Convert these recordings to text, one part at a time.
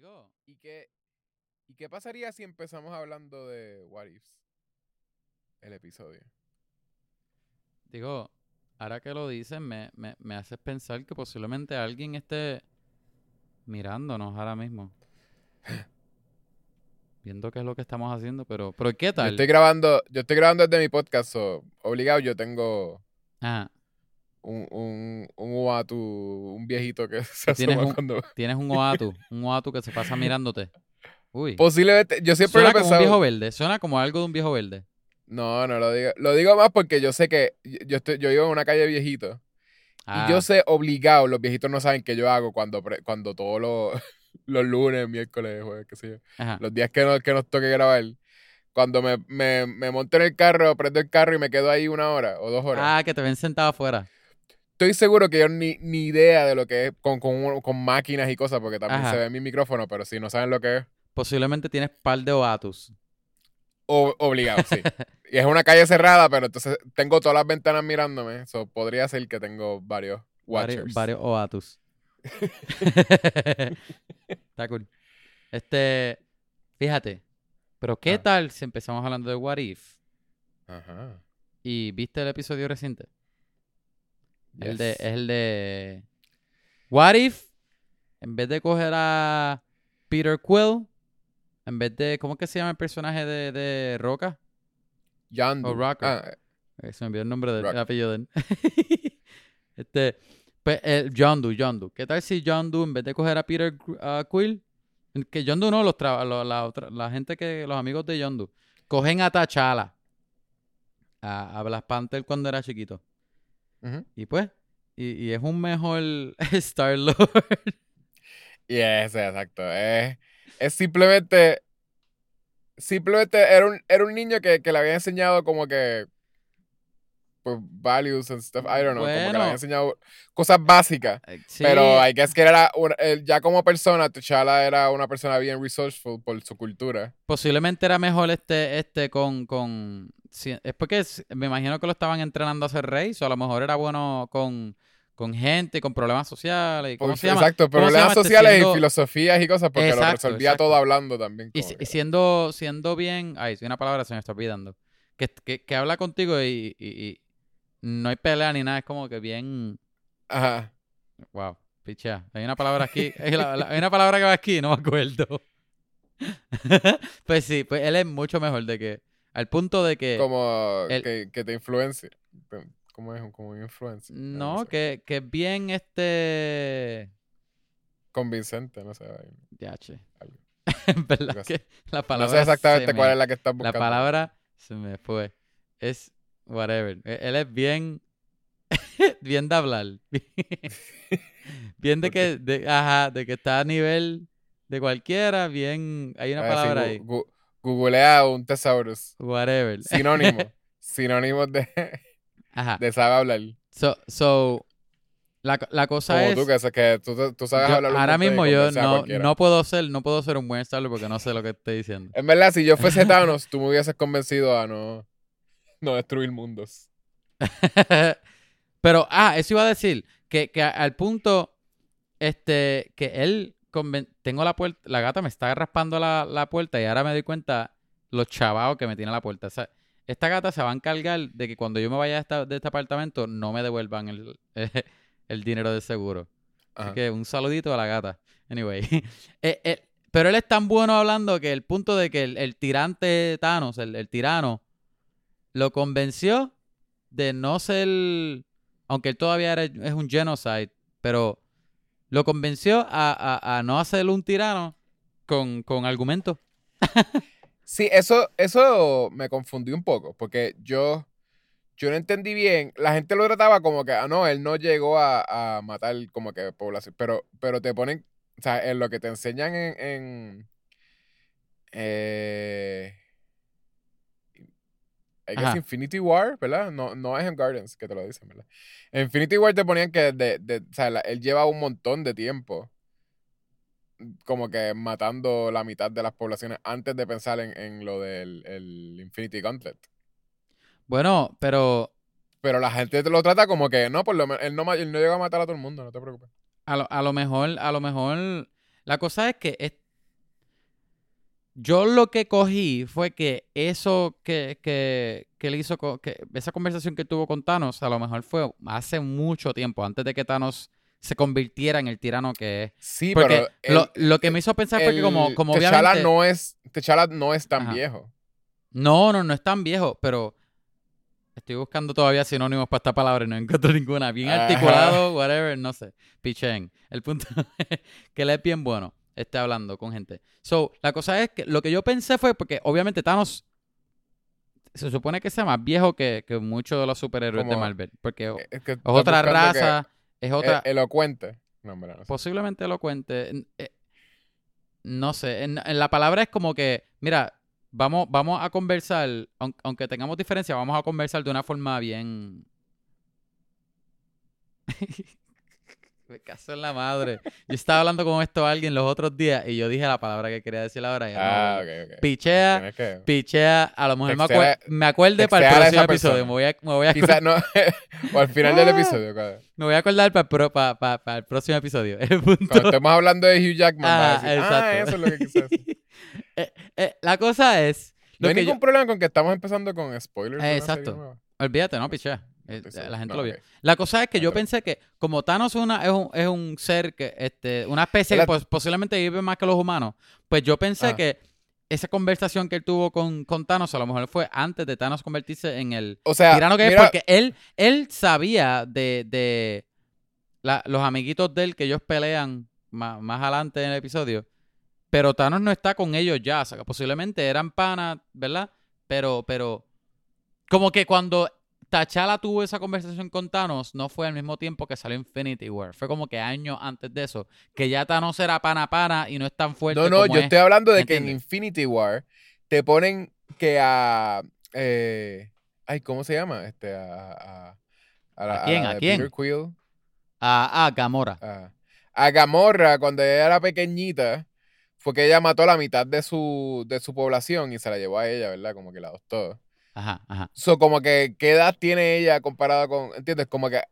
Digo, ¿Y qué, ¿Y qué pasaría si empezamos hablando de What Ifs? El episodio. digo, ahora que lo dices, me, me, me haces pensar que posiblemente alguien esté mirándonos ahora mismo. Viendo qué es lo que estamos haciendo, pero, pero ¿qué Yo tal? estoy grabando, yo estoy grabando desde mi podcast, so, obligado yo tengo Ajá, un, un, un Uatu, un viejito que se Tienes asoma un- cuando... tienes un oatu, un oatu que se pasa mirándote. Uy, Posiblemente, yo siempre lo suena he como un pensado... viejo verde, suena como algo de un viejo verde. No, no lo digo. Lo digo más porque yo sé que yo, estoy, yo vivo en una calle viejito. Ah, Y yo sé obligado, los viejitos no saben qué yo hago cuando, cuando todos los, los lunes, miércoles, jueves, qué sé yo. ajá. Los días que, no- que nos toque grabar. Cuando me, me, me monto en el carro, prendo el carro y me quedo ahí una hora o dos horas. Ah, que te ven sentado afuera. Estoy seguro que yo ni, ni idea de lo que es con, con, con máquinas y cosas, porque también Ajá. se ve en mi micrófono, pero si no saben lo que es, Posiblemente tienes par de oatus. o- obligado, sí. y es una calle cerrada, pero entonces tengo todas las ventanas mirándome. So, podría ser que tengo varios watchers. Varios, varios oatus. Está cool. Este, fíjate. Pero ¿qué Ah. tal si empezamos hablando de What If? Ajá. ¿Y viste el episodio reciente? El de, es el de What If, en vez de coger a Peter Quill, en vez de, ¿cómo es que se llama el personaje de, de Roca? Yandu. o Rocker. Ah, Eh, Se me olvidó el nombre del el apellido de él. este, pues, el John Doe, John Doe. ¿Qué tal si John Doe, en vez de coger a Peter Qu- Quill, que John Doe no, los tra- lo- la, otra, la gente que, los amigos de John Doe, cogen a T'Challa, a, a Black Panther cuando era chiquito. Y pues, y, y es un mejor Star-Lord. Yes, exacto. Es, es simplemente. Simplemente era un, era un niño que, que le había enseñado como que. Pues values and stuff. I don't know. Como que le había enseñado cosas básicas. Sí, Pero I guess que era. una- ya como persona, T'Challa era una persona bien resourceful por su cultura. posiblemente era mejor este, este con, con sí, es porque me imagino que lo estaban entrenando a ser rey, o a lo mejor era bueno con, con gente, con problemas sociales. y ¿Cómo Por- se llama? Exacto, ¿Cómo se problemas llama sociales siendo- y filosofías y cosas, porque lo resolvía exacto. todo hablando también. Y, siendo, siendo bien, ay, una palabra se me está olvidando, que, que, que habla contigo y, y- y no hay pelea ni nada, es como que bien, Ajá. wow, pichea. Hay una palabra aquí, hay, la- la- hay una palabra que va aquí, no me acuerdo. pues sí, pues él es mucho mejor de que, al punto de que... Como el- que, que te influencie. Te- ¿Cómo es? Como un influencer. No, sé. que, que es bien este. Convincente, no sé. Ya, che. Verdad que la No palabra. sé exactamente cuál es la que estás La buscando. palabra se me fue. Es whatever. E- Él es bien. bien de hablar. bien de que. De, ajá, de que está a nivel de cualquiera. Bien. Hay una A palabra gu- ahí. gu- googlea un thesaurus. Whatever. Sinónimo. Sinónimos de, Ajá. de sabe hablar. So, so la, la cosa Como es. tú, que, que tú, tú sabes yo- hablar ahora mismo yo no, no puedo ser, no puedo ser un buen Starler porque no sé lo que estoy diciendo. En verdad, si yo fuese Thanos, tú me hubieses convencido a no, no destruir mundos. Pero, ah, eso iba a decir, que, que al punto, este, que él, tengo la puerta, la gata me está raspando la, la puerta y ahora me doy cuenta los chavados que me tiene la puerta. O sea, esta gata se va a encargar de que cuando yo me vaya de, esta- de este apartamento no me devuelvan el, el dinero del seguro. Así Ajá. que un saludito a la gata. Anyway. Eh, eh, pero él es tan bueno hablando que el punto de que el, el tirante Thanos, el, el tirano, lo convenció de no ser. Aunque él todavía era- es un genocide, pero lo convenció a, a- a no hacer un tirano con, con argumentos. Sí, eso, eso me confundió un poco, porque yo, yo no entendí bien. La gente lo trataba como que, ah, no, él no llegó a, a matar como que población, pero, pero te ponen, o sea, en lo que te enseñan en, en eh, I guess. Infinity War, ¿verdad? No, no es en Guardians que te lo dicen, ¿verdad? En Infinity War te ponían que de, de- o sea, la- él lleva un montón de tiempo como que matando la mitad de las poblaciones antes de pensar en, en lo del el Infinity Gauntlet. Bueno, pero Pero la gente te lo trata como que no, por lo menos él no, él no llega a matar a todo el mundo, no te preocupes. a lo, a lo mejor, a lo mejor, la cosa es que es- yo lo que cogí fue que eso que, que, que él hizo, que esa conversación que tuvo con Thanos, a lo mejor fue hace mucho tiempo, antes de que Thanos se convirtiera en el tirano que es. Sí, Porque pero lo, el- lo que me hizo pensar fue que como, como T'Challa obviamente... no es, T'Challa no es tan Ajá. viejo. No, no, no es tan viejo, pero estoy buscando todavía sinónimos para esta palabra y no encuentro ninguna. Bien Ajá. articulado, whatever, no sé. Pichén. El punto es que él es bien bueno, esté hablando con gente. So, la cosa es que lo que yo pensé fue porque obviamente Thanos se supone que sea más viejo que, que muchos de los superhéroes de Marvel, porque es que otra raza, es otra... e- elocuente. No, en verdad, no sé. posiblemente elocuente. eh, No sé, en, en la palabra es como que, mira, vamos, vamos a conversar, aun- aunque tengamos diferencia, vamos a conversar de una forma bien... Me caso en la madre. Yo estaba hablando con esto a alguien los otros días y yo dije la palabra que quería decir ahora. y no Ah, ok, ok. Pichea, que- pichea, a lo mejor me, acuerde para el próximo episodio. Me voy a, me voy a Quizás no. o al final del Ah. episodio. Cuando, me voy a acordar para pa- pa- para el próximo episodio. El punto- cuando estemos hablando de Hugh Jackman, vas a Ah, decir, ah, eso es lo que quise decir. Eh, eh, la cosa es... No hay ningún yo- problema con que estamos empezando con spoilers. Eh, exacto. Olvídate, no, pichea. Eh. La gente No, lo vio. La cosa es que yo pensé que como Thanos es, una, es, un, es un ser que, este, una especie que pos- posiblemente vive más que los humanos, pues yo pensé Ah. que esa conversación que él tuvo con, con Thanos a lo mejor fue antes de Thanos convertirse en el O sea, tirano que es, porque él, él sabía de, de la- los amiguitos de él que ellos pelean más, más adelante en el episodio, pero Thanos no está con ellos ya, o sea, que posiblemente eran panas, ¿verdad? Pero, pero, como que cuando T'Challa tuvo esa conversación con Thanos, no fue al mismo tiempo que salió Infinity War, fue como que años antes de eso, que ya Thanos era pana pana y no es tan fuerte no, no, como yo es. estoy hablando de que en. Infinity War te ponen que a. Eh, ay, ¿cómo se llama? Este, a. ¿A, a, la- ¿A quién? ¿A quién? Quill. Ah, ah, Gamora. a, a Gamorra cuando ella era pequeñita fue que ella mató a la mitad de su, de su población y se la llevó a ella, ¿verdad? Como que la adoptó. Ajá, ajá. So, como que, ¿qué edad tiene ella comparada con, ¿entiendes? Como que,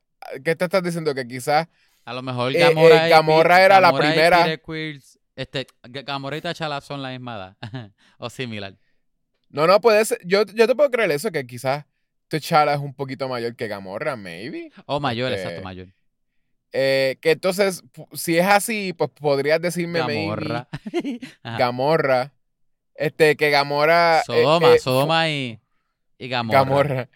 ¿qué te estás diciendo? Que quizás, A lo mejor Eh, Gamora, eh, y era la Gamora y primera- Quill, este, Gamora y T'Challa son la misma edad. o similar. no, no, puede ser, yo, yo te puedo creer eso, que quizás T'Challa es un poquito mayor que Gamorra, maybe. O mayor, Este, exacto, mayor. Eh, que entonces, si es así, pues podrías decirme Gamorra. Gamorra. Este, que Gamora. eh, Sodoma, eh, Sodoma y, y Gamorra. Gamorra.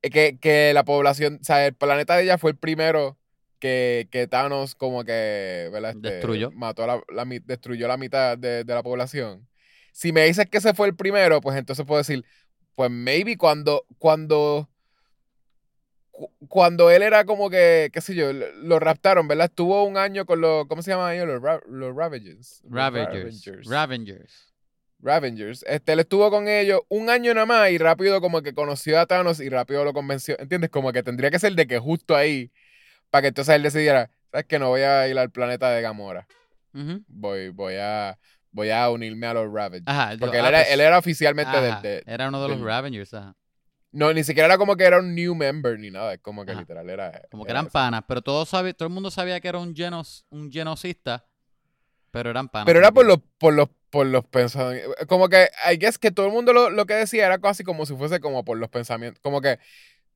Que, que la población, o sea, el planeta de ella fue el primero que, que Thanos como que, ¿verdad? Este, Destruyó. Mató la, la mi- destruyó la mitad de, de la población. Si me dices que ese fue el primero, pues entonces puedo decir, pues maybe cuando, cuando, cu- cuando él era como que, qué sé yo, lo raptaron, ¿verdad? Estuvo un año con los, ¿cómo se llaman ellos? Los, Ra- los Ravagers. Los Ravengers. Ravengers. Ravengers. Este, él estuvo con ellos un año nada más y rápido como que conoció a Thanos y rápido lo convenció. ¿Entiendes? Como que tendría que ser de que justo ahí, para que entonces él decidiera, ¿sabes que No voy a ir al planeta de Gamora. Voy, voy a, voy a unirme a los Ravengers. Ajá. digo, Porque él, ah, era, pues, él era oficialmente del- ajá, de, Era uno de los del- Ravengers, ajá. No, ni siquiera era como que era un new member ni nada. Es como que Ajá. literal era. Como que era eran eso. panas, pero todos sabe, todo el mundo sabía que era un, genos, un genocista, pero eran panas. Pero era por los, por los, por los pensamientos. Como que, I guess que todo el mundo lo, lo que decía era casi como si fuese como por los pensamientos. Como que,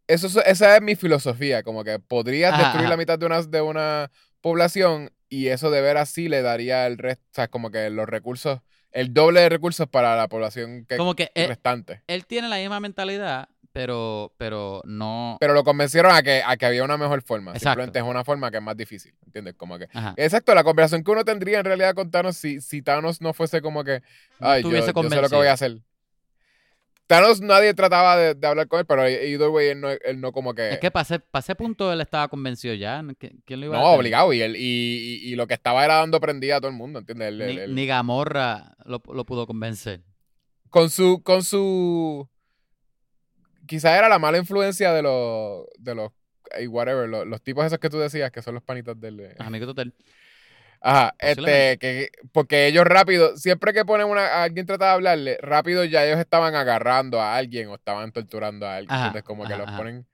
eso, es- esa es mi filosofía. Como que podrías Ajá, destruir ajá. la mitad de una, de una población y eso de ver así le daría el resto, o sea, como que los recursos, el doble de recursos para la población que, Como que él, restante. él tiene la misma mentalidad, pero, pero no... Pero lo convencieron a que, a que había una mejor forma. Exacto. Simplemente es una forma que es más difícil. ¿Entiendes? Como que. Ajá. Exacto, la conversación que uno tendría en realidad con Thanos si, si Thanos no fuese como que. No Ay, yo, yo sé lo que voy a hacer. Thanos nadie trataba de, de hablar con él, pero either way él no, él no como que... Es que para ese, para ese punto él estaba convencido ya. ¿no? ¿Qui- ¿Quién lo iba a no, detener? obligado. Y, él, y, y, y lo que estaba era dando prendida a todo el mundo, ¿entiendes? Él- Ni, él- ni Gamorra lo, lo pudo convencer. Con su... Con su... Quizás era la mala influencia de los... De los... eh, Whatever, los, los tipos esos que tú decías, que son los panitas del... eh, Amigo total. Ajá, este, que, porque ellos rápido, siempre que ponen una, a alguien trata de hablarle, rápido ya ellos estaban agarrando a alguien o estaban torturando a alguien. Ajá, ¿entiendes? Como que los ajá. ponen.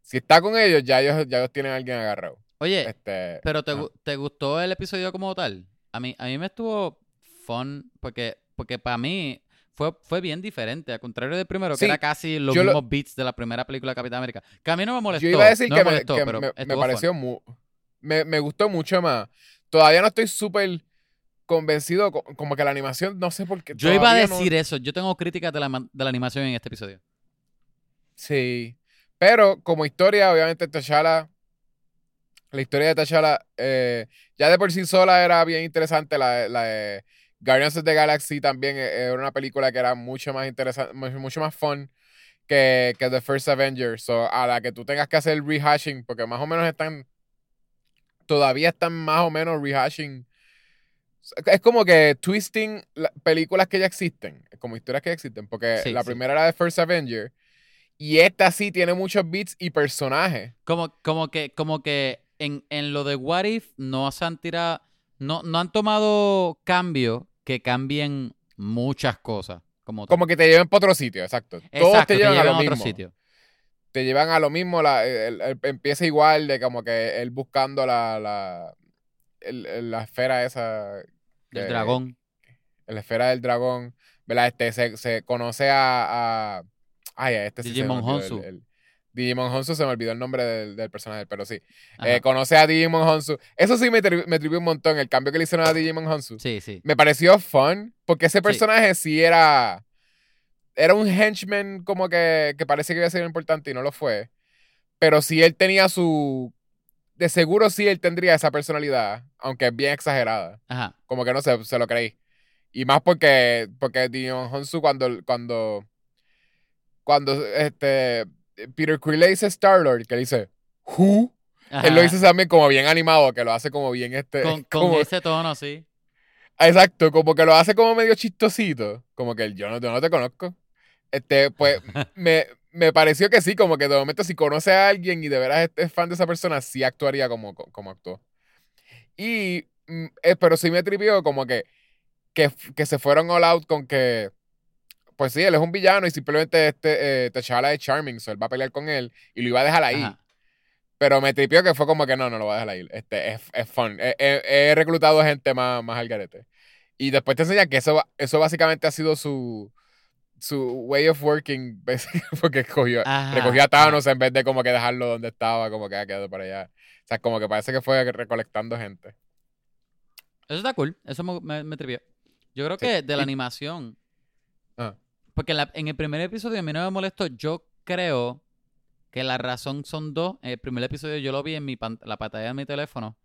Si está con ellos, ya ellos, ya ellos tienen a alguien agarrado. Oye, Este, pero ¿te, ¿te gustó el episodio como tal? A mí, a mí me estuvo fun porque porque para mí fue, fue bien diferente, al contrario del primero, Sí, que era casi los lo- mismos beats de la primera película de Capitán América. Que a mí no me molestó. Yo iba a decir no que, me molestó, que pero me- pareció mu- me, me gustó mucho más. Todavía no estoy súper convencido, co- como que la animación, no sé por qué. Yo iba a no- decir eso. Yo tengo críticas de la, de la animación en este episodio. Sí. Pero como historia, obviamente T'Challa, la historia de T'Challa, eh, ya de por sí sola era bien interesante. La, la de Guardians of the Galaxy también eh, era una película que era mucho más interesante, mucho, más fun que, que The First Avenger. So, a la que tú tengas que hacer rehashing, porque más o menos están, todavía están más o menos rehashing. Es como que twisting la- películas que ya existen, como historias que ya existen, porque Sí, la sí. primera era de First Avenger y esta sí tiene muchos beats y personajes. Como, como que, como que en, en lo de What If no se han tirado, no, no han tomado cambios que cambien muchas cosas. Como. Como que te lleven para otro sitio, exacto. Todos Exacto, te llevan a lo otro mismo. sitio. Te llevan a lo mismo. La, el- el- empieza igual de como que él buscando la, la, el- la esfera esa. Del dragón. La esfera del dragón. ¿Verdad? Este, se, se conoce a, a- Ay, este sí Digimon Honsu. el- Digimon Honsu se me olvidó el nombre del, del personaje, pero sí. Eh, conoce a Digimon Honsu. Eso sí me, tri- me tripió un montón, el cambio que le hicieron a Digimon Honsu. Sí, sí. Me pareció fun, porque ese personaje sí, era. Era un henchman como que, que parece que iba a ser importante y no lo fue. Pero sí él tenía su. De seguro sí él tendría esa personalidad, aunque es bien exagerada. Ajá. Como que no sé, se lo creí. Y más porque, porque Digimon Honsu cuando, cuando, cuando este, Peter Quill le dice Star-Lord, que le dice, Who? Él lo Ajá. dice también como bien animado, que lo hace como bien este. Con, con como- ese tono, sí. Exacto, como que lo hace como medio chistosito. Como que yo no, yo no te conozco. Este, pues, me, me pareció que sí, como que de momento si conoce a alguien y de veras es, fan de esa persona, sí actuaría como, como actuó. Y, mm, eh, pero sí me tripió como que, que, que se fueron all out con que, pues sí, él es un villano y simplemente este, eh, T'Challa es charming, so él va a pelear con él y lo iba a dejar ahí. Ajá. Pero me tripió que fue como que no, no lo voy a dejar ahí. Este, es, es fun. He, he- he reclutado gente más, más al garete. Y después te enseñan que eso, eso básicamente ha sido su, su way of working, basic- porque cogió, recogió a. Thanos en vez de como que dejarlo donde estaba, como que ha quedado por allá. O sea, como que parece que fue recolectando gente. Eso está cool. Eso me, me, me tripió. Yo creo Sí. que de la Y- animación. Porque en, la- en el primer episodio a mí no me molestó. Yo creo que la razón son dos. En el primer episodio yo lo vi en mi pan- la pantalla de mi teléfono.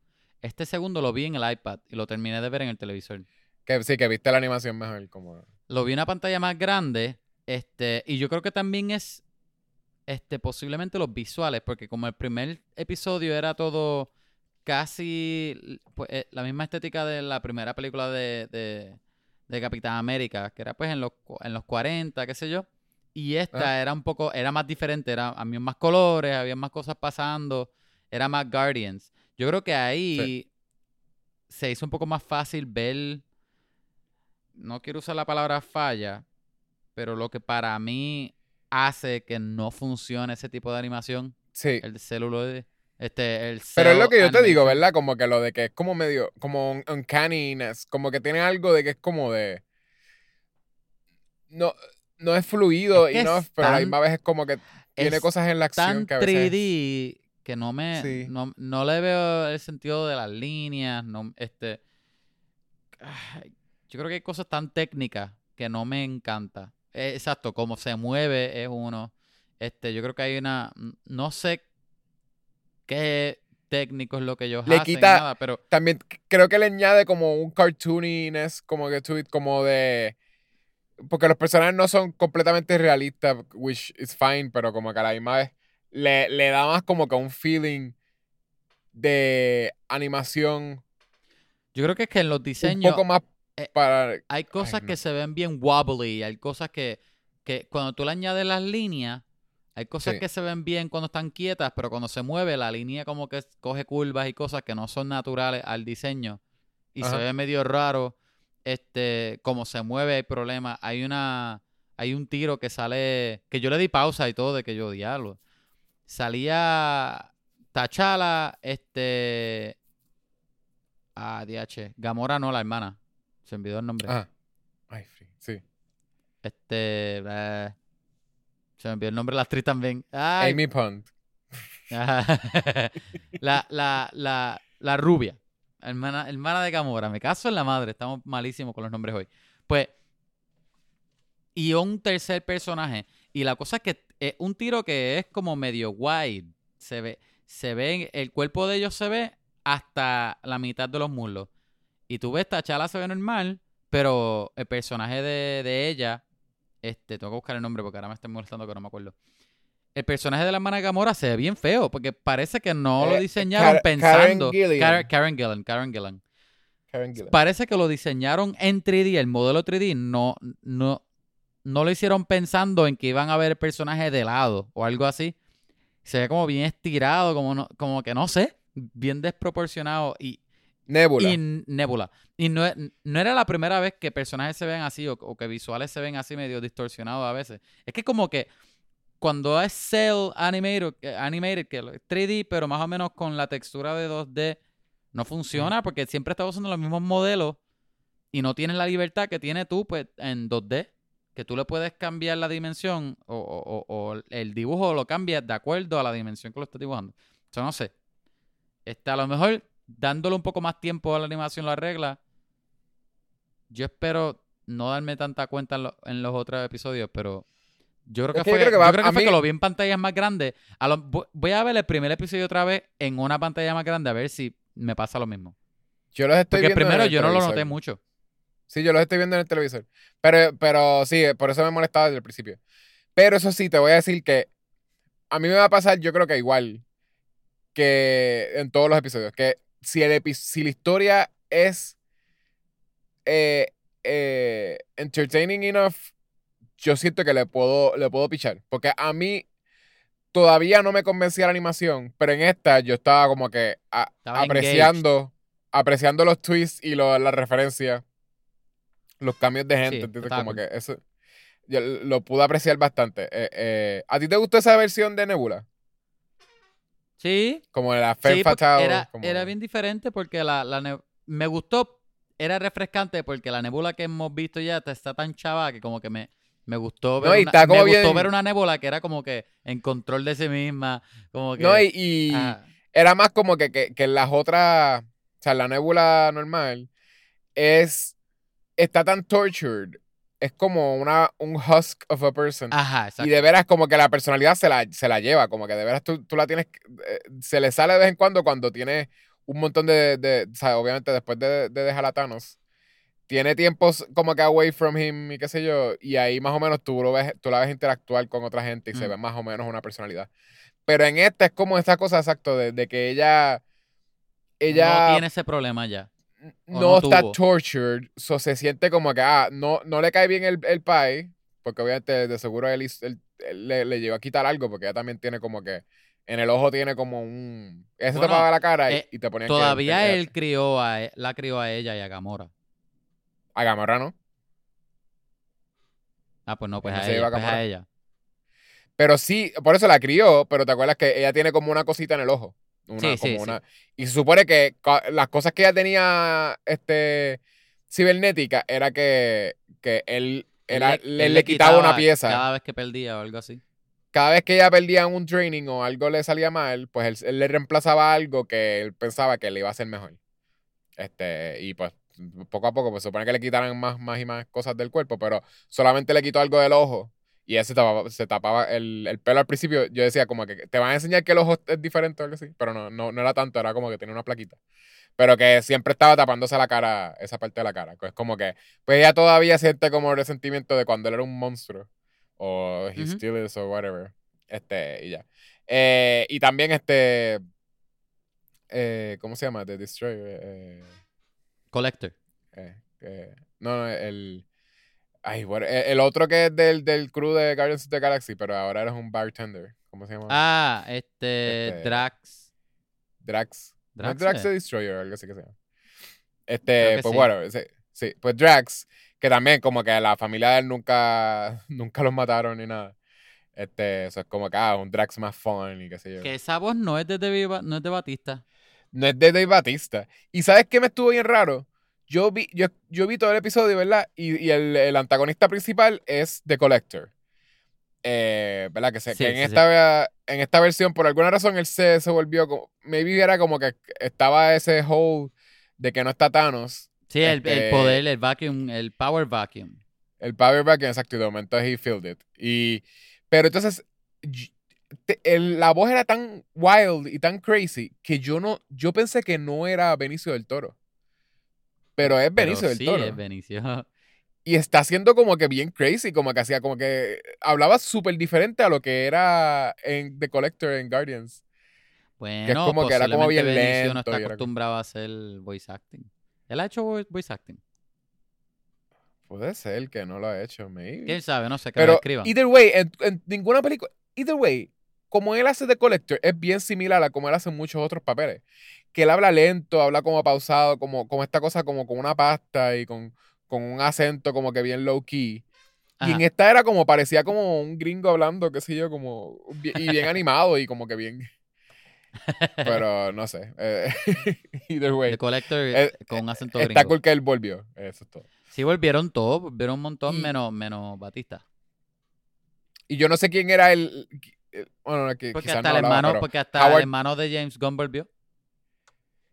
Este segundo lo vi en el iPad y lo terminé de ver en el televisor. Que sí, que viste la animación mejor. Como... Lo vi en una pantalla más grande. Este, y yo creo que también es este, posiblemente los visuales, porque como el primer episodio era todo casi pues, eh, la misma estética de la primera película de, de, de Capitán América, que era pues en los, en los 40, qué sé yo. Y esta Ah. era un poco, era más diferente, era, había más colores, había más cosas pasando, era más Guardians. Yo creo que ahí se hizo un poco más fácil ver, no quiero usar la palabra falla, pero lo que para mí hace que no funcione ese tipo de animación, Sí. el celuloide, este, el Pero es lo que yo te digo. ¿verdad? Como que lo de que es como medio, como un uncanniness, como que tiene algo de que es como de... No, no es fluido Es que y no, es pero a la tan- misma vez es como que tiene cosas en la acción Tan que a veces... 3D que no me, Sí. no, no le veo el sentido de las líneas, no, este, yo creo que hay cosas tan técnicas que no me encanta. Eh, exacto, cómo se mueve es uno. Este, yo creo que hay una, no sé qué técnico es lo que ellos Le hacen, quita- nada, pero También creo que le añade como un cartooniness, como que it, como de... Porque los personajes no son completamente realistas, which is fine, pero como que a la misma vez le, le da más como que un feeling de animación. Yo creo que es que en los un diseños poco más eh, hay cosas no. que se ven bien wobbly, hay cosas que, que cuando tú le añades las líneas, hay cosas Sí. que se ven bien cuando están quietas, pero cuando se mueve la línea como que coge curvas y cosas que no son naturales al diseño y se ve medio raro. Este, como se mueve hay problema. Hay una hay un tiro que sale que yo le di pausa y todo de que yo diablo. Salía Tachala, este ah, DH, Gamora no la hermana. Se olvidó el nombre. Ajá. Ay, sí. Este. eh, se me olvidó el nombre de la actriz también. Ay, Amy Pond. La, la, la, la rubia. Hermana, hermana de Gamora. Me caso en la madre. Estamos malísimos con los nombres hoy. Pues. Y un tercer personaje. Y la cosa es que es un tiro que es como medio wide. Se ve. Se ve. El cuerpo de ellos se ve hasta la mitad de los muslos. Y tú ves, T'Challa se ve normal. Pero el personaje de, de ella. Este, tengo que buscar el nombre porque ahora me estoy molestando que no me acuerdo. El personaje de la hermana Gamora se ve bien feo porque parece que no lo Eh, diseñaron pensando. Karen Gillan. Karen, Karen Gillan, Karen Gillan. Karen Gillan. Parece que lo diseñaron en 3D, el modelo 3D. No, no, no lo hicieron pensando en que iban a ver el personaje de lado o algo así. Se ve como bien estirado, como, no, como que no sé, bien desproporcionado y, Nebula. y Nebula. Y no, e- no era la primera vez que personajes se ven así o, o que visuales se ven así medio distorsionados a veces. Es que como que cuando es cell animated, que- animated que es 3D, pero más o menos con la textura de 2D, no funciona porque siempre estás usando los mismos modelos y no tienes la libertad que tienes tú pues, en 2D. Que tú le puedes cambiar la dimensión o, o- o- el dibujo lo cambias de acuerdo a la dimensión que lo estás dibujando. Yo no sé. Este, a lo mejor dándole un poco más tiempo a la animación lo arregla. Yo espero no darme tanta cuenta en, lo- en los otros episodios, pero yo creo que Es que yo fue, creo que yo creo que, a fue que lo vi en pantallas más grandes. A lo- vo- voy a ver el primer episodio otra vez en una pantalla más grande a ver si me pasa lo mismo. Yo los estoy Porque viendo en primero el yo no lo noté mucho. Sí, yo los estoy viendo en el televisor. Pero, pero sí, por eso me molestaba desde el principio. Pero eso sí, te voy a decir que a mí me va a pasar, yo creo que igual que en todos los episodios, que si, el epi- si la historia es eh, eh, entertaining enough, yo siento que le puedo, le puedo pichar. Porque a mí todavía no me convencía la animación, pero en esta yo estaba como que a- Estaba apreciando, apreciando los twists y lo- las referencias, los cambios de gente. Sí, Como que eso yo lo pude apreciar bastante. Eh, ¿A ti te gustó esa versión de Nebula? Sí, Como la Femme sí, Fatale. era, como- era bien diferente porque la, la ne- me gustó, era refrescante porque la nebula que hemos visto ya está tan chava que como que me, me gustó ver No, y una, me gustó ver una nebula que era como que en control de sí misma, como que No, y, y ajá. era más como que, que, que las otras, o sea, la Nebula normal es, está tan tortured, es como una, un husk of a person. Ajá, Y exacto. de veras como que la personalidad se la, se la lleva, como que de veras tú, tú la tienes, eh, se le sale de vez en cuando cuando tiene un montón de, de o sea, obviamente después de, de dejar a Thanos, tiene tiempos como que away from him y qué sé yo, y ahí más o menos tú, lo ves, tú la ves interactuar con otra gente y se Mm. ve más o menos una personalidad. Pero en esta es como esa cosa exacto de, de que ella, ella no tiene ese problema ya. No, no está tuvo. tortured, so se siente como que, ah, no, no le cae bien el, el pie, porque obviamente de seguro él, él- él le, le llegó a quitar algo, porque ella también tiene como que, en el ojo tiene como un, ella se Bueno, tapaba la cara y, eh, y te ponía Todavía él crió a e- la crió a ella y a Gamora. A Gamora, ¿no? Ah, pues no, pues, a se ella, pues a ella. Pero sí, por eso la crió, pero te acuerdas que ella tiene como una cosita en el ojo. Una, Sí, como sí. una- Y se supone que las cosas que ella tenía este, cibernética era que, que él, era, Él le, le quitaba, una pieza. Cada vez que perdía o algo así. cada vez que ella perdía un training o algo le salía mal, pues él, él le reemplazaba algo que él pensaba que le iba a hacer mejor. Este, y pues poco a poco, pues se supone que le quitaran más, más y más cosas del cuerpo, pero solamente le quitó algo del ojo y él se tapaba, se tapaba el, el pelo al principio. Yo decía como que te van a enseñar que el ojo es diferente o algo así, pero no, no, no era tanto, era como que tenía una plaquita. Pero que siempre estaba tapándose la cara, esa parte de la cara. Es como que, pues ella todavía siente como resentimiento de cuando él era un monstruo. O he Ujú. still is o whatever. Este, y ya. Eh, y también este. eh, ¿Cómo se llama? The Destroyer. Eh, Collector. eh, no, no, el. Ay, bueno, el, el otro que es del, del crew de Guardians of the Galaxy, pero ahora eres un bartender. ¿Cómo se llama? Ah, este, Este, Drax. Drax. ¿No es Drax, Drax eh. the Destroyer algo así que se llama. Creo Este, pues sí. bueno, sí, pues Drax, que también como que la familia de él nunca, nunca los mataron ni nada. Este, eso es como que, ah, un Drax más fun y qué sé yo. Que esa voz no es de, David no es de Batista. No es de Dave Batista. ¿Y sabes qué me estuvo bien raro? Yo vi, yo, yo vi todo el episodio, ¿verdad? Y, y el, el antagonista principal es The Collector. Eh, ¿Verdad? Que, se, Sí, que en, sí, sí. esta, en esta versión, por alguna razón, él se, se volvió como. Maybe era como que estaba ese hole de que no está Thanos. Sí, el, el Este- poder, el vacuum, el power vacuum. El Power Back, exacto, y de momento he filled it. Y, pero entonces, te- el- la voz era tan wild y tan crazy que yo no, yo pensé que no era Benicio del Toro. Pero es Pero Benicio del sí, Toro. es Benicio. Y está haciendo como que bien crazy, como que hacía, como que hablaba súper diferente a lo que era en The Collector en Guardians. Bueno, como que era como bien Benicio no lento está era como- acostumbrado a hacer voice acting. Él ha hecho vo- voice acting. Puede ser que no lo ha hecho, maybe. ¿Quién sabe? No sé, que lo Pero, escriban. either way, en, en ninguna película, either way, como él hace de Collector, es bien similar a como él hace en muchos otros papeles. Que él habla lento, habla como pausado, como, como esta cosa, como con una pasta y con, con un acento como que bien low key. Y en esta era como, parecía como un gringo hablando, qué sé yo, como, y bien animado y como que bien. Pero no sé. eh, either way. The Collector Eh, con un acento Está gringo. cool que él volvió. Eso es todo. Sí, volvieron todos, volvieron un montón, Y- menos, menos Batista. Y yo no sé quién era el. El- bueno, que Porque hasta, no el hablaba, hermano, porque hasta Howard- el hermano de James Gunn volvió.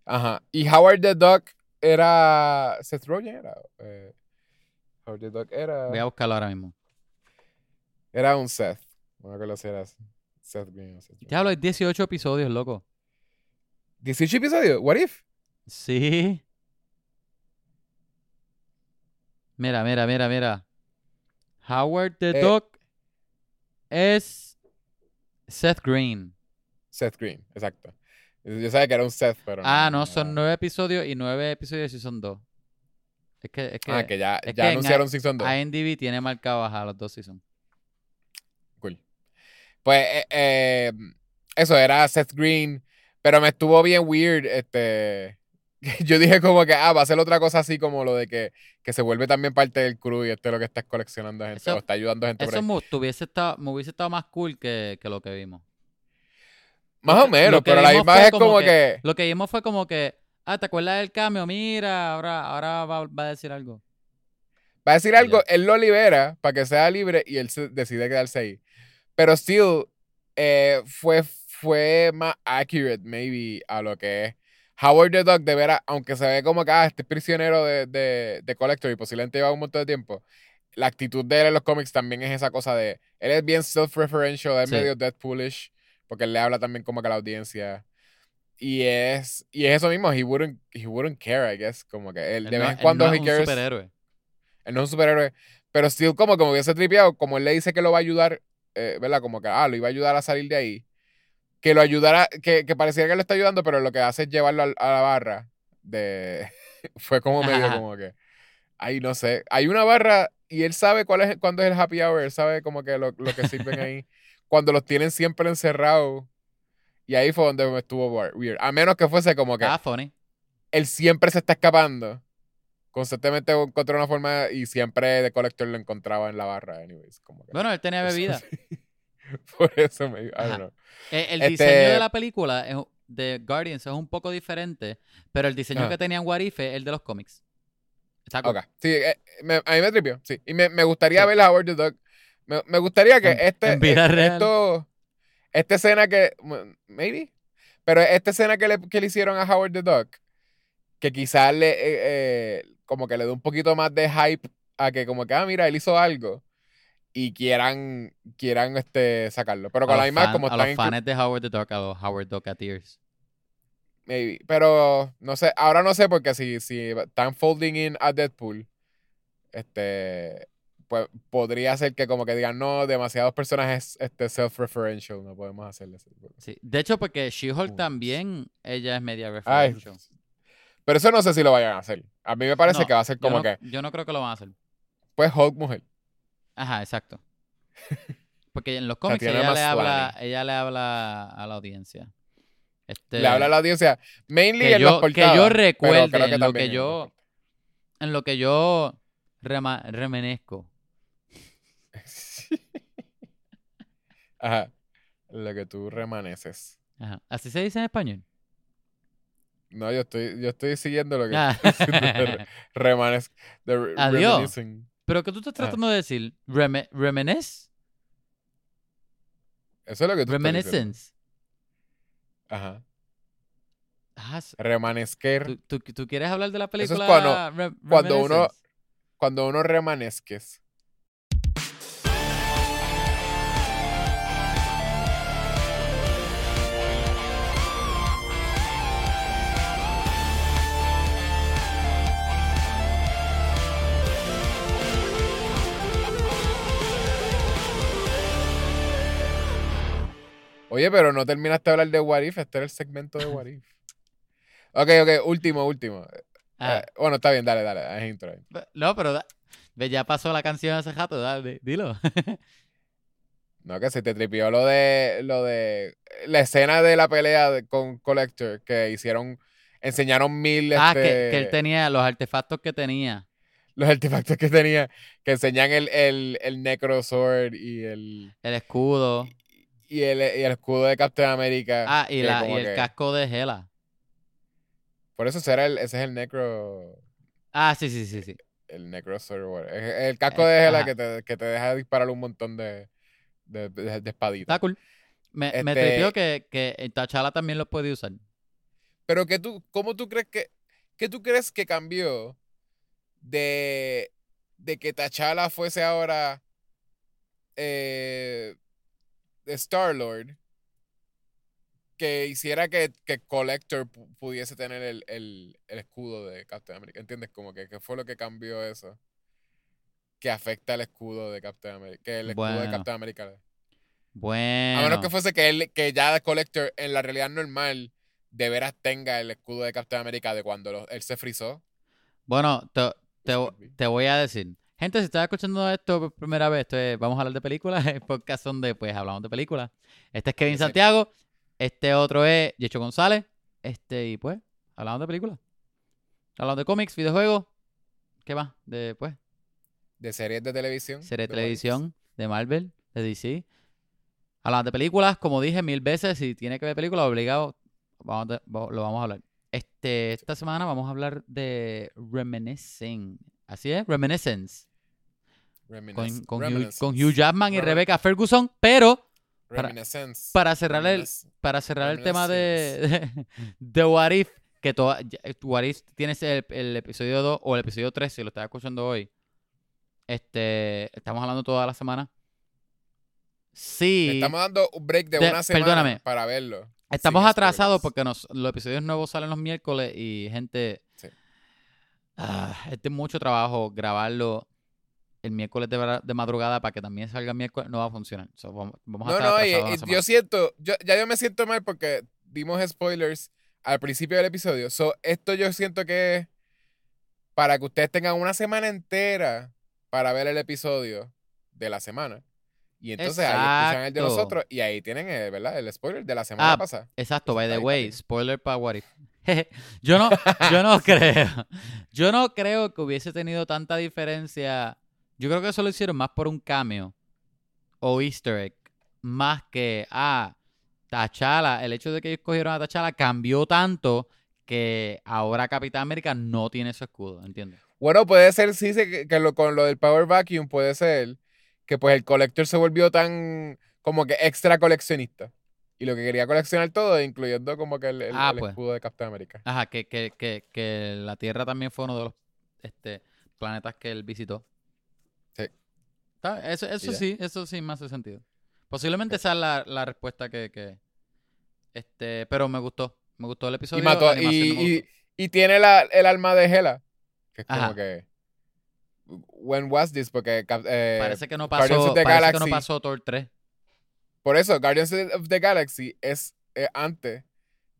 Ajá. Y Howard the Duck era. Seth Rogen era. eh, Howard the Duck era. Voy a buscarlo ahora mismo. Era un Seth. No me acuerdo si era Seth Green o Seth Rogen. Diablo, hay 18 episodios, loco. 18 episodios. What if? Sí. Mira, mira, mira, mira. Howard the Eh. Duck es Seth Green. Seth Green, exacto. Yo sabía que era un Seth, pero. Ah, no, son nueve episodios y nueve episodios sí son dos. Es que, es que, Ah, que ya, es ya que anunciaron Season 2. IMDb tiene marcados a los dos seasons. Cool. Pues eh, eh, eso era Seth Green, pero me estuvo bien weird. Este, yo dije como que ah, va a ser otra cosa así como lo de que, que se vuelve también parte del crew y esto es lo que está coleccionando gente Eso- o está ayudando a gente. Eso me, tuviese estado, me hubiese estado más cool que, que lo que vimos. Más o menos, pero la fue es como como que- que, Lo que vimos fue como que, ah, ¿te acuerdas del cambio? Mira, ahora, ahora va, va a decir algo. va a decir algo, él lo libera para que sea libre y él se decide quedarse ahí. Pero still, eh, fue, fue más accurate, maybe, a lo que es. Howard the Duck, de veras, aunque se ve como que, ah, este es prisionero de, de, de Collector y posiblemente lleva un montón de tiempo, la actitud de él en los cómics también es esa cosa de, él es bien self-referential, es Sí. medio Deadpoolish, porque él le habla también como que a la audiencia. Y es, y es eso mismo, he wouldn't, he wouldn't care, I guess, como que él, Él de no- vez en él cuando no he es un cares. superhéroe. Él no es un superhéroe. Pero still como que me hubiese tripeado, como él le dice que lo va a ayudar, eh, ¿verdad? Como que, ah, lo iba a ayudar a salir de ahí. Que lo ayudara, que, que pareciera que lo está ayudando, pero lo que hace es llevarlo a, la barra. De... Fue como medio Ajá. como que, ay, no sé. Hay una barra y él sabe cuál es, cuándo es el happy hour, él sabe como que lo, lo que sirven ahí. cuando los tienen siempre encerrados. Y ahí fue donde me estuvo weird. A menos que fuese como que Ah, funny. él siempre se está escapando. Constantemente encontró una forma y siempre de Collector lo encontraba en la barra, anyways. Como que- Bueno, él tenía bebida. Por eso me. I don't know. Eh, El Este- diseño de la película es- de Guardians es un poco diferente, pero el diseño Ajá. que tenían What If es el de los cómics. Está cool. Ok. Sí, eh, me- a mí me tripió, sí. Y me, me gustaría Sí. ver a Howard the Duck. Me, me gustaría que En- este. en vida eh. Esto. Esta escena que. Maybe. Pero esta escena que le, que le hicieron a Howard the Duck. Que quizás le. eh, eh, como que le dé un poquito más de hype a que, como que, ah, mira, él hizo algo. Y quieran. Quieran este, sacarlo. Pero A con la los misma, fan- como a están los fans de Howard the Duck, a los Howard Ducketeers. Maybe. Pero no sé, ahora no sé porque si, si están folding in a Deadpool, este pues podría ser que como que digan, no, demasiados personajes este self-referential, no podemos hacerle eso. Sí. De hecho, porque She-Hulk también, ella es media Ay, referential. pero eso no sé si lo vayan a hacer. A mí me parece No, que va a ser Yo como no, que, yo no creo que lo van a hacer. pues Hulk mujer. Ajá, exacto. Porque en los cómics ella le, habla, ella le habla a la audiencia. Este, Le habla a la audiencia, mainly que en yo, las que yo recuerde, que en lo que yo, en lo que yo rema- remenezco. Ajá. Lo que tú remaneces. Ajá. ¿Así se dice en español? No, yo estoy, yo estoy siguiendo lo que Ah. estoy diciendo re- remanes- de re- Adiós. reminiscing. ¿Pero qué tú estás Ah. tratando de decir? Reme ¿Reminisce? Eso es lo que tú. Reminiscence. Ajá. Ah, Remanescer. ¿tú, tú, tú quieres hablar de la es película cuando- Re- cuando uno-? Cuando uno remanesques. Oye, pero no terminaste de hablar de What If. Este era el segmento de What If. Ok, ok. Último, último. Ah, Eh, bueno, está bien. Dale, dale. Es intro. ahí. no, pero da- ya pasó la canción hace rato, dale, dilo. No, que se te tripió lo de lo de la escena de la pelea de- con Collector que hicieron enseñaron mil ah, que, este, que él tenía los artefactos que tenía. los artefactos que tenía que enseñan el, el, el Necro Sword y el El escudo. y el, y el escudo de Captain America. Ah, y, la, y el que- casco de Hela. Por eso será el, ese es el Necro Ah, sí, sí, sí, sí. el Necro whatever. Es el casco Eh, de Hela que te, que te deja disparar un montón de de, de, de espaditas. Está cool. Me, me Este- tripió que, que T'Challa también lo puede usar. Pero que tú, ¿cómo tú crees que, qué tú crees que cambió de, de que T'Challa fuese ahora eh, Star Lord que hiciera que, que Collector pu- pudiese tener el, el- el escudo de Captain America? ¿Entiendes? Como que qué fue lo que cambió eso que afecta el escudo de Captain America, que el escudo de. Captain America. Bueno. A menos que fuese que él, que ya Collector en la realidad normal de veras tenga el escudo de Captain America de cuando lo- él se frizó. Bueno, te, te, te voy a decir. Gente, si estás escuchando esto por primera vez, esto es- vamos a hablar de películas, el podcast donde pues hablamos de películas. Este es Kevin Exacto. Santiago, este otro es Yecho González, este y pues hablamos de películas. Hablamos de cómics, videojuegos, ¿qué más? De pues De series de televisión. serie de televisión, de Marvel, de DC. Hablamos de películas, como dije mil veces, si tiene que ver películas, obligado, vamos lo vamos a hablar. Este, esta semana vamos a hablar de Reminiscing. Así es, Reminiscence. Con, con, Hugh, con Hugh Jackman y Rebecca Ferguson, pero para- para cerrar el, para cerrar el tema de, de What If, que toda, What If tienes el, el episodio 2 o el episodio 3, si lo estás escuchando hoy. Este, estamos hablando toda la semana. Sí. Le estamos dando un break de, De- una semana perdóname. para verlo. Estamos atrasados porque nos, los episodios nuevos salen los miércoles y gente... Sí. Ah, es de mucho trabajo grabarlo el miércoles de, madrugada para que también salga el miércoles. No va a funcionar. So, vamos, vamos a No, no, y- yo siento, yo, ya yo me siento mal porque dimos spoilers al principio del episodio. So, esto yo siento que es para que ustedes tengan una semana entera para ver el episodio de la semana. Y entonces ahí escuchan el de nosotros y ahí tienen el, ¿verdad? el spoiler de la semana Ah, pasada. Exacto, by the way, spoiler para What If. yo no, yo no creo. Yo no creo que hubiese tenido tanta diferencia. Yo creo que eso lo hicieron más por un cameo o Easter egg. Más que, ah, T'Challa, el hecho de que ellos cogieron a T'Challa cambió tanto que ahora Capitán América no tiene su escudo, ¿entiendes? Bueno, puede ser, sí, que, lo, con lo del Power Vacuum puede ser que pues el Collector se volvió tan como que extra coleccionista. Y lo que quería coleccionar todo, incluyendo como que el, el- Ah, el pues. escudo de Captain America. Ajá, que, que, que, que la Tierra también fue uno de los este, planetas que él visitó. Está- Eso, eso sí, eso sí me hace sentido. Posiblemente esa es la, la respuesta que, que- Este, pero me gustó. Me gustó el episodio. Y mató, y, y, y tiene la, el alma de Hela. Que es como Ajá. que. When was this? Porque eh, parece que no Guardians pasó. of the Parece que no Galaxy. pasó Thor 3. por eso, Guardians of the Galaxy es eh, antes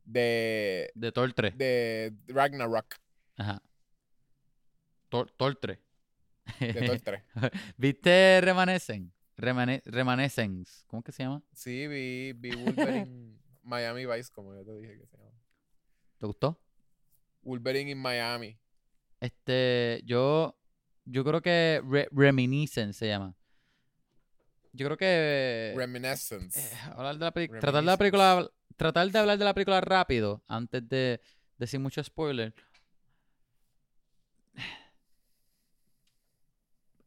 de, De Thor 3. de Ragnarok, Ajá. Thor, Thor 3. De Thor 3. ¿Viste Remanescence? Remane- Remanescence. ¿Cómo que se llama? Sí, vi, vi Wolverine Miami Vice, como yo te dije que se llama. ¿Te gustó? Wolverine in Miami. Este, yo, yo creo que Re- Reminiscence se llama. Yo creo que Reminiscence. eh, hablar de la peli- tratar de la película, tratar de hablar de la película rápido antes de, decir mucho spoiler.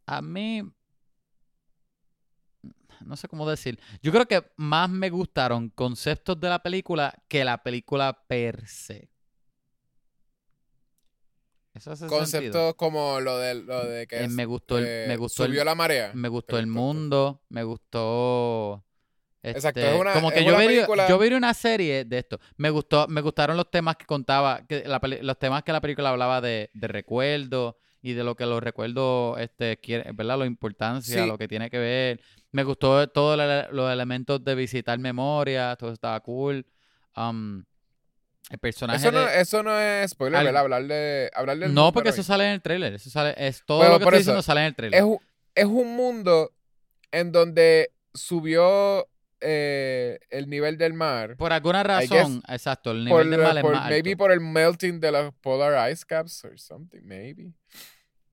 A mí. No sé cómo decir. Yo creo que más me gustaron conceptos de la película que la película per se. Eso hace sentido. Conceptos como lo de, lo de que Eh, es, me gustó el, eh, me gustó el- subió la marea. me gustó el mundo, me gustó. Exacto, este, es una- como que yo película- yo vería una serie de esto. Me gustó, me gustaron los temas que contaba, que la los temas que la película hablaba de, de recuerdos y de lo que los recuerdos, este, quiere, ¿verdad? La importancia, Sí. lo que tiene que ver. Me gustó todos los elementos de visitar memoria, todo estaba cool. Um, el personaje Eso no, de- eso no es spoiler, Al- ¿verdad? Hablar de, hablar del No, porque eso sale en el trailer. Eso sale, es todo Bueno, lo que por estoy eso, diciendo sale en el trailer. es, un- es un mundo en donde subió eh, el nivel del mar. Por alguna guess razón, exacto, el por, nivel de mal es por- más maybe alto. por el melting de los polar ice caps or something, maybe.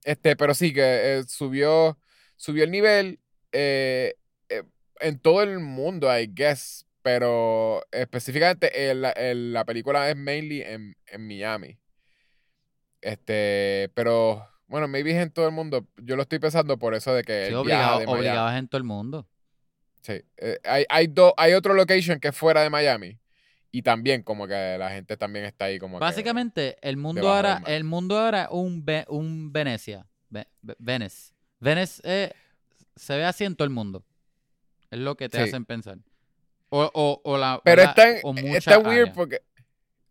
Este, pero sí que eh, subió, subió el nivel eh, eh, en todo el mundo, I guess. Pero específicamente en la, en la película es mainly en, en Miami. Este, pero bueno, maybe es en todo el mundo. Yo lo estoy pensando por eso de que Sí, obligado, de obligado es en todo el mundo. Sí. Eh, hay, hay, do- hay otro location que es fuera de Miami. Y también como que la gente también está ahí como que- Básicamente, el mundo ahora, el mundo ahora es un, Ve- un Venecia. Ve- Ve- Venice. Venice eh, se ve así en todo el mundo. Es lo que te Sí. hacen pensar. O, o, o la, Pero está, o mucha está weird área. porque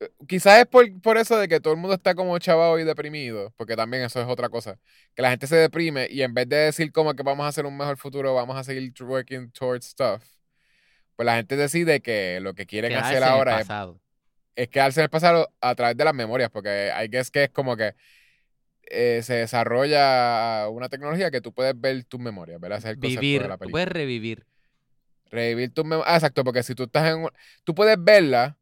eh, quizás es por, por eso de que todo el mundo está como chavado y deprimido, porque también eso es otra cosa, que la gente se deprime y en vez de decir como que vamos a hacer un mejor futuro, vamos a seguir working towards stuff, pues la gente decide que lo que quieren Quedarse hacer ahora es, es quedarse en el pasado a través de las memorias, porque hay que es que es como que eh, se desarrolla una tecnología que tú puedes ver tus memorias, ¿verdad? Ese es el Vivir, de la tú puedes revivir. Revivir tus memorias. Ah, exacto, porque si tú estás en. un- Tú puedes verla,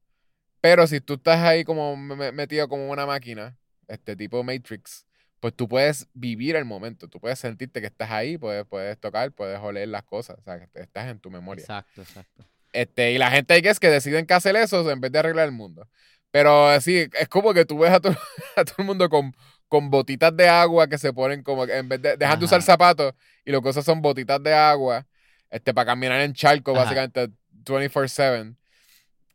pero si tú estás ahí como me- metido como una máquina, este tipo Matrix, pues tú puedes vivir el momento. Tú puedes sentirte que estás ahí, puedes, puedes tocar, puedes oler las cosas. O sea, que estás en tu memoria. Exacto, exacto. Este, y la gente hay que es que deciden que hacer eso en vez de arreglar el mundo. Pero sí, es como que tú ves a, todo- a todo el mundo con, con botitas de agua que se ponen como que en vez de dejan de usar zapatos y lo que usan son botitas de agua este para caminar en charco Ajá. básicamente 24/7.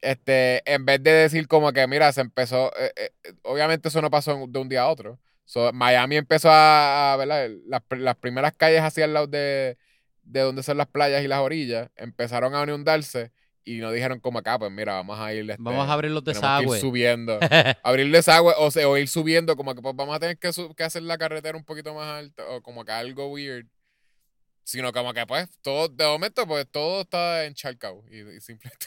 Este, en vez de decir como que mira, se empezó eh, eh, obviamente eso no pasó de un día a otro. So, Miami empezó a, ¿verdad? Las, las primeras calles hacia el lado de, de donde son las playas y las orillas empezaron a inundarse y nos dijeron como acá, pues mira, vamos a ir este, Vamos a abrir los desagües. subiendo abrir desagüe o, se- o ir subiendo, como que pues vamos a tener que, que hacer la carretera un poquito más alta o como que algo weird. Sino como que pues todo, de momento pues todo está encharcado y, y simplemente...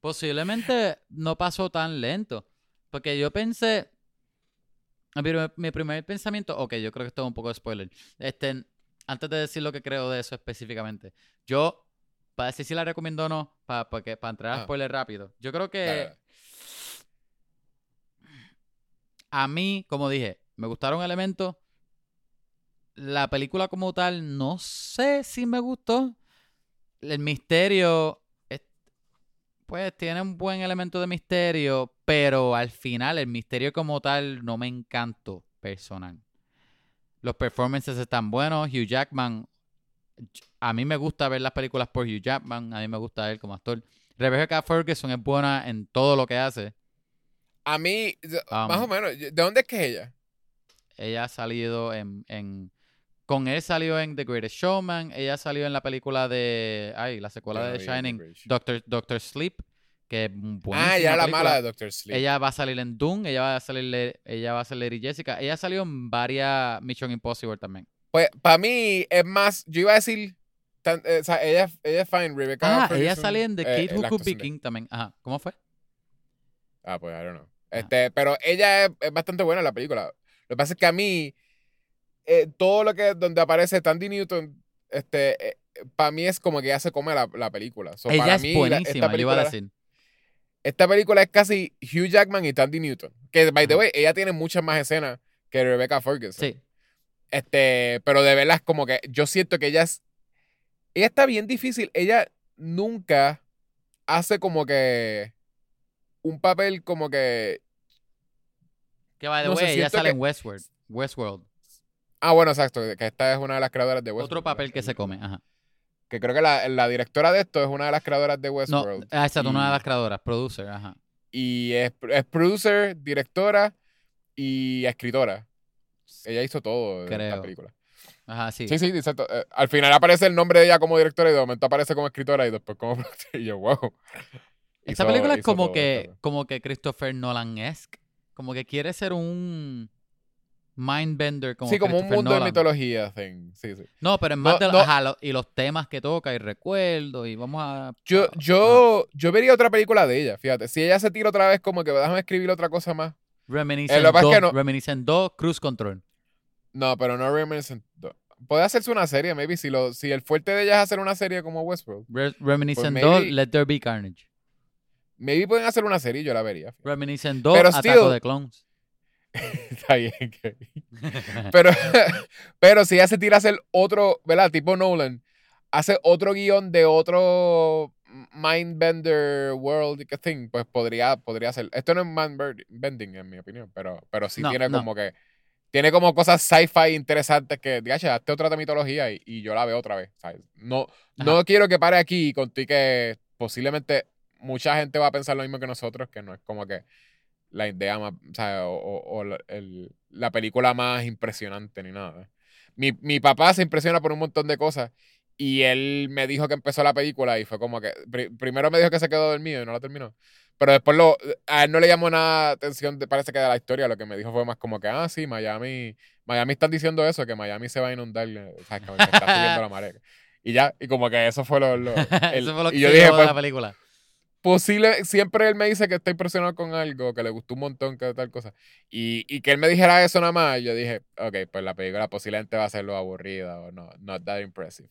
Posiblemente no pasó tan lento. Porque yo pensé. Mi primer, mi primer pensamiento. Ok, yo creo que esto es un poco de spoiler. Este, antes de decir lo que creo de eso específicamente. Yo, para decir si la recomiendo o no, para, porque, para entrar a Ajá. spoiler rápido. Yo creo que. A mí, como dije, me gustaron elementos. La película como tal, no sé si me gustó. El misterio, pues tiene un buen elemento de misterio, pero al final el misterio como tal no me encantó personal. Los performances están buenos. Hugh Jackman, a mí me gusta ver las películas por Hugh Jackman. A mí me gusta él como actor. Rebecca Ferguson es buena en todo lo que hace. A mí, Um, más o menos, ¿de dónde es que es ella? Ella ha salido en, en- Con él salió en The Greatest Showman. Ella salió en la película de. Ay, la secuela no de Shining. Doctor, Doctor Sleep. Que es buenísima Ah, ya la película. mala de Doctor Sleep. Ella va a salir en Doom. Ella va a salir, ella va a ser Lady Jessica. Ella salió en varias Mission Impossible también. Pues para mí es más, yo iba a decir, tan- eh, o sea, ella, ella es fine, Rebecca Ah, ella salió en The eh, Kid eh, Who la Could Be King también. Ajá. ¿Cómo fue? Ah, pues, I don't know. Este, pero ella es, es bastante buena en la película. Lo que pasa es que a mí, eh, todo lo que donde aparece Tandy Newton, este, para mí es como que ya se come la, la película. So, ella para es mí, la- buenísima, esta, yo iba a película, decir. Esta película es casi Hugh Jackman y Tandy Newton. Que, by the way, ella tiene muchas más escenas que Rebecca Ferguson. Sí. Este, pero de verdad es como que yo siento que ella es. Ella está bien difícil. Ella nunca hace como que un papel como que Que by the No sé, way, ella sale que- en Westworld. Westworld. Ah, bueno, exacto, que esta es una de las creadoras de Westworld. Otro papel que se come. Ajá. Que creo que la, la directora de esto es una de las creadoras de No, Westworld. ah, exacto, una de las creadoras, producer, ajá. Y es, es producer, directora y escritora. Ella hizo todo en esta Creo. película. Ajá, sí. Sí, sí, exacto. Eh, al final aparece el nombre de ella como directora y de momento aparece como escritora y después como productora. Y yo, wow. Esta Hizo- película es como todo, que, como que Christopher Nolan-esque. Como que quiere ser un mindbender como sí, como un mundo de mitología thing. Sí, sí. No, pero es más No, de no. ajá, lo- y los temas que toca y recuerdo y vamos a... Yo, yo, yo vería otra película de ella, fíjate. Si ella se tira otra vez como que déjame escribir otra cosa más. Reminiscent Eh, 2, no- Reminiscent 2, Cruise Control. No, pero no Reminiscent. no. Puede hacerse una serie, maybe. Si, lo, si el fuerte de ella es hacer una serie como Westworld. Re- Reminiscent Pues 2, maybe- Let There Be Carnage. Maybe pueden hacer una serie yo la vería. fíjate. Reminiscent 2, Pero Ataco still- de Clones. Está bien. Pero, pero si ella se tira a hacer otro, ¿verdad? Tipo Nolan, hace otro guion de otro Mindbender World thing, pues podría, podría ser. Esto no es Mindbending, en mi opinión, pero, pero sí No, tiene no. como que. Tiene como cosas sci-fi interesantes que, digache, hazte otra mitología y, y yo la veo otra vez, ¿sabes? No, no quiero que pare aquí y contigo que posiblemente mucha gente va a pensar lo mismo que nosotros, que no es como que la idea más, o, sea, o, o- el- la película más impresionante ni nada. Mi, mi papá se impresiona por un montón de cosas y él me dijo que empezó la película y fue como que, pri- primero me dijo que se quedó dormido y no la terminó. Pero después lo, a él no le llamó nada atención, de- parece que de la historia, lo que me dijo fue más como que, ah, sí, Miami, Miami están diciendo eso, que Miami se va a inundar, o sea, que, que está subiendo la marea. Y ya, y como que eso fue lo... lo- el- Eso fue lo que y yo dije, de pues, la película. Posible, siempre él me dice que está impresionado con algo, que le gustó un montón, que tal cosa. Y, y que él me dijera eso nada más, yo dije, ok, pues la película posiblemente va a ser lo aburrida o no, not that impressive.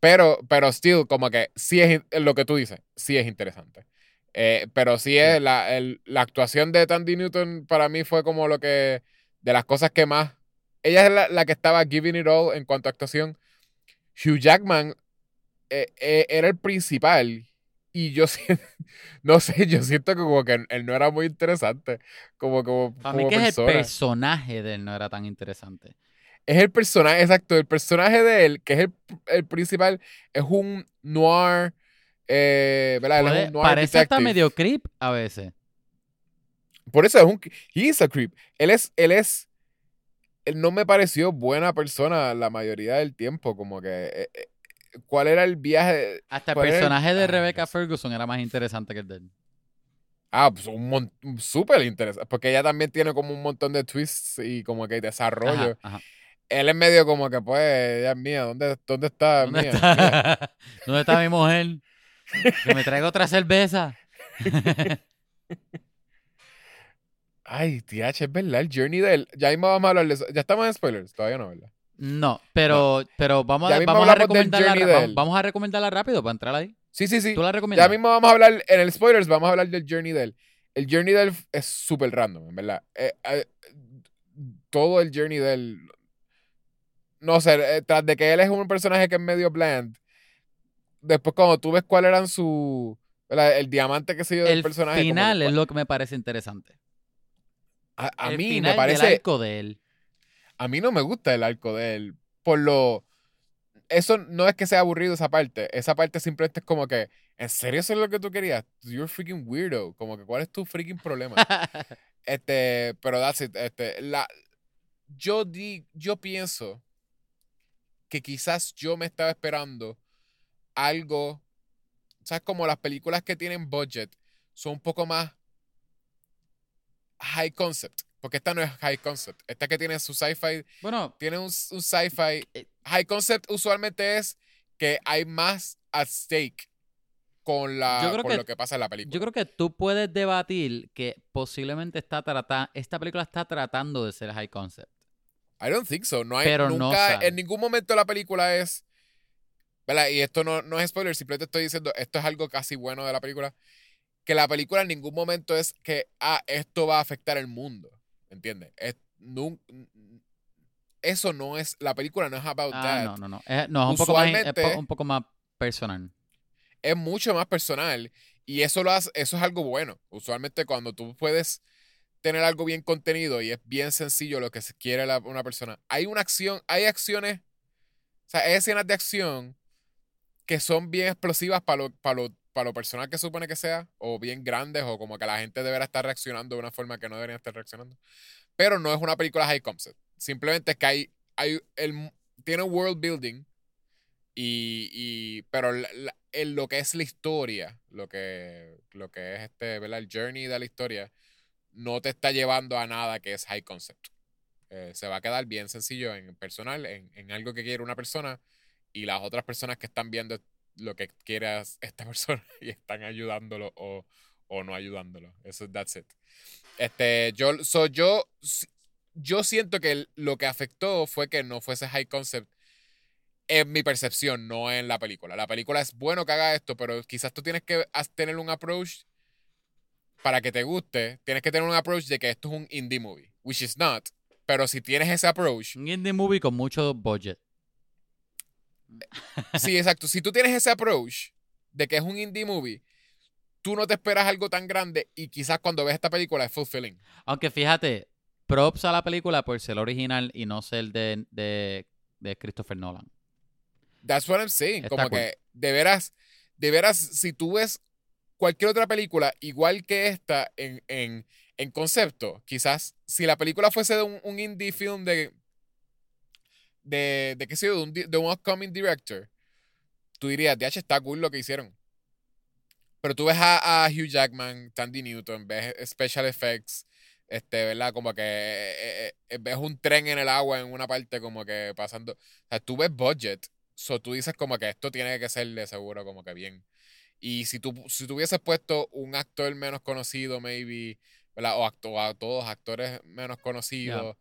Pero, pero still, como que sí es lo que tú dices, sí es interesante. Eh, pero sí es la, el- la actuación de Tandy Newton para mí fue como lo que, de las cosas que más, ella es la, la que estaba giving it all en cuanto a actuación. Hugh Jackman eh, eh, era el principal y yo siento, no sé, yo siento que como que él no era muy interesante como, como, Para mí como que es el persona. personaje de él no era tan interesante. Es el personaje, exacto, el personaje de él, que es el, el principal, es un noir, eh, ¿verdad? Él es Puede- un noir parece hasta medio creep a veces. Por eso es un, he is a creep. Él es, él es, él no me pareció buena persona la mayoría del tiempo, como que, eh, eh, ¿cuál era el viaje? Hasta el ¿Cuál era el- personaje de Ah, Rebecca. Ferguson era más interesante que el de él. Ah, pues un montón, súper interesante, porque ella también tiene como un montón de twists y como que desarrollo. Ajá, ajá. Él es medio como que, pues, ella es mía, ¿dónde, dónde está ¿Dónde mía? está? ¿Dónde está mi mujer? Que me traiga otra cerveza. Ay, TH, es verdad, el journey de él. Ya mismo vamos a hablar de eso. Ya estamos en spoilers, todavía no, ¿verdad? No, pero, pero vamos, a, vamos, a recomendarla, vamos, vamos a recomendarla rápido para entrar ahí. Sí, sí, sí. ¿Tú la recomiendas? Ya mismo vamos a hablar, en el spoilers, vamos a hablar del journey de él. El journey de él es súper random, en verdad. Eh, eh, todo el journey de él. No sé, eh, tras de que él es un personaje que es medio bland, después cuando tú ves cuál eran su. ¿verdad? El diamante que se dio del el personaje. como que final es lo que me parece interesante. a, a el mí final me parece. arco de él. A mí no me gusta el arco de él. Por lo. Eso no es que sea aburrido esa parte. Esa parte simplemente es como que. ¿En serio eso es lo que tú querías? You're freaking weirdo. Como que, ¿cuál es tu freaking problema? Este, pero that's it. Este, la, yo, di, yo pienso que quizás yo me estaba esperando algo. ¿Sabes? Como las películas que tienen budget son un poco más high concept. Porque esta no es high concept. Esta que tiene su sci-fi, bueno, tiene un, un sci-fi. Eh. High concept usualmente es que hay más at stake con, la, con que- lo que pasa en la película. yo creo que tú puedes debatir que posiblemente está trata esta película está tratando de ser high concept. I don't think so. No hay Pero no nunca, sabe. en ningún momento la película es. ¿Verdad? Y esto no, no es spoiler, simplemente estoy diciendo, esto es algo casi bueno de la película. Que la película en ningún momento es que, ah, esto va a afectar el mundo. ¿Entiendes? Es, eso no es, la película no es about Ah, that. no, no, no. Es, no, es un poco, más, es po- un poco más personal. es mucho más personal y eso lo hace, eso es algo bueno. Usualmente cuando tú puedes tener algo bien contenido y es bien sencillo lo que se quiere la- una persona. Hay una acción, hay acciones, o sea, hay escenas de acción que son bien explosivas para lo, para lo, para lo personal que supone que sea, o bien grandes, o como que la gente deberá estar reaccionando de una forma que no debería estar reaccionando. Pero no es una película high concept. Simplemente es que hay, hay el, tiene world building, y, y pero la- la- en lo que es la historia, lo que, lo que es este, ¿verdad? El journey de la historia, no te está llevando a nada que es high concept. Eh, se va a quedar bien sencillo en personal, en, en algo que quiere una persona y las otras personas que están viendo lo que quiere esta persona y están ayudándolo o, o no ayudándolo. Eso, that's it. Este, yo, so, yo, yo siento que lo que afectó fue que no fuese high concept en mi percepción, no en la película. La película es bueno que haga esto, pero quizás tú tienes que tener un approach para que te guste. Tienes que tener un approach de que esto es un indie movie, which is not. Pero si tienes ese approach. Un indie movie con mucho budget. Sí, exacto. Si tú tienes ese approach de que es un indie movie, tú no te esperas algo tan grande y quizás cuando ves esta película es fulfilling. Aunque fíjate, props a la película por ser original y no ser de, de, de Christopher Nolan. That's what I'm saying. Está Como cool. que de veras, de veras, si tú ves cualquier otra película igual que esta en, en, en concepto, quizás si la película fuese de un, un indie film de, de, de qué sé yo, de un, de un upcoming director, tú dirías, DH está cool lo que hicieron. Pero tú ves a, a Hugh Jackman, Tandy Newton, ves special effects, este, ¿verdad? Como que eh, eh, ves un tren en el agua en una parte como que pasando. O sea, tú ves budget So tú dices como que esto tiene que ser de seguro como que bien. Y si tú, si hubieses puesto un actor menos conocido, maybe, ¿verdad? O, acto, a todos actores menos conocidos yeah.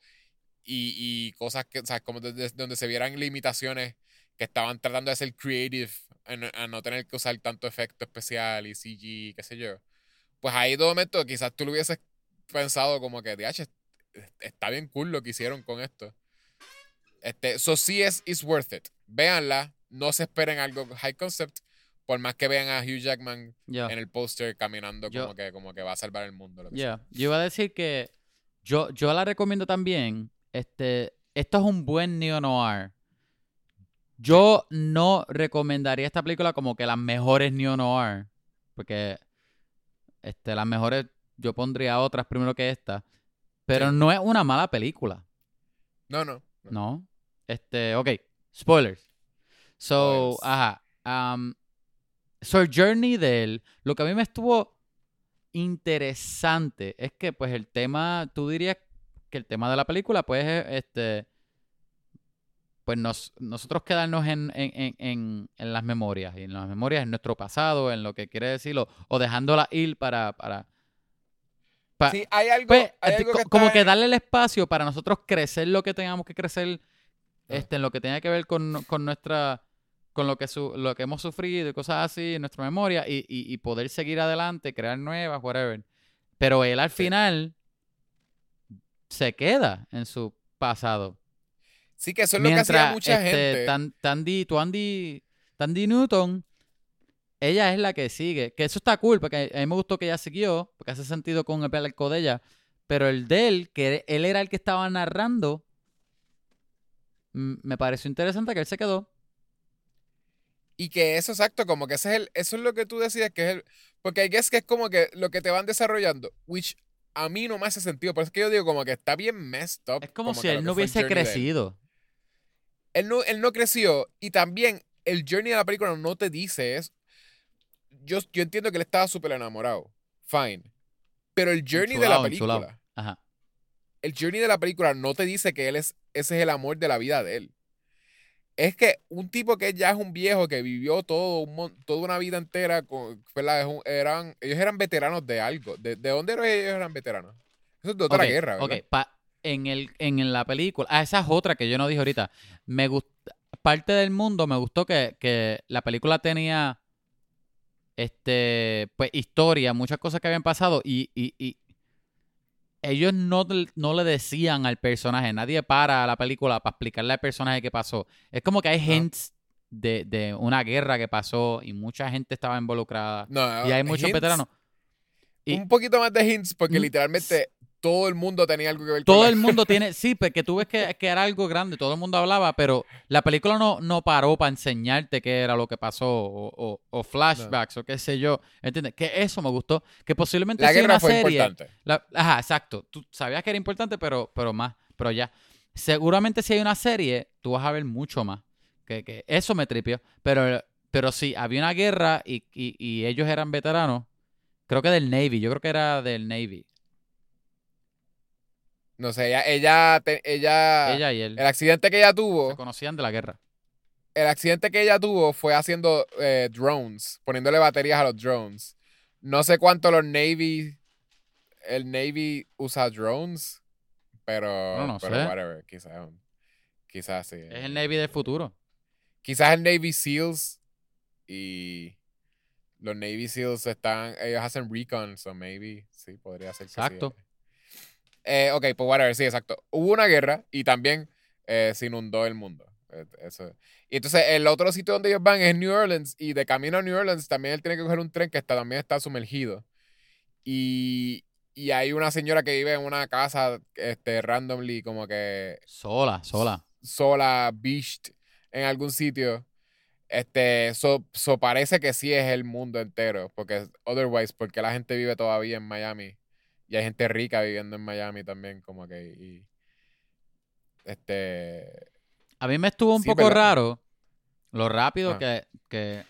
Y, y, cosas que, o sea, como desde donde se vieran limitaciones que estaban tratando de ser creative, a, no tener que usar tanto efecto especial y CG, qué sé yo. Pues ahí de momento quizás tú lo hubieses pensado como que, DH, está bien cool lo que hicieron con esto. Este, so sí es it's worth it. Véanla, no se esperen algo high concept, por más que vean a Hugh Jackman yeah. en el póster caminando como, yo, que, como que va a salvar el mundo. Lo que yeah. Yo iba a decir que yo, yo la recomiendo también. Este, esto es un buen neo noir. Yo no recomendaría esta película como que las mejores neo noir, porque este, las mejores yo pondría otras primero que esta, pero sí. no es una mala película. No, no. No. no. Este, ok. Spoilers. So, Spoilers. ajá. Um, so, el journey de él, lo que a mí me estuvo interesante es que, pues, el tema, tú dirías que el tema de la película, pues, este, pues, nos, nosotros quedarnos en, en, en, en, las memorias, y en las memorias, en nuestro pasado, en lo que quiere decirlo, o dejándola ir para, para, Pa, sí, hay algo, pues, hay algo que como que darle el espacio para nosotros crecer lo que tengamos que crecer este, en lo que tenga que ver con, con nuestra con lo que su, lo que hemos sufrido y cosas así en nuestra memoria y, y, y, poder seguir adelante, crear nuevas, whatever. Pero él al sí. final se queda en su pasado. Sí, que eso es Mientras, lo que hacía mucha este, gente. Tan, Tandy, Tandy, Tandy Newton, ella es la que sigue. Que eso está cool, porque a mí me gustó que ella siguió, porque hace sentido con el arco de ella. Pero el de él, que él era el que estaba narrando, me pareció interesante que él se quedó. Y que eso, exacto, como que ese es el, eso es lo que tú decías, que es el, porque hay que es que es como que lo que te van desarrollando, which a mí no me hace sentido, por eso es que yo digo como que está bien messed up. Es como, como si él no hubiese crecido. Él. él no, él no creció y también el journey de la película no te dice eso. Yo, yo entiendo que él estaba súper enamorado, fine, pero el journey Chulao, de la película, Ajá. el journey de la película no te dice que él es, ese es el amor de la vida de él es que un tipo que ya es un viejo que vivió todo un, toda una vida entera, con, eran, ellos eran veteranos de algo. ¿De, de dónde eran ellos eran veteranos? Eso es de otra okay, guerra, ¿verdad? Pa, en, el, en la película, ah, esa es otra que yo no dije ahorita. Me gusta, parte del mundo me gustó que, que la película tenía este, pues, historia, muchas cosas que habían pasado y, y, y ellos no, no, le decían al personaje, nadie para la película para explicarle al personaje qué pasó. Es como que hay no. hints de, de, una guerra que pasó y mucha gente estaba involucrada. No, y hay muchos hints, veteranos. Y, un poquito más de hints porque literalmente todo el mundo tenía algo que ver con Todo el mundo tiene, sí, porque tú ves que, que era algo grande, todo el mundo hablaba, pero la película no, no paró para enseñarte qué era lo que pasó, o, o- o flashbacks, o qué sé yo, ¿entiendes? Que eso me gustó, que posiblemente La sea guerra una fue serie. importante. La- ajá, exacto. Tú sabías que era importante, pero, pero más, pero ya. Seguramente si hay una serie, tú vas a ver mucho más. Que, que eso me tripió. Pero, pero sí, había una guerra y, y, y ellos eran veteranos. Creo que del Navy. Yo creo que era del Navy. No sé, ella, ella, te- ella, Ella y él el accidente que ella se tuvo, conocían de la guerra. el accidente que ella tuvo fue haciendo eh, drones, poniéndole baterías a los drones. No sé cuánto los Navy, el Navy usa drones, pero, No, no pero sé. whatever, quizás, quizás sí. Es el Navy del futuro. Quizás el Navy SEALs y los Navy SEALs están, ellos hacen recon, so maybe, sí, podría ser que sí. Exacto. Eh, ok, pues whatever, sí, exacto. Hubo una guerra y también eh, se inundó el mundo. Eh, Eso. Y entonces el otro sitio donde ellos van es New Orleans y de camino a New Orleans también él tiene que coger un tren que está, también está sumergido. Y, y hay una señora que vive en una casa este, randomly como que Sola, sola. sola, beached en algún sitio. Este, so, so parece que sí es el mundo entero, porque otherwise, porque la gente vive todavía en Miami y hay gente rica viviendo en Miami también, como que y, este, A mí me estuvo un Sí, poco raro lo rápido Ah. que, que...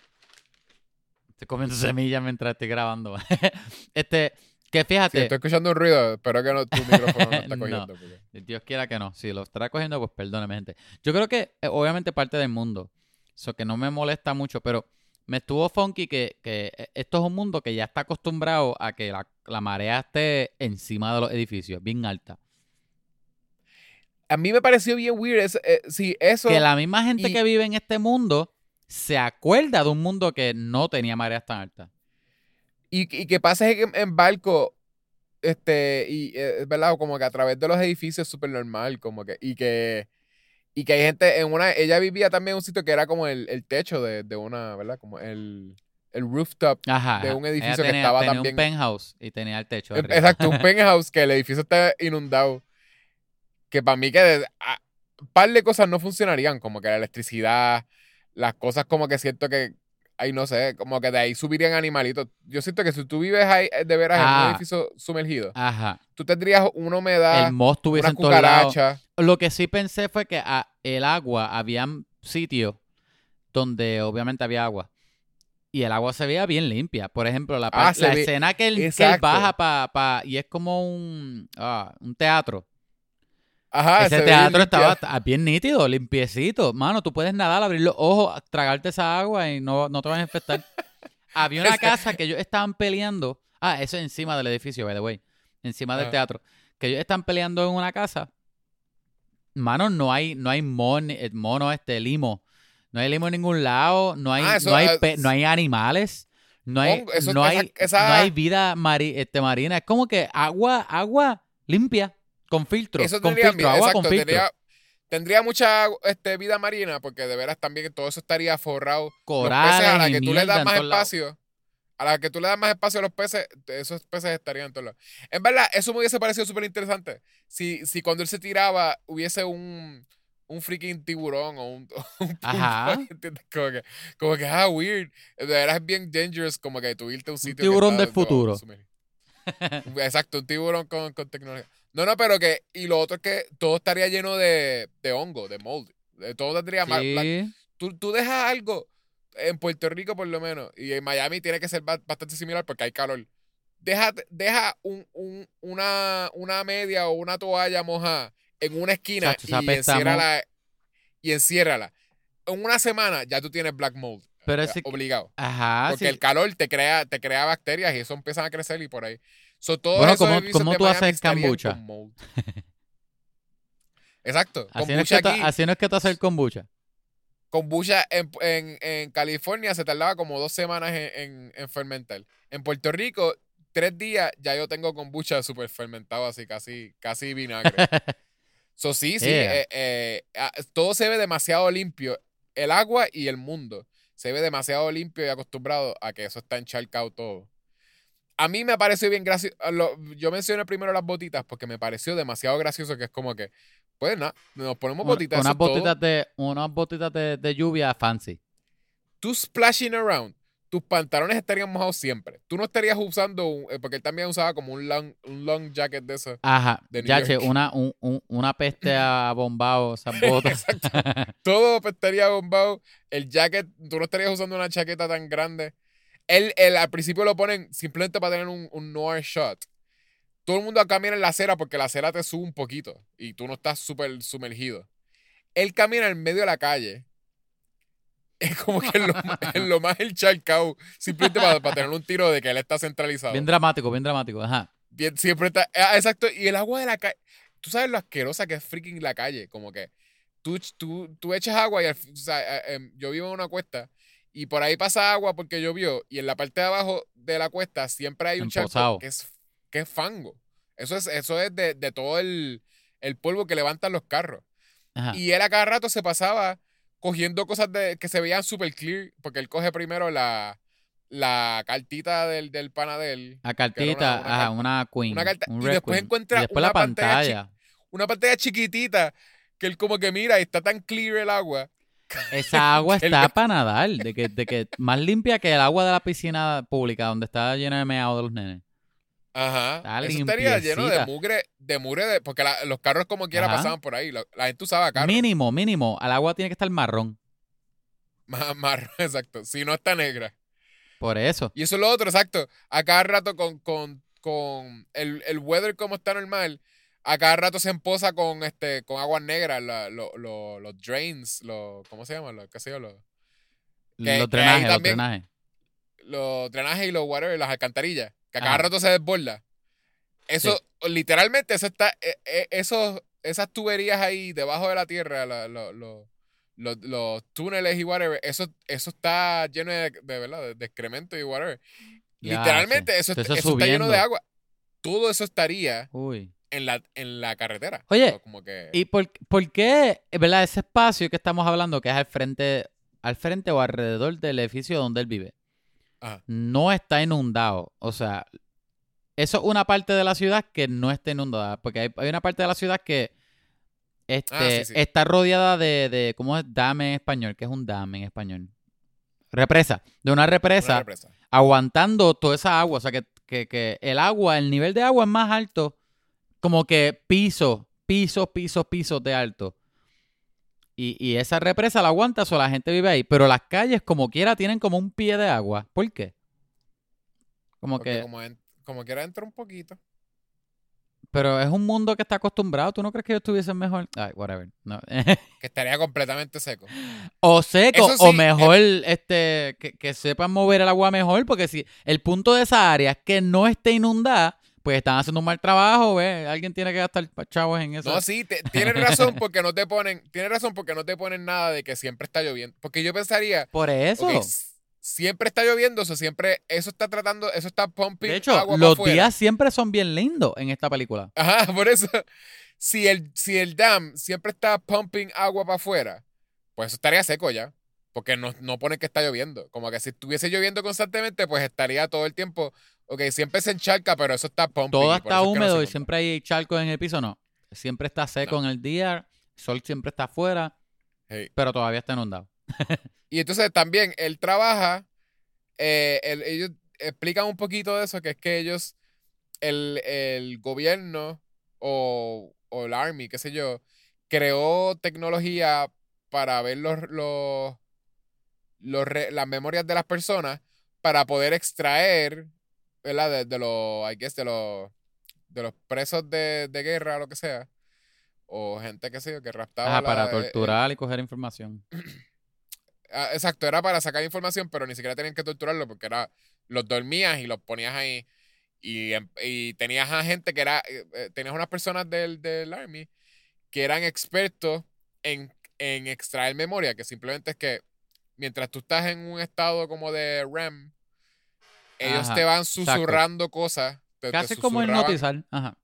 Estoy comiendo semillas mientras estoy grabando. este, que fíjate... estoy escuchando un ruido, espero que no, tu micrófono no está No. cogiendo. porque- Dios quiera que no. Si lo estará cogiendo, pues perdóneme, gente. Yo creo que, eh, obviamente, parte del mundo. Eso que no me molesta mucho, pero me estuvo funky que, que eh, esto es un mundo que ya está acostumbrado a que la, la marea esté encima de los edificios, bien alta. A mí me pareció bien weird, es, eh, sí, eso, Que la misma gente y- que vive en este mundo se acuerda de un mundo que no tenía mareas tan altas. y, y que pasa es que en, en barco, este, y eh, es verdad, como que a través de los edificios es súper normal, como que, y que, y que hay gente en una, ella vivía también en un sitio que era como el, el techo de, de una, ¿verdad? Como el, el rooftop. Ajá. De un edificio que estaba tenía también- un penthouse y tenía el techo. Arriba. Exacto, un penthouse que el edificio está inundado. Que para mí que de- a- un par de cosas no funcionarían, como que la electricidad, las cosas como que siento que, ay, no sé, como que de ahí subirían animalitos. Yo siento que si tú vives ahí eh, de veras en Ah. un edificio sumergido, Ajá. tú tendrías una humedad, El moss una cucaracha. Lo que sí pensé fue que ah, el agua, había sitios donde obviamente había agua. Y el agua se veía bien limpia. Por ejemplo, la, Ah, la escena que él, que él baja pa, pa- y es como un, ah, un teatro. Ajá, Ese teatro estaba limpia. bien nítido, limpiecito. Mano, tú puedes nadar, abrir los ojos, tragarte esa agua y no, no te vas a infectar. Había una casa que ellos estaban peleando. Ah, eso es encima del edificio, by the way. Encima del Ajá. teatro. Que ellos están peleando en una casa. Mano, no hay, no hay mon- eh, mono, este, limo. No hay limo en ningún lado. No hay, Ah, eso, no hay, ah, no hay animales. No hay, eso- no esa- hay, esa- no hay vida mari- este, marina. Es como que agua, agua limpia. Con filtro. Eso con tendría, filtro, agua con exacto, filtro. tendría, tendría mucha este, vida marina, porque de veras también todo eso estaría forrado. Corales a la que tú le das más lados. espacio, a la que tú le das más espacio a los peces, esos peces estarían en todos lados. En verdad, eso me hubiese parecido súper interesante. Si, si cuando él se tiraba hubiese un, un freaking tiburón o un, un Ajá. Como que, como que, ah, weird. De verdad es bien dangerous como que tú irte a un sitio. que tiburón del futuro. Exacto, un tiburón con, con tecnología. No, no, pero que, y lo otro es que todo estaría lleno de, de hongo, de mold. De- Todo tendría más. Sí. tú, tú dejas algo en Puerto Rico por lo menos, y en Miami tiene que ser ba- bastante similar porque hay calor. Deja, deja un, un- una, una media o una toalla mojada en una esquina Chacho, y enciérrala, y enciérrala. En una semana ya tú tienes black mold. Pero eh, ese- obligado. Ajá. Porque sí. el calor te crea, te crea bacterias y eso empiezan a crecer y por ahí. So, Bueno, ¿cómo- tú haces kombucha? Exacto. Así no, es que aquí, así no es que tú haces kombucha. kombucha en, en, en California se tardaba como dos semanas en, en, en fermentar. En Puerto Rico, tres días ya yo tengo kombucha súper fermentado, así casi, casi vinagre. So, sí, sí, Yeah. eh, eh, ah, todo se ve demasiado limpio. El agua y el mundo se ve demasiado limpio y acostumbrado a que eso está encharcado todo. A mí me pareció bien gracioso. Yo mencioné primero las botitas porque me pareció demasiado gracioso que es como que, pues nada, nos ponemos botitas. unas, botitas de, unas botitas de, lluvia fancy. Tú splashing around tus pantalones estarían mojados siempre. Tú no estarías usando, eh, porque él también usaba como un long, un long jacket de eso. Ajá, che, una, un, una peste a bombao, esas botas. Todo pestería a bombao. El jacket, tú no estarías usando una chaqueta tan grande. Él, al principio lo ponen simplemente para tener un, un noir shot. Todo el mundo camina en la acera porque la acera te sube un poquito y tú no estás súper sumergido. Él camina en medio de la calle es como que en lo, en lo más el charcao, simplemente para, para, tener un tiro de que él está centralizado. Bien dramático, bien dramático, ajá. Bien, siempre está, ah, exacto, y el agua de la calle, tú sabes lo asquerosa que es freaking la calle, como que tú, tú, tú echas agua y, o sea, eh, em, yo vivo en una cuesta y por ahí pasa agua porque llovió y en la parte de abajo de la cuesta siempre hay un charco que es, que es fango. Eso es, eso es de, de todo el, el polvo que levantan los carros. Ajá. Y él a cada rato se pasaba cogiendo cosas de, que se veían super clear, porque él coge primero la, la cartita del, del panadel. La cartita, una, ajá, una queen. y después encuentra una pantalla. una pantalla chiquitita que él como que mira y está tan clear el agua. Esa agua está para nadar, de que, de que más limpia que el agua de la piscina pública donde está llena de meado de los nenes. Ajá. Eso estaría lleno de mugre, de mugre, porque los carros como quiera pasaban por ahí. La, gente usaba carros. Mínimo, mínimo. Al agua tiene que estar marrón. marrón, exacto. Si no está negra. Por eso. Y eso es lo otro, exacto. A cada rato con, con, con el, el weather como está normal, a cada rato se emposa con este con aguas negras, los drains, los, ¿cómo se llama? Los, ¿Qué sé yo? Los, los drenajes, los drenajes. Los drenajes y los water, las alcantarillas que a cada rato se desborda. Eso, literalmente, eso está, eh, eh, esas tuberías ahí debajo de la tierra, los túneles y whatever, eso, eso está lleno de, ¿verdad? de, excremento y whatever. literalmente, eso, está lleno de agua. Todo eso estaría En, la, en la carretera. Oye, ¿y por, por, qué, verdad, ese espacio que estamos hablando, que es al frente, al frente o alrededor del edificio donde él vive, no está inundado. O sea, eso es una parte de la ciudad que no está inundada. Porque hay, una parte de la ciudad que este, ah, está rodeada de, ¿cómo es? Dame en español, que es un dame en español. Represa, de una represa, aguantando toda esa agua. O sea, que, que, el agua, el nivel de agua es más alto, como que pisos, pisos, pisos, pisos de alto. Y, esa represa la aguanta, o la gente vive ahí. Pero las calles, como quiera, tienen como un pie de agua. ¿Por qué? Como que. Como, quiera, entra un poquito. Pero es un mundo que está acostumbrado. ¿Tú no crees que ellos estuviesen mejor? Ay, whatever. que estaría completamente seco. O seco, o mejor este que, que, sepan mover el agua mejor. Porque si el punto de esa área es que no esté inundada, pues están haciendo un mal trabajo, ¿ves? Alguien tiene que gastar chavos en eso. No, sí, tienes razón porque no te ponen, tienes razón porque no te ponen nada de que siempre está lloviendo. Porque yo pensaría. Por eso. siempre está lloviendo, eso siempre, eso está tratando, eso está pumping. De hecho, los días siempre son bien lindos en esta película. Ajá, por eso. Si el, si el dam siempre está pumping agua para afuera, pues eso estaría seco ya. Porque no, no pone que está lloviendo. Como que si estuviese lloviendo constantemente, pues estaría todo el tiempo Ok, siempre se encharca, pero eso está pumping. Todo está húmedo y siempre hay charcos en el piso, no. Siempre está seco en el día, el sol siempre está afuera, pero todavía está inundado. y entonces también él trabaja, eh, ellos explican un poquito de eso, que es que ellos, el, gobierno o, el Army, qué sé yo, creó tecnología para ver los, los, las memorias de las personas para poder extraer ¿verdad? De, los, I guess, de los, de los presos de, guerra o lo que sea. O gente que sé que raptaba. Ah, para eh, torturar y coger información. Ah, exacto, era para sacar información, pero ni siquiera tenían que torturarlo porque era, los dormías y los ponías ahí. Y, em, y tenías a gente que era, eh, eh, tenías unas personas del, del Army que eran expertos en, en extraer memoria, que simplemente es que mientras tú estás en un estado como de REM, ellos te van susurrando cosas. Casi como hipnotizar. Ajá.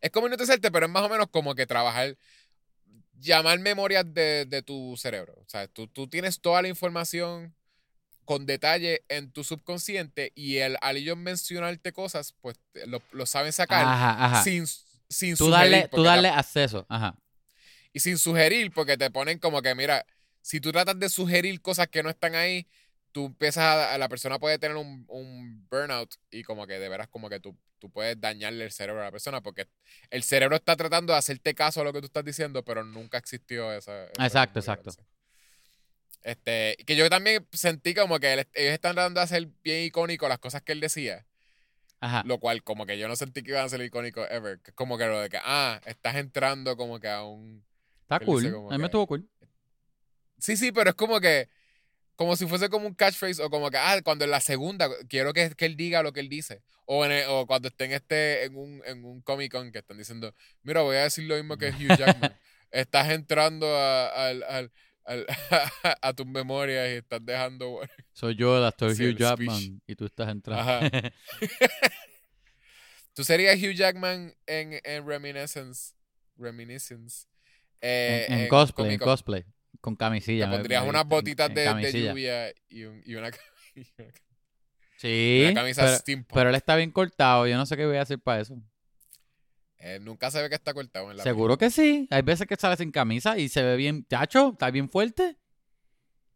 Es como hipnotizarte, pero es más o menos como que trabajar, llamar memorias de, tu cerebro. O sea, tú, tú, tienes toda la información con detalle en tu subconsciente y el, al ellos mencionarte cosas, pues lo, lo saben sacar Ajá, ajá. sin, sin Tú sugerir. darle, tú darle acceso. Ajá. y sin sugerir, porque te ponen como que, mira, si tú tratas de sugerir cosas que no están ahí, tú empiezas a, la persona puede tener un, un burnout y como que de veras como que tú, tú puedes dañarle el cerebro a la persona porque el cerebro está tratando de hacerte caso a lo que tú estás diciendo, pero nunca existió esa. esa Exacto, exacto. Este, que yo también sentí como que él- ellos están tratando de hacer bien icónico las cosas que él decía. Ajá. Lo cual, como que yo no sentí que iban a ser icónicos ever. Como que lo de que, ah, estás entrando como que a un. Está cool. A mí me estuvo cool. Sí, sí, pero es como que. Como si fuese como un catchphrase o como que, ah, cuando en la segunda quiero que, que él diga lo que él dice. O, en el- o cuando estén este, en un, en un Comic Con que están diciendo, mira, voy a decir lo mismo que Hugh Jackman. estás entrando a, al- al- a tus memorias y estás dejando. Soy yo el actor Sí, Hugh el speech. Jackman y tú estás entrando. Ajá. Tú serías Hugh Jackman en, en Reminiscence. Reminiscence. eh, en, en en cosplay, en cosplay. Con camisilla. Te pondrías me unas en- botitas en de, lluvia y, un- y una, cam- y una cam- Sí. una camisa pero, steampunk. pero él está bien cortado. Yo no sé qué voy a hacer para eso. Eh, nunca se ve que está cortado en la Seguro que sí. Hay veces que sale sin camisa y se ve bien. Chacho, está bien fuerte.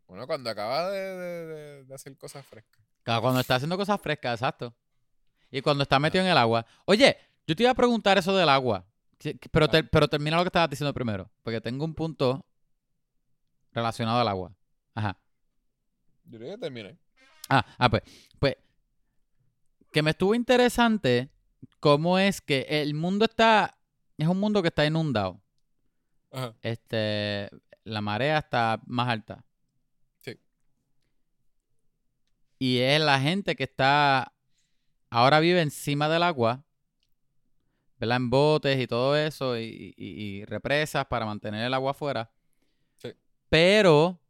Bueno, cuando acaba de, de- de- hacer cosas frescas. Claro, Cuando está haciendo cosas frescas, exacto. Y cuando está metido en el agua. Oye, yo te iba a preguntar eso del agua. Pero, te- pero termina lo que estabas diciendo primero. Porque tengo un punto relacionado al agua. Ajá. Yo creo que terminé. Ah, ah, pues, pues, que me estuvo interesante cómo es que el mundo está, es un mundo que está inundado. Ajá. Este, la marea está más alta. Sí. Y es la gente que está, ahora vive encima del agua, ¿verdad? En botes y todo eso, y, y- y represas para mantener el agua afuera. Pero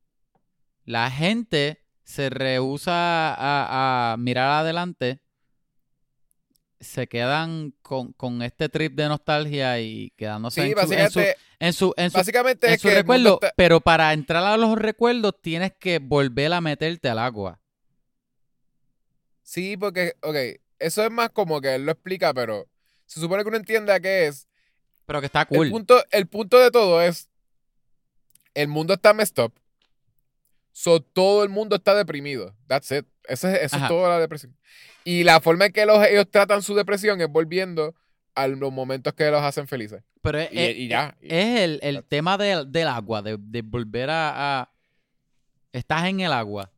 la gente se rehúsa a, a mirar adelante, se quedan con, con este trip de nostalgia y quedándose Sí, en, su, en su, básicamente, en su, en su- básicamente en es su que el recuerdo, está- pero para entrar a los recuerdos tienes que volver a meterte al agua. Sí, porque, ok, eso es más como que él lo explica, pero se supone que uno entienda qué es. Pero que está El cool. punto, el punto de todo es, el mundo está messed up, so todo el mundo está deprimido. That's it. Eso es, eso es toda la depresión. Y la forma en que los- ellos tratan su depresión es volviendo a los momentos que los hacen felices. Pero es, Y, es- y ya. y- es el, tema del, del agua, de, de volver a, a- Estás en el agua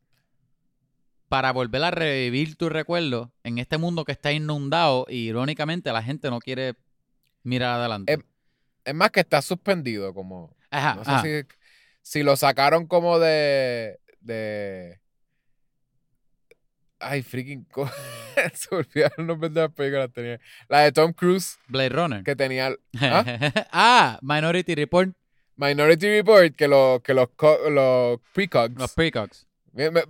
para volver a revivir tu recuerdo en este mundo que está inundado y irónicamente la gente no quiere mirar adelante. Es más que está suspendido, como... ajá, No sé ajá. si, si lo sacaron como de. de. Ay, freaking. co- Se olvidaron los nombres de las películas. Tenía. La de Tom Cruise, Blade Runner. que tenía ¿Ah? ah, Minority Report, Minority Report, que, lo, que los, co- los precogs. los precogs.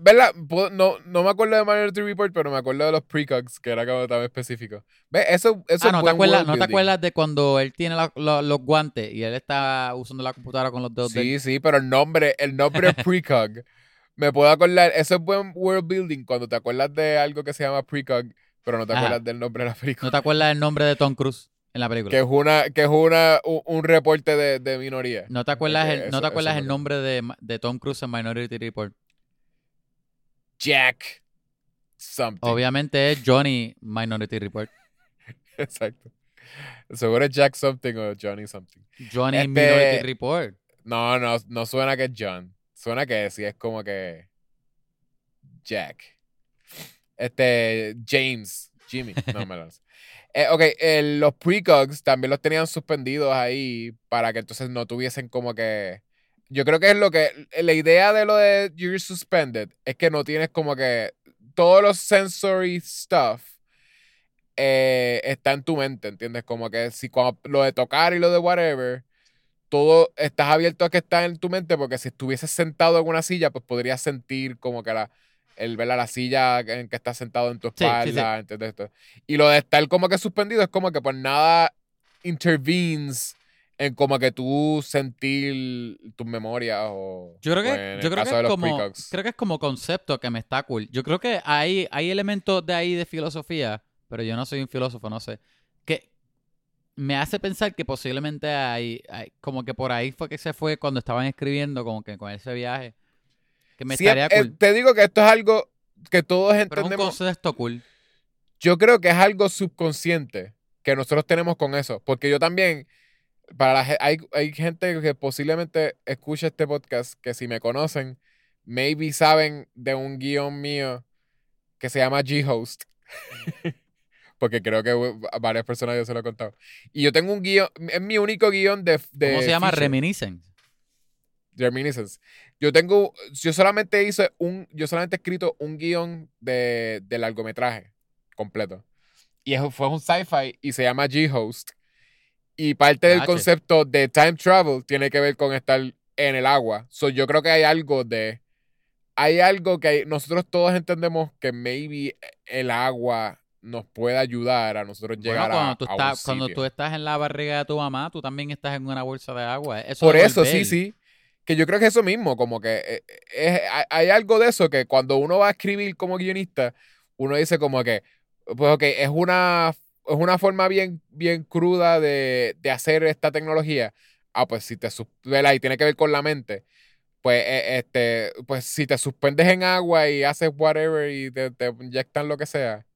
¿Verdad? No, no me acuerdo de Minority Report, pero me acuerdo de los precogs, que era como tan específico. ¿Ves? Eso, eso Ah, ¿no es te, acuerdas, ¿no te acuerdas de cuando él tiene la- los guantes y él está usando la computadora con los dedos de Sí, sí, pero el nombre, el nombre es precog. Me puedo acordar, eso es buen world building cuando te acuerdas de algo que se llama precog, pero no te Ajá. acuerdas del nombre de la película. ¿No te acuerdas del nombre de Tom Cruise en la película? que es una, que es una, un, un reporte de, de minoría. ¿No te acuerdas, Ok, el, eso- ¿no te acuerdas el nombre de, de Tom Cruise en Minority Report? Jack something. Obviamente es Johnny Minority Report. Exacto. Seguro es Jack something o Johnny something. Johnny Este- Minority Report. No, no, no suena que es John. Suena que sí es como que Jack. Este, James, Jimmy, no me lo sé. Eh, ok, eh, los precogs también los tenían suspendidos ahí para que entonces no tuviesen como que... Yo creo que es lo que... La idea de lo de You're Suspended es que no tienes como que... Todos los sensory stuff eh, está en tu mente, ¿entiendes? Como que si cuando lo de tocar y lo de whatever, todo estás abierto a que está en tu mente porque si estuvieses sentado en una silla, pues podrías sentir como que la, el ver a la silla en que estás sentado en tu Sí, sí, sí. espalda, ¿entiendes? Esto. Y lo de estar como que suspendido es como que pues nada intervenes en como que tú sentir tus memorias o Yo creo que, el yo creo que es como, creo que es como concepto que me está cool. Yo creo que hay, hay elementos de ahí de filosofía, pero yo no soy un filósofo, no sé, que me hace pensar que posiblemente hay, hay- como que por ahí fue que se fue cuando estaban escribiendo, como que con ese viaje, que me Sí, estaría eh, cool. te digo que esto es algo que todos pero es un entendemos. concepto cool. Yo creo que es algo subconsciente que nosotros tenemos con eso. Porque yo también, para la, hay, hay gente que posiblemente escucha este podcast que si me conocen, maybe saben de un guion mío que se llama G-Host. Porque creo que a varias personas yo se lo he contado. Y yo tengo un guion, es mi único guion de... de ¿Cómo se llama? Reminiscence. Reminiscence. Yo tengo, yo solamente hice un, yo solamente he escrito un guion de, de largometraje completo. Y eso fue un sci-fi y se llama G-Host. Y parte del concepto de time travel tiene que ver con estar en el agua. So, yo creo que hay algo de, hay algo que hay- nosotros todos entendemos que maybe el agua nos puede ayudar a nosotros Bueno, llegar cuando, a, tú a un estás, cuando sitio. tú estás en la barriga de tu mamá, tú también estás en una bolsa de agua. Eso Por eso, sí, volver. sí. Que yo creo que eso mismo, como que eh, es- hay- hay algo de eso que cuando uno va a escribir como guionista, uno dice como que, pues ok, es una, es una forma bien, bien cruda de, de hacer esta tecnología. Ah, pues si te, ¿verdad? y tiene que ver con la mente, pues, eh, este, pues si te suspendes en agua y haces whatever y te, te inyectan lo que sea.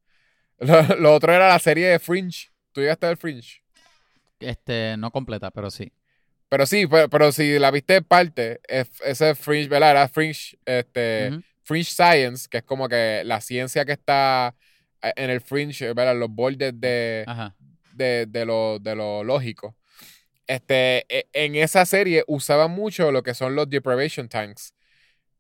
Lo, lo otro era la serie de Fringe. ¿Tú llegaste a ver Fringe? Este, no completa, pero sí. Pero sí, pero, pero si la viste en parte, es- ese Fringe, ¿verdad? Era Fringe, este, Ujú. Fringe Science, que es como que la ciencia que está en el fringe, ¿verdad? Los bordes de, de, de lo, de lo lógico. Este, e- en esa serie usaban mucho lo que son los deprivation tanks.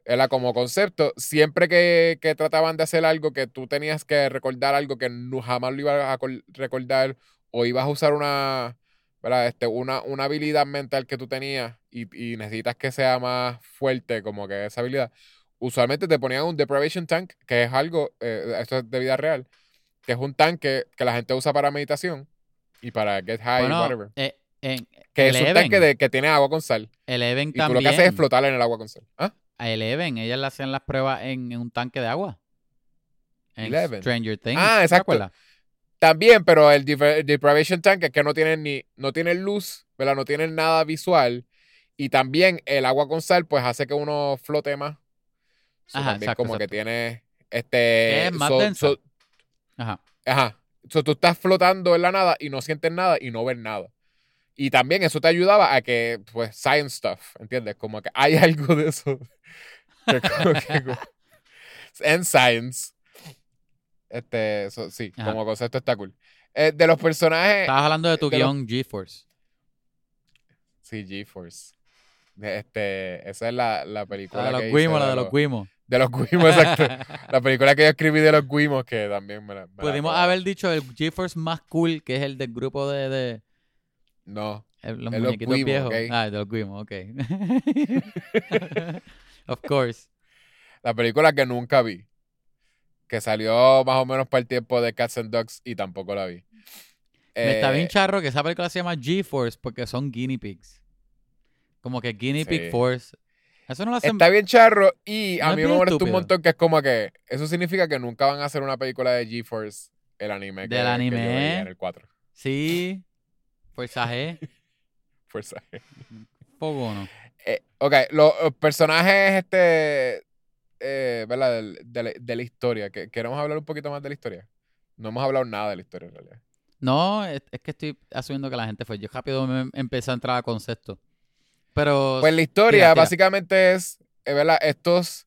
Era como concepto. Siempre que, que trataban de hacer algo que tú tenías que recordar algo que no, jamás lo ibas a recordar o ibas a usar una, ¿verdad? Este, una, una habilidad mental que tú tenías y, y necesitas que sea más fuerte como que esa habilidad. Usualmente te ponían un deprivation tank, que es algo, eh, esto es de vida real, que es un tanque que la gente usa para meditación y para get high, Bueno, whatever. eh, en Que es un tanque de, que tiene agua con sal. Eleven Y tú también. lo que haces es flotar en el agua con sal. ¿Ah? A Eleven, ellas le hacían las pruebas en, en un tanque de agua. En Eleven. Stranger Things. Ah, ¿te exacto. También, pero el deprivation tank es que no tienen ni, no tienen luz, ¿verdad? No tienen nada visual. Y también el agua con sal, pues hace que uno flote más. So, Ajá, también exacto, como que tiene este. es más so- densa. so- Ajá. Ajá. So, tú estás flotando en la nada y no sientes nada y no ves nada. Y también eso te ayudaba a que, pues, science stuff, ¿entiendes? Como que hay algo de eso. Que como que como- en science. Este, eso, sí, Ajá. como concepto está cool. Eh, de los personajes. Estabas hablando de tu de los- guion GeForce. Sí, GeForce. Este, esa es la, la película La de los Guimos, la de los Guimos. De los Guimos, exacto. la película que yo escribí de los Guimos, que también me la. me Pudimos haber dicho el GeForce más cool, que es el del grupo de, de No. eh, los muñequitos Guimos, viejos. ok. Ah, de los Guimos, ok. of course. La película que nunca vi. Que salió más o menos para el tiempo de Cats and Dogs y tampoco la vi. Me está Eh, bien charro que esa película se llama GeForce porque son guinea pigs. Como que guinea pig force. Eso no lo hacen. Está bien charro y a No mí me molesta un montón que es como que eso significa que nunca van a hacer una película de GeForce, el anime. que- Del que yo anime. veía en el 4. Sí. Forzaje. Fuerza. Poco no. Eh, ok, los, los personajes, este, eh, ¿verdad? De, la, de la historia. que ¿Queremos hablar un poquito más de la historia? No hemos hablado nada de la historia en realidad. No, es, es que estoy asumiendo que la gente fue. Yo rápido me empecé a entrar a concepto. Pero. Pues la historia tira, tira. básicamente es, eh, ¿verdad? Estos,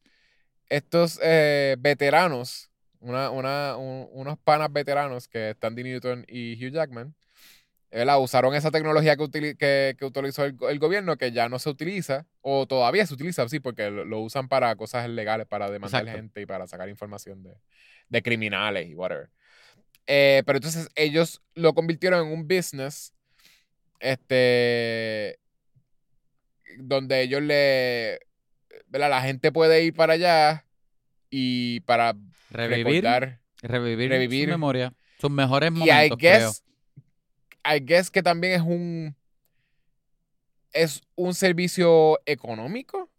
estos eh, veteranos, una, una, un- unos panas veteranos que están Dean Newton y Hugh Jackman, ¿verdad? Usaron esa tecnología que, que, que utilizó el, el gobierno, que ya no se utiliza, o todavía se utiliza, sí, porque lo, lo usan para cosas legales, para demandar Exacto. gente y para sacar información de, de criminales y whatever. Eh, pero entonces ellos lo convirtieron en un business, este, donde ellos le, ¿verdad? La gente puede ir para allá y para revivir. recordar. Revivir, revivir. su memoria. Sus mejores Y I momentos, creo. guess, I guess que también es un, es un servicio económico?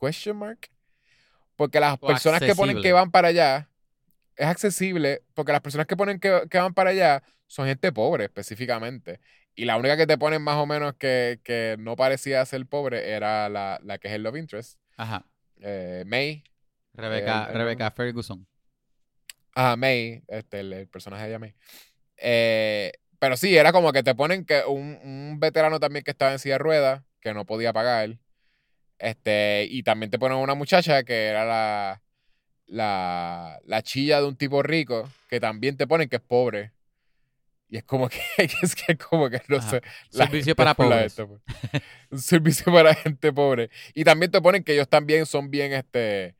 Question mark. Porque las O personas que ponen que van para allá es accesible porque las personas que ponen que, que van para allá son gente pobre específicamente. Y la única que te ponen más o menos que, que no parecía ser pobre era la, la que es el love interest, Ajá. eh, May. Rebecca, el- el- Rebecca Ferguson. Ah, May, este, el, el personaje de ella, May. Eh, pero sí, era como que te ponen que un, un veterano también que estaba en silla de ruedas, que no podía pagar. Este, y también te ponen una muchacha que era la, la, la chilla de un tipo rico, que también te ponen que es pobre. Y es como que, es que como que no Ajá. sé. Servicio para pobres. gente, pues. Un servicio para gente pobre. Y también te ponen que ellos también son bien, este,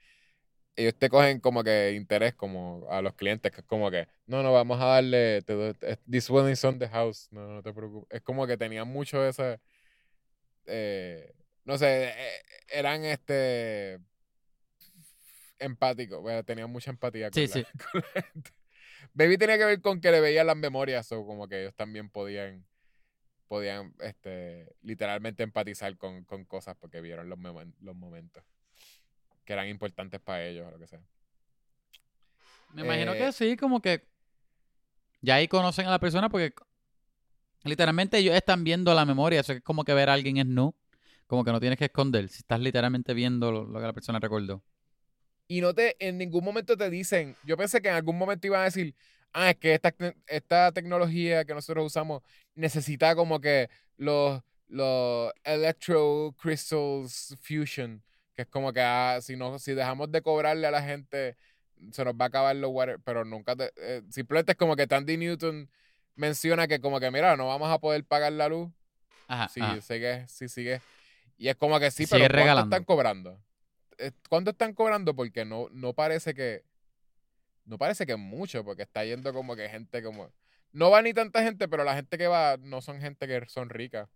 ellos te cogen como que interés como a los clientes, que es como que, no, no, vamos a darle, te this one is on the house, no, no te preocupes. Es como que tenían mucho ese, eh, no sé, eh, eran este empáticos, bueno, tenían mucha empatía con, Sí, la, sí. con la gente. Baby tenía que ver con que le veían las memorias o como que ellos también podían podían este literalmente empatizar con, con cosas porque vieron los, momen- los momentos que eran importantes para ellos o lo que sea. Me imagino Eh, que sí, como que ya ahí conocen a la persona porque literalmente ellos están viendo la memoria. Eso es como que ver a alguien es nu. Como que no tienes que esconder. Si estás literalmente viendo lo, lo que la persona recordó. Y no te, en ningún momento te dicen, yo pensé que en algún momento iban a decir, ah, es que esta, esta tecnología que nosotros usamos necesita como que los, los electro crystals fusion, que es como que ah, si, no, si dejamos de cobrarle a la gente, se nos va a acabar los water, pero nunca te, eh, simplemente es como que Tandy Newton menciona que como que, mira, no vamos a poder pagar la luz Ajá. si ajá. sigue, si sigue. Y es como que sí, Sigue pero ¿cuánto regalando. están cobrando? Eh, ¿Cuánto están cobrando? Porque no, no parece que. No parece que mucho, porque está yendo como que gente como. No va ni tanta gente, pero la gente que va no son gente que son ricas.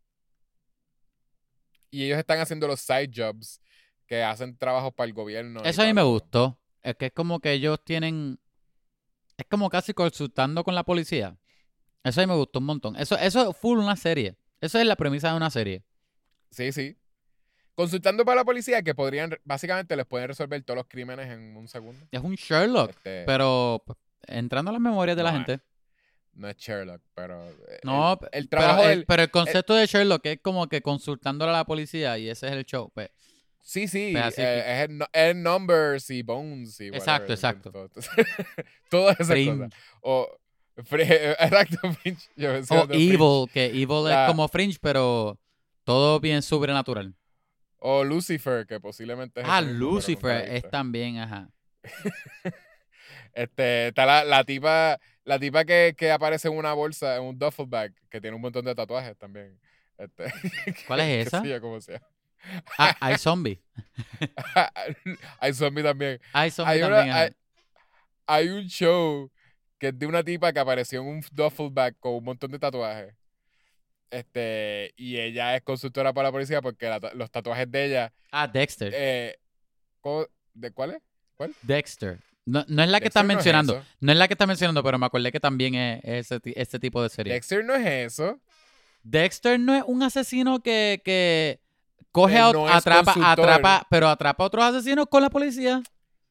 Y ellos están haciendo los side jobs que hacen trabajos para el gobierno. Eso a mí me gustó. Es que es como que ellos tienen. Es como casi consultando con la policía. Eso a mí me gustó un montón. Eso, eso es full una serie. Eso es la premisa de una serie. Sí, sí. Consultando para la policía que podrían, básicamente les pueden resolver todos los crímenes en un segundo. Es un Sherlock. Este, Pero pues, entrando a las memorias de la gente. no es Sherlock, pero. eh, No, el, el pero, trabajo el, pero el concepto de Sherlock es como que consultándole a la policía y ese es el show. Pues, Sí, sí, Pues eh, es, es numbers y bones y Exacto, whatever, exacto. todo- Todas esas Fringe. cosas. O, fre- exacto, Fringe. Yo decía O Fringe. Evil, que Evil La- es como Fringe, pero todo bien sobrenatural. O Lucifer, que posiblemente es Ah, Lucifer es también, ajá. Este, está la, la tipa, la tipa que, que aparece en una bolsa, en un duffel bag, que tiene un montón de tatuajes también. Este, ¿Cuál es esa? sé yo cómo sea. Ah, hay zombie. Hay zombie también. Hay zombie Hay, también. hay, hay un show que es de una tipa que apareció en un duffel bag con un montón de tatuajes. Este, y ella es consultora para la policía porque la los tatuajes de ella. Ah, Dexter. eh, ¿cómo- ¿De cuál es? Dexter. No, no es la que estás no mencionando. No es la que estás mencionando, pero me acordé que también es ese, este tipo de serie. Dexter no es eso. Dexter no es un asesino que, que coge a, atrapa, consultor. atrapa, pero atrapa a otros asesinos con la policía.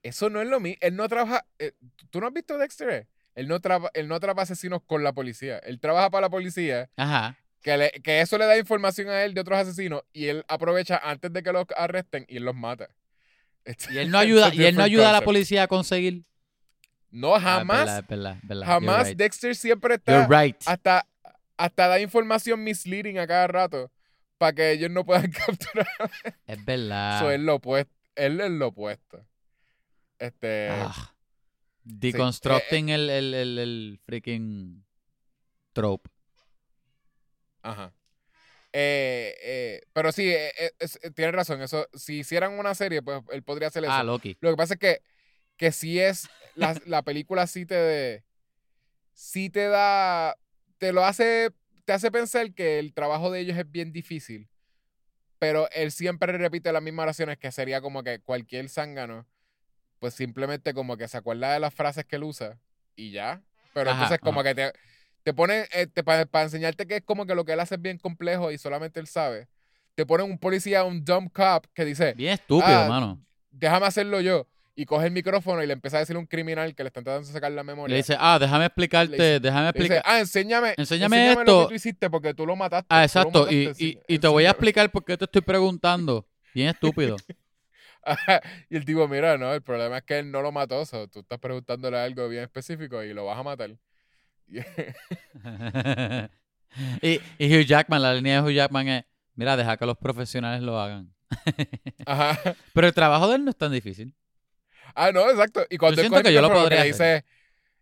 Eso no es lo mismo. Él no trabaja. eh, ¿Tú no has visto Dexter? Él no, traba- él no atrapa asesinos con la policía. Él trabaja para la policía. Ajá. Que, le- que eso le da información a él de otros asesinos. Y él aprovecha antes de que los arresten y él los mata. Y él no ayuda, y él no ayuda a la policía a conseguir. No, Ah, jamás. You're jamás right. Dexter siempre está. right. Hasta, hasta da información misleading a cada rato. Para que ellos no puedan capturar. Es verdad. Eso es lo opuesto. Él es lo opuesto. Este. Ah. Deconstructing el, el, el, el freaking trope. Ajá. Eh, eh, pero sí, eh, eh, eh, tienes razón. Eso, si hicieran una serie, pues él podría hacer eso. Ah, Loki. Lo que pasa es que, que sí es. La, la película sí te. De, sí te da. Te lo hace. Te hace pensar que el trabajo de ellos es bien difícil. Pero él siempre repite las mismas oraciones que sería como que cualquier zángano. Pues simplemente como que se acuerda de las frases que él usa. Y ya. Pero Ajá, entonces como ajá. que te. Te pone. para enseñarte que es como que lo que él hace es bien complejo y solamente él sabe. te ponen un policía, un dumb cop, que dice, Bien estúpido, Ah, mano. déjame hacerlo yo. Y coge el micrófono y le empieza a decir a un criminal que le está tratando de sacar la Le memoria. dice, ah, déjame explicarte, Le dice- déjame Le dice, explicar. ah, enséñame, Enséñame lo esto. que tú hiciste porque tú lo mataste. Ah, lo exacto. Y, mataste, y, sí, y te voy a enséñame". explicar por qué te estoy preguntando. Bien estúpido. Y el tipo, mira, no, el problema es que él no lo mató. so, tú estás preguntándole algo bien específico y lo vas a matar. Y- y, y Hugh Jackman, la línea de Hugh Jackman es, mira, deja que los profesionales lo hagan. Ajá. Pero el trabajo de él no es tan difícil. Ah, no, exacto. Y cuando él siento que yo lo podría dice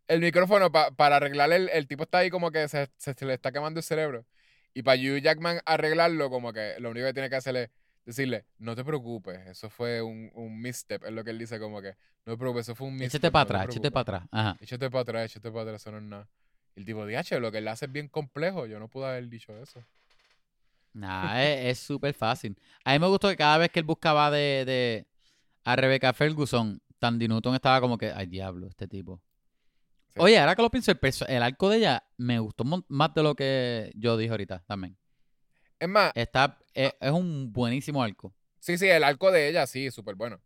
el micrófono pa- para arreglar el, el tipo está ahí como que se, se- se le está quemando el cerebro. Y para Hugh Jackman arreglarlo, como que lo único que tiene que hacer es decirle, no te preocupes, eso fue un, un misstep. Es lo que él dice, como que, no te preocupes, eso fue un misstep. Échate para no atrás, échate para preocupes". atrás. Ajá. Échate para atrás, échate para atrás, eso no es nada. El tipo, diache, lo que él hace es bien complejo. Yo no pude haber dicho eso. Nah, es súper fácil. A mí me gustó que cada vez que él buscaba de, de a Rebecca Ferguson, Tandy Newton estaba como que, ay, diablo, este tipo. Sí. Oye, ahora que lo pienso, el, el arco de ella me gustó más de lo que yo dije ahorita también. Es más, Está, es, es un buenísimo arco. Sí, sí, el arco de ella, sí, súper bueno.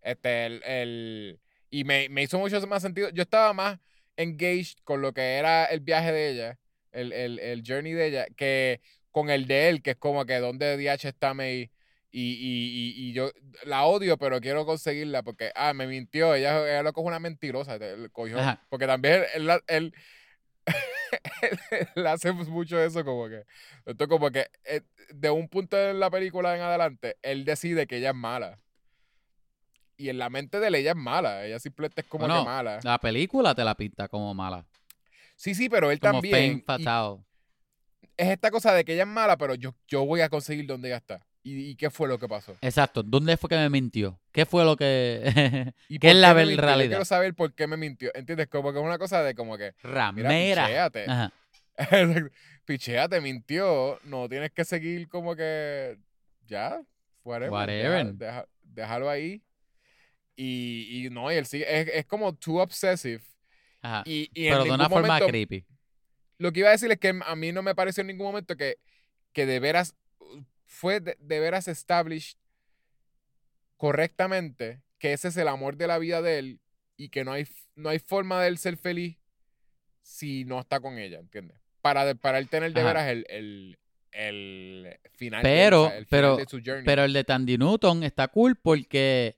Este, el, el- y me, me hizo mucho más sentido. Yo estaba más engaged con lo que era el viaje de ella, el, el, el journey de ella, que con el de él, que es como que donde DH está May. Y, y, y, y yo la odio, pero quiero conseguirla porque, ah, me mintió. Ella, ella lo coge una mentirosa. cogió- Ajá. porque también él, él, él hace mucho eso, como que. Esto como que eh, de un punto de la película en adelante, él decide que ella es mala. Y en la mente de él ella es mala. Ella simplemente es como Bueno, que mala. La película te la pinta como mala. Sí, sí, pero él Como también. Fatal. es esta cosa de que ella es mala, pero yo, yo voy a conseguir donde ella está. ¿Y, y qué fue lo que pasó? Exacto. ¿Dónde fue que me mintió? ¿Qué fue lo que... ¿Y ¿Qué es la mintió? Yo realidad? quiero saber por qué me mintió. ¿Entiendes? Como que es una cosa de como que, mira, Ramera. pichéate. Ajá. Exacto. Pichea, te mintió. No tienes que seguir como que. Ya. Whatever. Whatever. deja- déjalo ahí. Y, y no, y él sigue. Es, es como too obsessive. Ajá. Y, y Pero de una forma momento- creepy. Lo que iba a decir es que a mí no me pareció en ningún momento que, que de veras. Fue de, de veras established correctamente que ese es el amor de la vida de él y que no hay, no hay forma de él ser feliz si no está con ella, ¿entiendes? Para, de- para él tener de Ajá. veras el, el, el final de Pero- o sea, el final pero- de su journey. Pero el de Tandy Newton está cool porque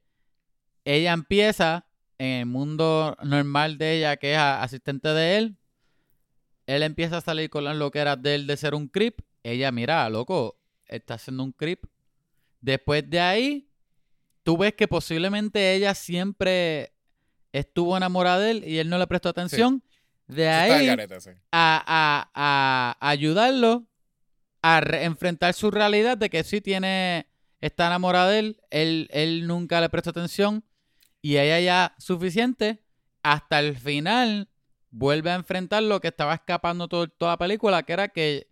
ella empieza en el mundo normal de ella, que es asistente de él. Él empieza a salir con las loqueras de él de ser un creep. Ella, mira, loco, está haciendo un creep. Después de ahí, tú ves que posiblemente ella siempre estuvo enamorada de él y él no le prestó atención. De ahí sí. a, a- a ayudarlo a re- enfrentar su realidad de que sí tiene, está enamorada de él, él, él nunca le prestó atención y ella ya suficiente, hasta el final vuelve a enfrentar lo que estaba escapando todo- toda la película, que era que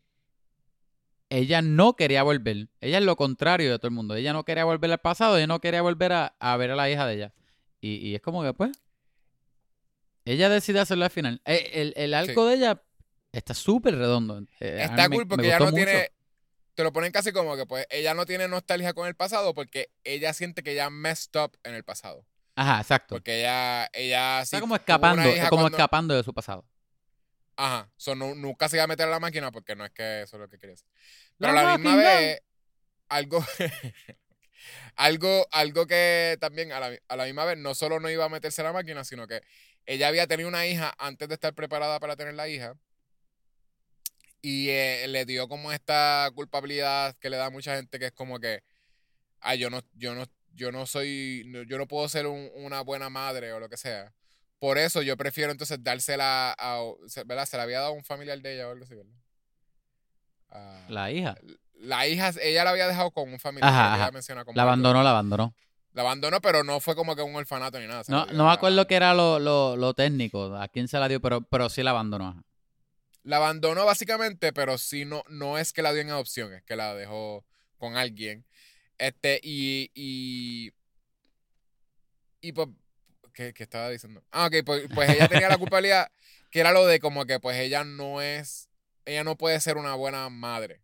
ella no quería volver, ella es lo contrario de todo el mundo, ella no quería volver al pasado, ella no quería volver a, a ver a la hija de ella. Y, y es como que pues, ella decide hacerlo al final. Eh, El, el arco de ella está súper redondo. Eh, Está cool porque ella no mucho. tiene. Te lo ponen casi como que, pues, ella no tiene nostalgia con el pasado porque ella siente que ella messed up en el pasado. Ajá, exacto. Porque ella, ella Está sí como escapando, como cuando- escapando de su pasado. Ajá. So, nu- nunca se iba a meter a la máquina porque no es que eso es lo que quería hacer. Pero La a la misma vez, algo, algo, algo que también a la, a la misma vez no solo no iba a meterse a la máquina, sino que ella había tenido una hija antes de estar preparada para tener la hija. Y eh, le dio como esta culpabilidad que le da a mucha gente que es como que, ah, yo no, yo no, yo no soy, no- yo no puedo ser un- una buena madre o lo que sea. Por eso yo prefiero entonces dársela a, ¿verdad? Se la había dado a un familiar de ella o algo así, ¿verdad? A- La hija. la hija, ella la había dejado con un familiar. Ajá, que ella ajá. menciona como La abandonó, la abandonó. La abandonó, pero no fue como que un orfanato ni nada. No, no me acuerdo qué era lo, lo, lo técnico, a quién se la dio, pero, pero sí la abandonó. La abandonó básicamente, pero sí no, no es que la dio en adopción, es que la dejó con alguien. Este, y. Y, y pues. ¿qué, qué estaba diciendo? Ah, ok, pues, pues ella tenía la culpabilidad, que era lo de como que pues ella no es. Ella no puede ser una buena madre.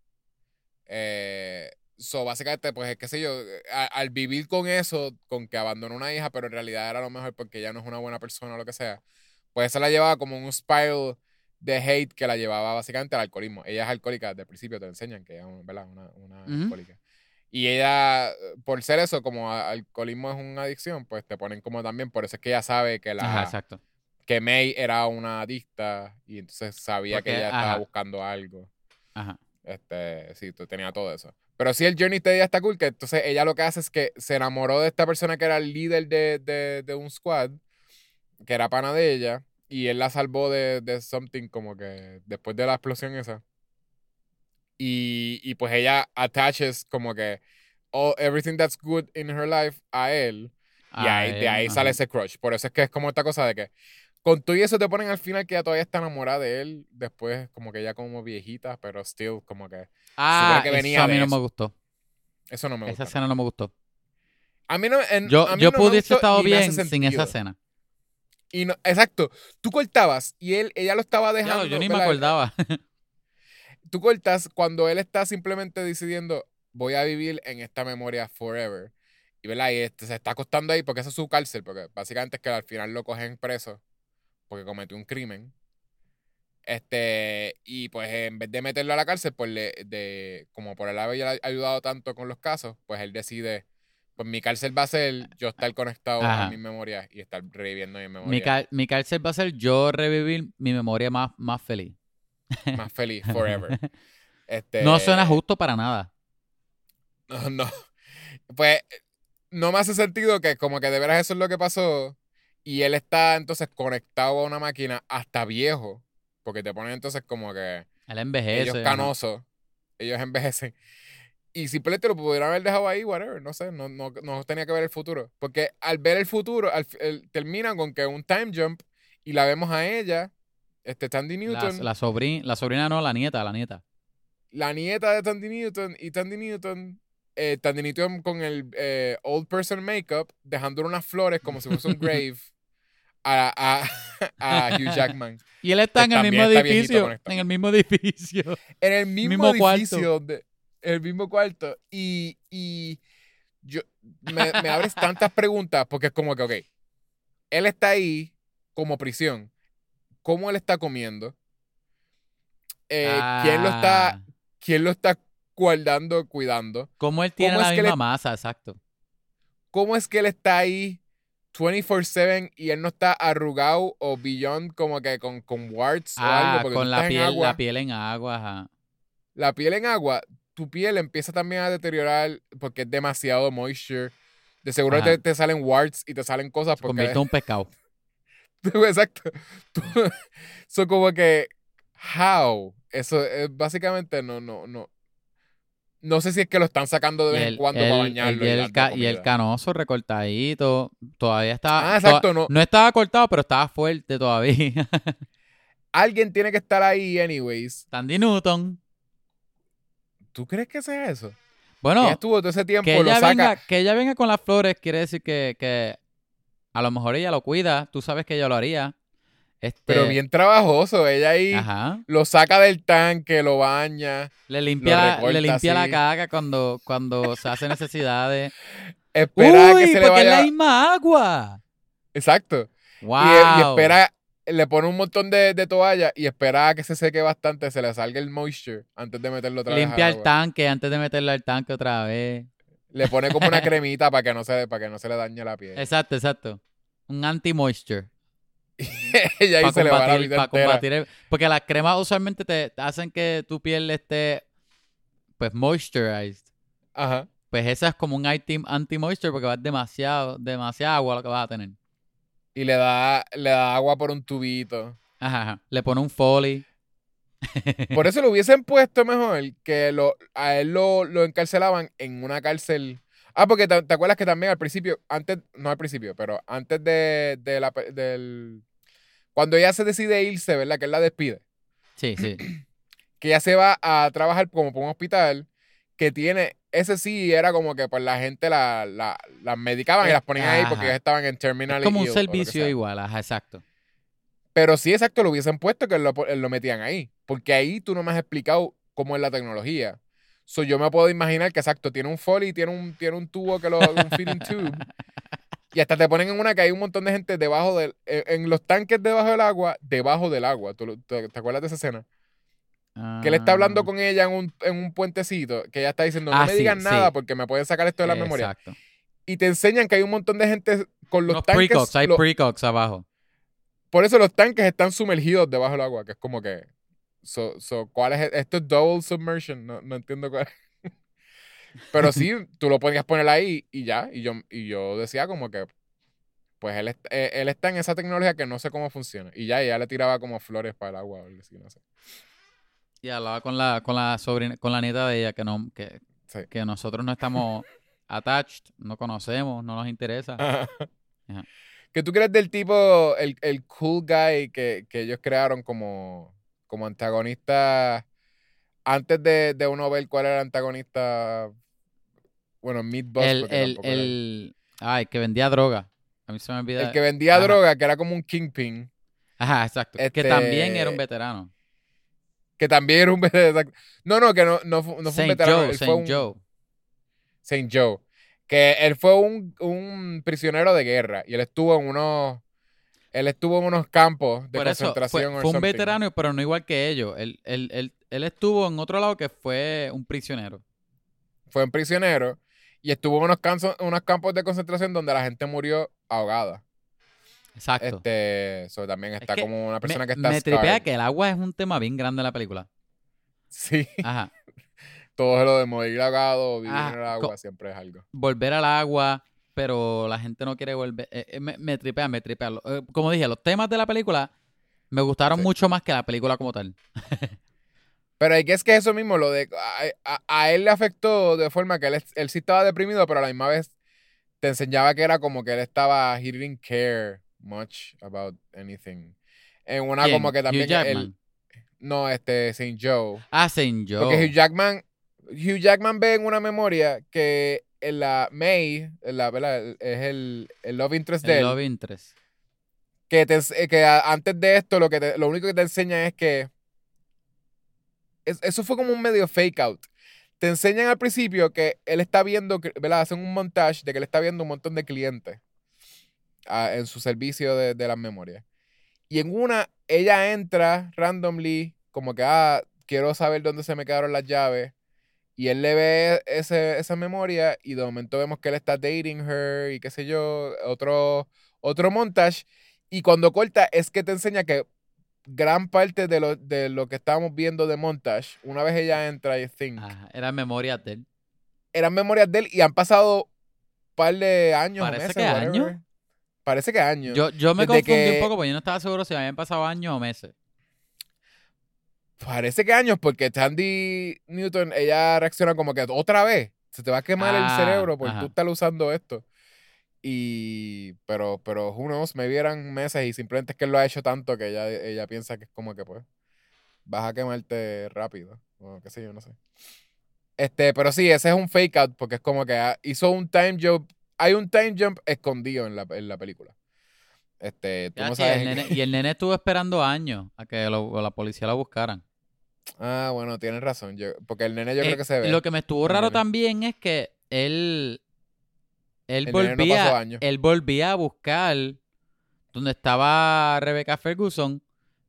Eh, So, básicamente, pues, qué sé yo, a- al vivir con eso, con que abandonó una hija, pero en realidad era lo mejor porque ella no es una buena persona o lo que sea, pues eso la llevaba como un spiral de hate que la llevaba básicamente al alcoholismo. Ella es alcohólica desde el principio, te enseñan que ella es ¿verdad? una, una alcohólica. Y ella, por ser eso, como alcoholismo es una adicción, pues te ponen como también, por eso es que ella sabe que la Ajá, exacto. que May era una adicta y entonces sabía Porque, que ella estaba buscando algo. Ajá. Este, sí, tenía todo eso. Pero sí, el journey de ella está cool, que entonces ella lo que hace es que se enamoró de esta persona que era el líder de, de, de un squad, que era pana de ella, y él la salvó de, de something como que después de la explosión esa. Y, y pues ella attaches como que all, everything that's good in her life a él. Y de ahí ajá. sale ese crush. Por eso es que es como esta cosa de que con todo y eso te ponen al final que ella todavía está enamorada de él. Después, como que ya como viejita, pero still, como que Ah, que eso venía a mí no eso. me gustó. eso no me Esa gusta. escena no me gustó. A mí no, en- Yo, mí yo no pudiese gustó estado bien sin esa escena. Y no, exacto. Tú cortabas y él, ella lo estaba dejando. yo ni me acordaba. Tú cortas cuando él está simplemente decidiendo, voy a vivir en esta memoria forever. Y, ¿verdad? y este, se está acostando ahí porque esa es su cárcel, porque básicamente es que al final lo cogen preso porque cometió un crimen. Este, y pues en vez de meterlo a la cárcel, pues le, de, como por él haber ayudado tanto con los casos, pues él decide, pues mi cárcel va a ser yo estar conectado Ajá. a mis memorias y estar reviviendo mi memoria mi, mi cárcel va a ser yo revivir mi memoria más, más feliz. más feliz forever. Este, No suena justo para nada. No, no. Pues no me hace sentido que como que de veras eso es lo que pasó y él está entonces conectado a una máquina hasta viejo, porque te ponen entonces como que Él envejece. ellos canosos, ellos envejecen. Y simplemente lo pudieran haber dejado ahí, whatever, no sé, no, no, no tenía que ver el futuro. Porque al ver el futuro, al, el- termina con que un time jump y la vemos a ella, este Tandy La, Newton, la sobrina, la sobrina no, la nieta, la nieta. la nieta de Tandy Newton y Tandy Newton, eh, Tandy Newton con el eh, old person makeup, dejándole unas flores como si fuese un grave a, a, a Hugh Jackman. Y él está en el mismo edificio. En el mismo edificio. En el mismo, Mismo cuarto. edificio, donde- el mismo cuarto. Y, y yo, me, me abres tantas preguntas porque es como que, ok, él está ahí como prisión. ¿Cómo él está comiendo? Eh, ¿Quién lo está, Ah, quién lo está guardando, cuidando? ¿Cómo él tiene cómo la misma masa? Exacto. ¿Cómo es que él está ahí 24/7 y él no está arrugado o beyond como que con, con warts o Ah, algo? Con la piel, agua. la piel en agua, ajá. la piel en agua, tu piel empieza también a deteriorar porque es demasiado moisture. De seguro te, te salen warts y te salen cosas porque... convierte en un pescado. Exacto. Son como que... How? Eso es básicamente no, no, no. No sé si es que lo están sacando de vez en cuando el- para bañarlo. y y el y canoso recortadito. Todavía está. Ah, exacto, no. No estaba cortado, pero estaba fuerte todavía. Alguien tiene que estar ahí anyways. Tandy Newton. ¿Tú crees que sea eso? Bueno, ella estuvo todo ese tiempo, que lo ella, saca. venga, que ella venga con las flores quiere decir que, que a lo mejor ella lo cuida. Tú sabes que ella lo haría. Este, Pero bien trabajoso. Ella ahí Ajá. lo saca del tanque, lo baña. Le limpia, la, le limpia la caca cuando, cuando se hace necesidades. Espera a ¡Uy! que se le es la misma agua. Exacto. ¡Wow! Y, y espera, le pone un montón de, de toalla y espera a que se seque bastante, se le salga el moisture antes de meterlo otra vez. Limpia el tanque antes de meterlo al tanque otra vez. Le pone como una cremita para que no se, para que no se le dañe la piel. Exacto, exacto. Un anti-moisture. y ahí se le va la vida combatir el- Porque las cremas usualmente te hacen que tu piel esté, pues, moisturized. Ajá. Pues esa es como un anti- anti-moisture porque va demasiado, demasiada agua lo que vas a tener. Y le da, le da agua por un tubito. Ajá, ajá. Le pone un foley. Por eso lo hubiesen puesto mejor que lo, a él lo, lo encarcelaban en una cárcel. Ah, porque te, te acuerdas que también al principio, antes, no al principio, pero antes de, de la, del... Cuando ella se decide irse, ¿verdad? Que él la despide. Sí, sí. Que ella se va a trabajar como por un hospital que tiene... Ese sí era como que pues la gente la, la, las medicaban y las ponían ahí porque ellas estaban en terminal Es como un ill servicio igual, ajá, exacto. Pero sí, exacto, lo hubiesen puesto que lo, lo metían ahí. Porque ahí tú no me has explicado cómo es la tecnología. So yo me puedo imaginar que exacto, tiene un foley, tiene un, tiene un tubo que lo, un feeding tube. Y hasta te ponen en una que hay un montón de gente debajo del, en, los tanques debajo del agua, debajo del agua. ¿Tú, te, acuerdas de esa escena? Que él está hablando Ah, con ella en un, en un puentecito, que ella está diciendo, no Ah, me sí, digan sí. nada porque me pueden sacar esto de la memoria. Exacto. Y te enseñan que hay un montón de gente con los Unos tanques. precox, hay lo- precox abajo. por eso los tanques están sumergidos debajo del agua, que es como que... So, so, ¿cuál es? e- Esto es double submersion, no, no entiendo cuál Pero sí, tú lo podías poner ahí y ya. Y yo, y yo decía como que, pues él, eh, él está en esa tecnología que no sé cómo funciona. Y ya, ella le tiraba como flores para el agua o algo así, no sé. Y hablaba con la, con la sobrina, con la nieta de ella, que no, que, Sí. que nosotros no estamos attached, no conocemos, no nos interesa. Ajá. ¿Qué tú crees del tipo, el, el cool guy que, que ellos crearon como, como antagonista antes de, de uno ver cuál era el antagonista? Bueno, Meatboss. el, el, el, ay, que vendía droga. A mí se me olvida. el que vendía Ajá. droga, que era como un kingpin, Ajá, exacto. Que este- también era un veterano. que también era un veterano. No, no, que no, no, fu- no fue un veterano. Joe, él fue Saint un, Joe. Saint Joe. Que él fue un, un prisionero de guerra y él estuvo en unos. Él estuvo en unos campos de Por eso fue, concentración. fue un veterano, pero no igual que ellos. Él, él, él, él estuvo en otro lado que fue un prisionero. Fue un prisionero y estuvo en unos, canso- unos campos de concentración donde la gente murió ahogada. Exacto. Este, so, también está que como una persona me, que está me tripea scarred. que el agua es un tema bien grande en la película. Sí, Ajá. todo lo de morir ahogado, vivir en el agua, co- siempre es algo. Volver al agua, pero la gente no quiere volver. Eh, eh, me, me tripea, me tripea. Eh, como dije, los temas de la película me gustaron Sí. mucho más que la película como tal. Pero hay que es que eso mismo, lo de a, a- a él le afectó de forma que él, es- él sí estaba deprimido, pero a la misma vez te enseñaba que era como que él estaba, he didn't care much about anything. En una ¿Quién? como que también Hugh Jackman. él, no, este, Saint Joe. Ah, Saint Joe. Porque Hugh Jackman, Hugh Jackman ve en una memoria que en la May, en la, ¿verdad? es el, el love interest de el él, Love Interest. que, te eh, que a- antes de esto lo, que te- lo único que te enseña es que es- eso fue como un medio fake out. Te enseñan al principio que él está viendo, que- ¿verdad? Hacen un montage de que él está viendo un montón de clientes ah, en su servicio de, de las memorias. Y en una, ella entra randomly, como que, ah, quiero saber dónde se me quedaron las llaves. Y él le ve ese, esa memoria y de momento vemos que él está dating her y qué sé yo, otro, otro montage. Y cuando corta es que te enseña que gran parte de lo, de lo que estábamos viendo de montage, una vez ella entra, I think, Ajá, era memoria de él. eran memorias de él y han pasado un par de años. o Parece meses, que años. Parece que años. Yo, yo me Desde confundí que- un poco porque yo no estaba seguro si habían pasado años o meses. Parece que años porque Tandy Newton, ella reacciona como que otra vez. Se te va a quemar Ah, el cerebro por ajá. tú estar usando esto. Y, pero, pero, who knows, me vieran meses y simplemente es que él lo ha hecho tanto que ella, ella piensa que es como que pues vas a quemarte rápido. O qué sé yo, no sé. Este, pero sí, ese es un fake out porque es como que ah, hizo un time jump. Hay un time jump escondido en la, en la película. Este, tú Ya, no el nene- y el nene estuvo esperando años a que lo- la policía lo buscaran. Ah, bueno, tienes razón. Yo, porque el nene yo Eh, creo que se ve. Lo que me estuvo raro también es que él. Él El no volvía. él volvía a buscar donde estaba Rebecca Ferguson,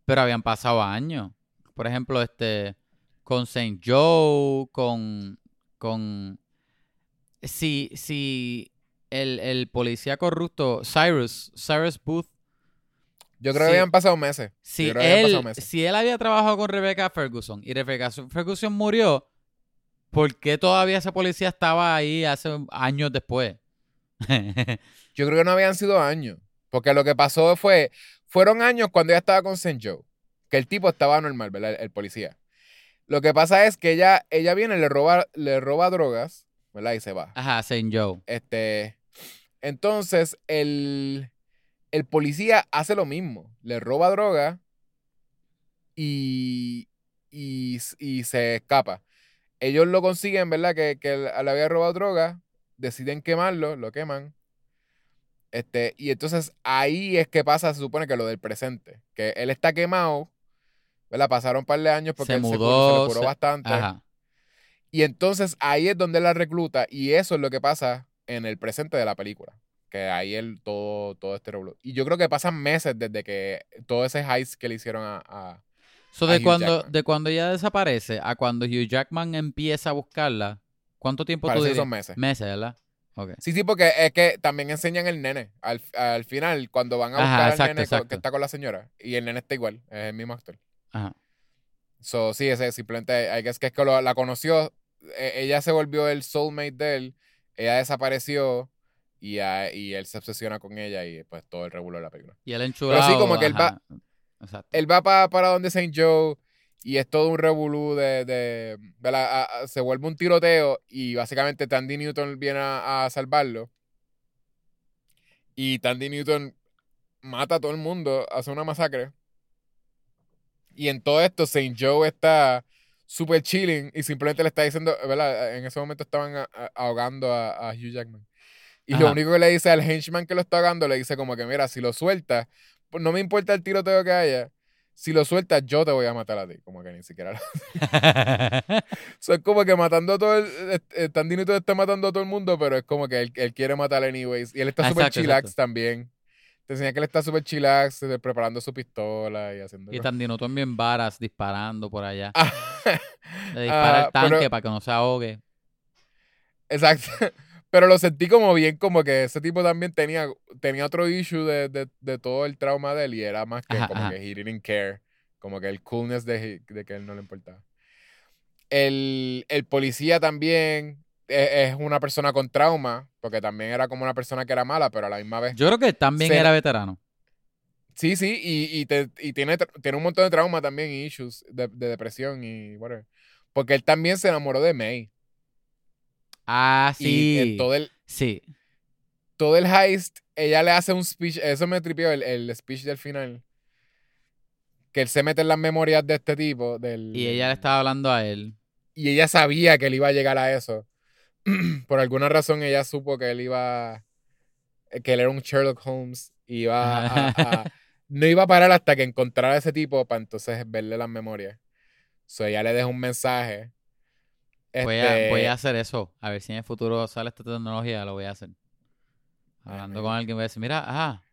pero habían pasado años. Por ejemplo, este. Con St. Joe, con. Con. Si. Si. El, el policía corrupto, Cyrus, Cyrus Booth, Yo creo Sí. que habían pasado meses. si él, pasado meses. si él había trabajado con Rebecca Ferguson y Rebecca Ferguson murió, ¿por qué todavía ese policía estaba ahí hace años después? Yo creo que no habían sido años. Porque lo que pasó fue. Fueron años cuando ella estaba con St. Joe. Que el tipo estaba normal, ¿verdad? El, el policía. Lo que pasa es que ella, ella viene, le roba, le roba drogas, ¿verdad? Y se va. Ajá, St. Joe. Este. Entonces, el, el policía hace lo mismo. Le roba droga y, y, y se escapa. Ellos lo consiguen, ¿verdad? Que, que le había robado droga. Deciden quemarlo, lo queman. Este, y entonces ahí es que pasa, se supone que lo del presente. Que él está quemado, ¿verdad? Pasaron un par de años porque Se él se, mudó, se curó se- bastante. Ajá. Y entonces ahí es donde la recluta y eso es lo que pasa en el presente de la película. Que ahí él todo, todo este. Y yo creo que pasan meses desde que todo ese heist que le hicieron a... a So, a de, Hugh cuando, Jackman. de cuando ella desaparece a cuando Hugh Jackman empieza a buscarla, ¿cuánto tiempo tú parece que dirías? son meses. Meses, ¿verdad? Ok. Sí, sí, porque es que también enseñan el nene. Al, al final, cuando van a Ajá, buscar al nene exacto. que está con la señora. Y el nene está igual, es el mismo actor. Ajá. So, sí, ese simplemente, guess que es que lo- la conoció, eh, ella se volvió el soulmate de él, ella desapareció y, a- y él se obsesiona con ella y pues todo el regulo de la película. Y él enchulado. sí, como que él va-. Exacto. Él va pa- para donde St. Joe y es todo un revolú de, de, de la- a- se vuelve un tiroteo y básicamente Tandy Newton viene a, a salvarlo. Y Tandy Newton mata a todo el mundo, hace una masacre. Y en todo esto St. Joe está súper chilling y simplemente le está diciendo, ¿verdad? En ese momento estaban a- ahogando a Hugh Jackman. Y lo único que le dice al henchman que lo está ahogando, le dice como que, mira, si lo sueltas, pues no me importa el tiroteo que haya, si lo sueltas yo te voy a matar a ti. Como que ni siquiera... lo- So, es como que matando a todo el... eh, Tandy Newton está matando a todo el mundo, pero es como que él, él quiere matar anyways. Y él está súper chillax exacto. también. Te enseña que él está súper chillax, preparando su pistola y haciendo... y Tandino también varas disparando por allá. Ah, Le dispara ah, el tanque pero- para que no se ahogue. Exacto. Pero lo sentí como bien, como que ese tipo también tenía, tenía otro issue de, de, de todo el trauma de él y era más que Ajá, como ajá. que he didn't care. Como que el coolness de, de que él no le importaba. El, el policía también es, es una persona con trauma, porque también era como una persona que era mala, pero a la misma vez. Yo creo que también Se- era veterano. Sí, sí, y, y, te- y tiene, tiene un montón de trauma también y issues de, de depresión y whatever. Porque él también se enamoró de May. Ah, Y sí. en todo el, Sí. todo el heist, ella le hace un speech, eso me tripió el, el speech del final. Que él se mete en las memorias de este tipo. Del, Y ella le estaba hablando a él. Y ella sabía que él iba a llegar a eso. Por alguna razón ella supo que él iba. que él era un Sherlock Holmes. Y iba a- a- no iba a parar hasta que encontrara a ese tipo para entonces verle las memorias. So ella le deja un mensaje. Voy, a, Este, voy a hacer eso. A ver si en el futuro sale esta tecnología, lo voy a hacer. Hablando con alguien, voy a decir, mira, ah,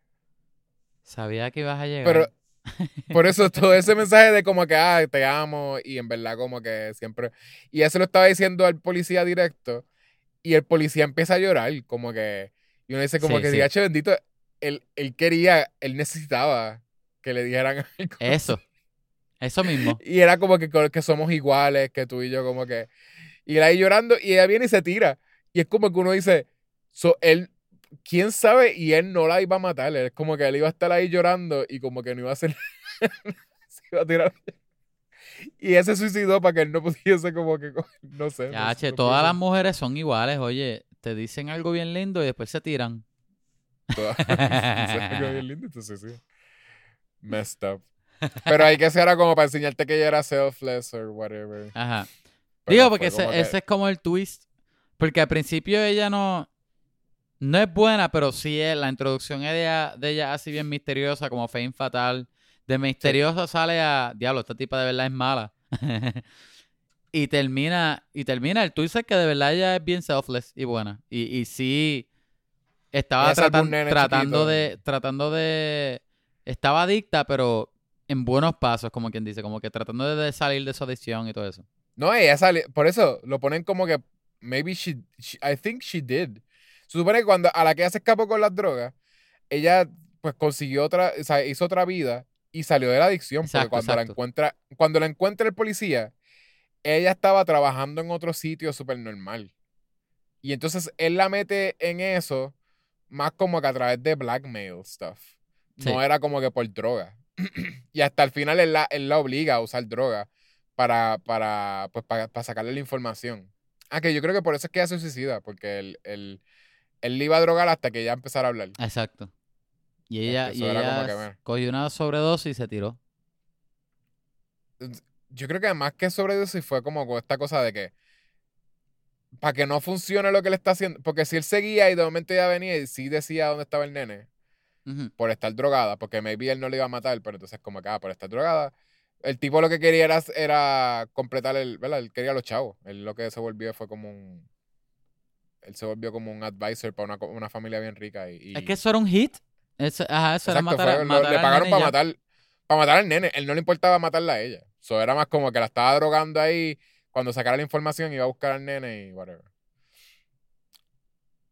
sabía que ibas a llegar. Pero por eso todo ese mensaje de como que, ah, te amo y en verdad como que siempre... Y eso lo estaba diciendo al policía directo y el policía empieza a llorar, como que... Y uno dice como Sí, que, sí. diache bendito, él, él quería, él necesitaba que le dijeran algo. Eso. Eso mismo. Y era como que, que somos iguales, que tú y yo como que... Y él ahí llorando y ella viene y se tira. Y es como que uno dice, so, él, quién sabe, y él no la iba a matar. Es como que él iba a estar ahí llorando y como que no iba a hacer... se iba a tirar. Y ella se suicidó para que él no pudiese como que... No sé. no Ya, sé, che, no todas las mujeres son iguales. Oye, te dicen algo bien lindo y después se tiran. Todas- algo bien lindo, entonces sí. Messed up. Pero hay que ser como para enseñarte que ella era selfless or whatever. Ajá. Pero Digo, porque ese, que- ese es como el twist. Porque al principio ella no. No es buena, pero sí es. La introducción de ella, de ella así bien misteriosa, como Fame Fatal. De misteriosa sale a. Diablo, esta tipa de verdad es mala. y termina. Y termina el twist es que de verdad ella es bien selfless y buena. Y, y sí. Estaba tratan- tratando chiquito. de. Tratando de. Estaba adicta, pero en buenos pasos, como quien dice. Como que tratando de salir de su adicción y todo eso. No, ella sale, por eso lo ponen como que maybe she, she- I think she did. Se supone que cuando a la que ella se escapó con las drogas, ella pues consiguió otra, o sea, hizo otra vida y salió de la adicción Exacto, porque cuando la encuentra, cuando la encuentra el policía, ella estaba trabajando en otro sitio súper normal. Y entonces él la mete en eso más como que a través de blackmail stuff. Sí. No era como que por droga. y hasta el final él la, él la obliga a usar droga para, para, pues, para, para sacarle la información. Ah, que yo creo que por eso es que ella se suicida, porque él, él, él le iba a drogar hasta que ella empezara a hablar. Exacto. Y ella, Este, y ella que, cogió una sobredosis y se tiró. Yo creo que más que sobre eso fue como esta cosa de que para que no funcione lo que le está haciendo, porque si él seguía y de momento ella venía y sí decía dónde estaba el nene, por estar drogada, porque maybe él no le iba a matar, pero entonces como que, ah, por estar drogada, El tipo lo que quería era, era completar el, ¿verdad? Él quería a los chavos. Él lo que se volvió fue como un... Él se volvió como un advisor para una, una familia bien rica. Y, y- Es que eso era un hit. Eso, ajá, eso era matar, fue- lo- le pagaron para matar, para matar al nene. Él no le importaba matarla a ella. So, era más como que la estaba drogando ahí. Cuando sacara la información iba a buscar al nene y whatever.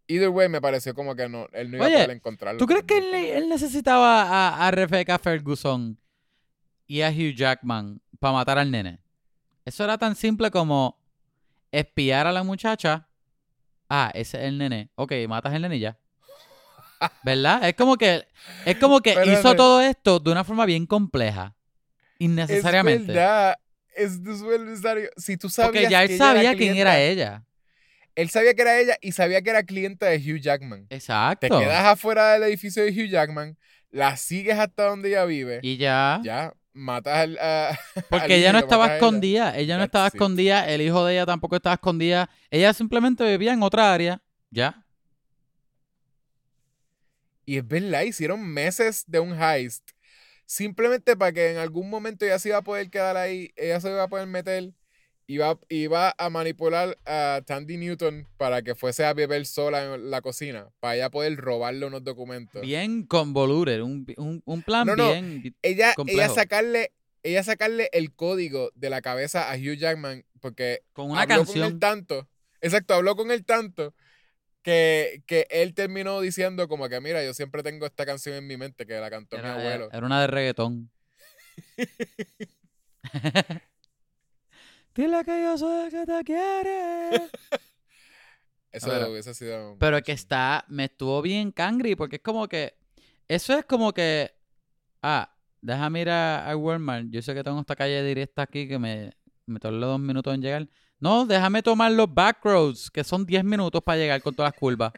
Either way, me pareció como que no, él no iba Oye, a poder encontrarlo. ¿Tú crees que él, él necesitaba a, a Rebecca Ferguson y a Hugh Jackman para matar al nene? Eso era tan simple como espiar a la muchacha. Ah, ese es el nene. Ok, matas al nene y ya. ¿Verdad? Es como que, es como que hizo todo esto de una forma bien compleja. Innecesariamente. Es verdad. Es necesario. Si tú sabías Porque ya él que ella era sabía quién era ella. Él sabía que era ella y sabía que era clienta de Hugh Jackman. Te Exacto. quedas afuera del edificio de Hugh Jackman, la sigues hasta donde ella vive, Y ya. ya matas al. a- Porque ella no estaba escondida. Ella no That's estaba it. escondida. El hijo de ella tampoco estaba escondida. Ella simplemente vivía en otra área. Ya. Y es verdad, hicieron meses de un heist. Simplemente para que en algún momento ella se iba a poder quedar ahí, ella se iba a poder meter, iba, iba a manipular a Tandy Newton para que fuese a beber sola en la cocina, para ella poder robarle unos documentos. Bien convoluted. Un, un, un plan No, no, bien. Ella, ella complejo. sacarle, ella sacarle el código de la cabeza a Hugh Jackman, porque Con una habló con él tanto, exacto, habló con él tanto que, que él terminó diciendo como que mira, yo siempre tengo esta canción en mi mente que la cantó mi Era, abuelo. era una de reggaetón. Dile que yo soy el que te quiere. Eso sido. Pero es que está, me estuvo bien cangri porque es como que, eso es como que, ah, déjame ir a, a Walmart, yo sé que tengo esta calle directa aquí que me, me tardó dos minutos en llegar. No, déjame tomar los back roads, que son 10 minutos para llegar con todas las curvas.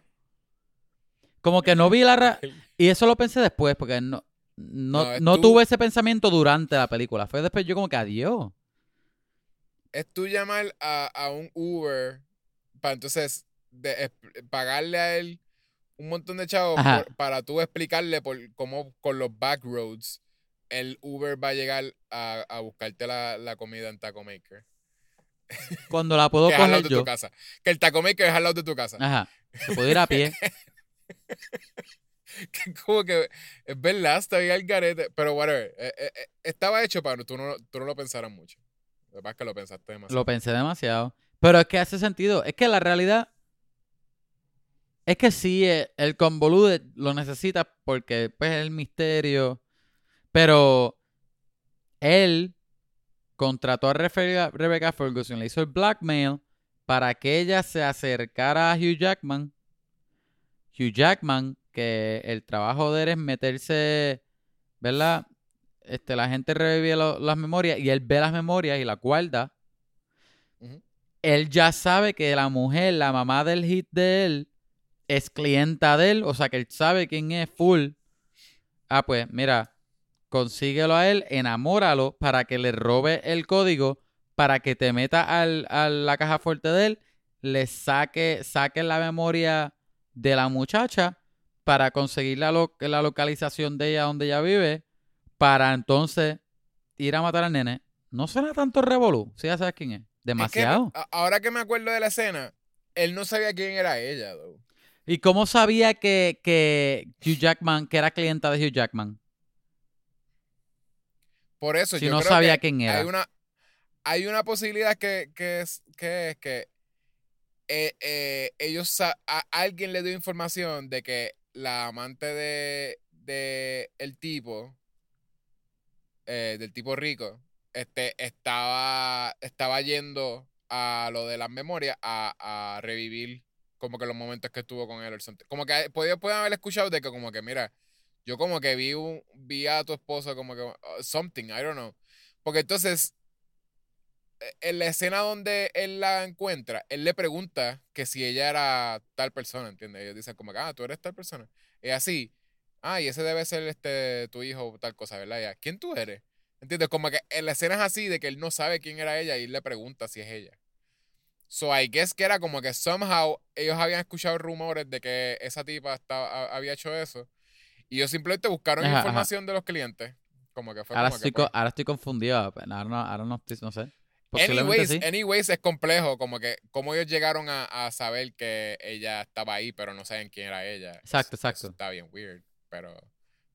Como que no vi la... ra- Y eso lo pensé después, porque no, no, No, es no tú- tuve ese pensamiento durante la película. Fue después yo como que adiós. Es tú llamar a, a un Uber para entonces de- pagarle a él un montón de chavos por- para tú explicarle por cómo con los back roads el Uber va a llegar a, a buscarte la, la comida en Taco Maker. Cuando la puedo Que es al lado coger de yo. tu casa. Que el Taco Maker es al lado de tu casa. Ajá. Se puede ir a pie. Que como que es verdad, está bien el garete. Pero whatever. eh, eh, eh, estaba hecho para tú no, tú no lo pensaras mucho. Lo que lo pensaste demasiado. Lo pensé demasiado. Pero es que hace sentido. Es que la realidad. Es que sí, eh, el convolude lo necesita porque pues es el misterio. Pero él contrató a Rebecca Ferguson, le hizo el blackmail para que ella se acercara a Hugh Jackman. Hugh Jackman, que el trabajo de él es meterse, ¿verdad? Este, la gente revive lo- las memorias y él ve las memorias y las guarda. Él ya sabe que la mujer, la mamá del hit de él, es clienta de él, o sea que él sabe quién es full. Ah, pues mira, consíguelo a él, enamóralo para que le robe el código, para que te meta al, a la caja fuerte de él, le saque, saque la memoria de la muchacha para conseguir la, lo- la localización de ella donde ella vive, para entonces ir a matar al nene. No suena tanto revolú, si ya sabes quién es. Es que Demasiado. ahora que me acuerdo de la escena, él no sabía quién era ella, though. ¿Y cómo sabía que, que Hugh Jackman, que era clienta de Hugh Jackman? Por eso Si yo no creo sabía que quién era. Hay una, hay una posibilidad que, que es que, que eh, eh, ellos a, alguien le dio información de que la amante de, de el tipo, eh, del tipo rico, este, estaba, estaba yendo a lo de las memorias a, revivir como que los momentos que estuvo con él. Como que pueden, pueden haber escuchado de que como que, mira, yo como que vi, vi a tu esposo como que, uh, something, I don't know. Porque entonces, eh, en la escena donde él la encuentra, él le pregunta que si ella era tal persona, ¿entiendes? Ellos dicen como que, ah, tú eres tal persona. Y así, ah, y ese debe ser este tu hijo o tal cosa, ¿verdad? Ya, ¿quién tú eres? ¿Entiendes? Como que en la escena es así de que él no sabe quién era ella y él le pregunta si es ella. So I guess que era como que somehow ellos habían escuchado rumores de que esa tipa estaba, ha- había hecho eso. Y ellos simplemente buscaron Ajá, ajá. información de los clientes. Como que fue Ahora como estoy, que, pues, ahora estoy confundido. Ahora no, ahora no estoy, no sé. Anyways, sí. anyways, es complejo, como que cómo ellos llegaron a, a saber que ella estaba ahí, pero no saben quién era ella. Exacto, Eso- eso exacto. está bien weird, pero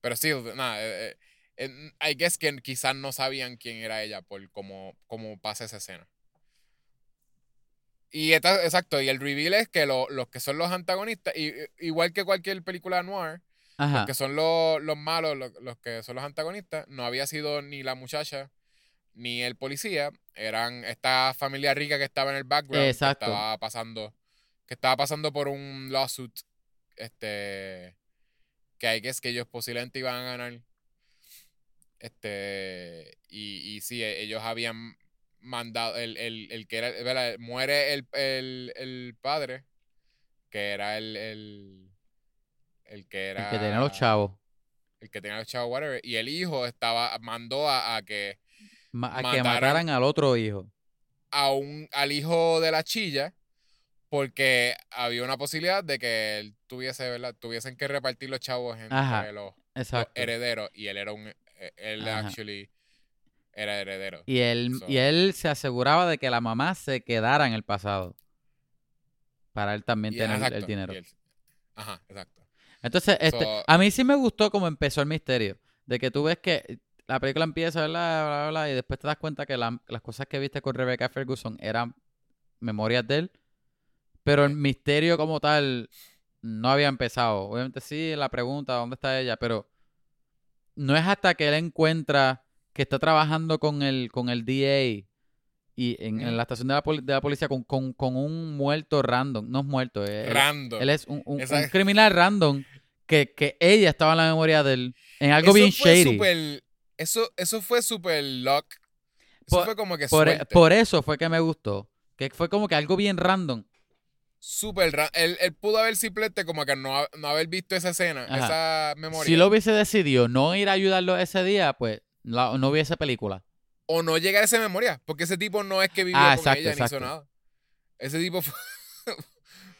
pero sí, nada, eh, eh, I guess que quizás no sabían quién era ella por cómo, cómo pasa esa escena. Y esta- exacto, y el reveal es que lo- los que son los antagonistas, y, igual que cualquier película noir, Ajá. los que son los, los malos, los, los que son los antagonistas, no había sido ni la muchacha ni el policía, eran esta familia rica que estaba en el background, Exacto. que estaba pasando, que estaba pasando por un lawsuit, este, que hay que es que ellos posiblemente iban a ganar, este, y, y sí, e- ellos habían mandado, el, el, el que era, ¿verdad? muere el, el, el padre, que era el, el, el que era El que tenía los chavos. el que tenía los chavos, whatever, y el hijo estaba, mandó a, a que Ma- a que mataran- mataran al otro hijo. a un, al hijo de la chilla, porque había una posibilidad de que él tuviese, ¿verdad? Tuviesen que repartir los chavos entre Ajá, los, herederos, y él era un, eh, él Ajá. actually era heredero. Y él, So- y él se aseguraba de que la mamá se quedara en el pasado. Para él también Y- tener el dinero. él- ajá, exacto. Entonces, este, So- a mí sí me gustó como empezó el misterio. De que tú ves que la película empieza, ¿verdad? Bla, bla, bla, y después te das cuenta que la- las cosas que viste con Rebecca Ferguson eran memorias de él. Pero el misterio como tal no había empezado. Obviamente sí, la pregunta, ¿dónde está ella? Pero no es hasta que él encuentra que está trabajando con el, con el DA y en, la estación de la, poli- de la policía con, con- con un muerto random. No es muerto, es, Random. él es un, un- Esa- un criminal random que, que ella estaba en la memoria de él en algo Eso bien fue shady. súper- eso, eso fue super luck. Eso Por- fue como que Por, por eso fue que me gustó. Que fue como que algo bien random. Súper él, él pudo haber simplemente como que no, no haber visto esa escena, Ajá. esa memoria. Si lo hubiese decidido no ir a ayudarlo ese día, pues la- no hubiese película. O no llegar a esa memoria. Porque ese tipo no es que vivió Ah, con exacto, ella ni hizo nada. Ese tipo fue,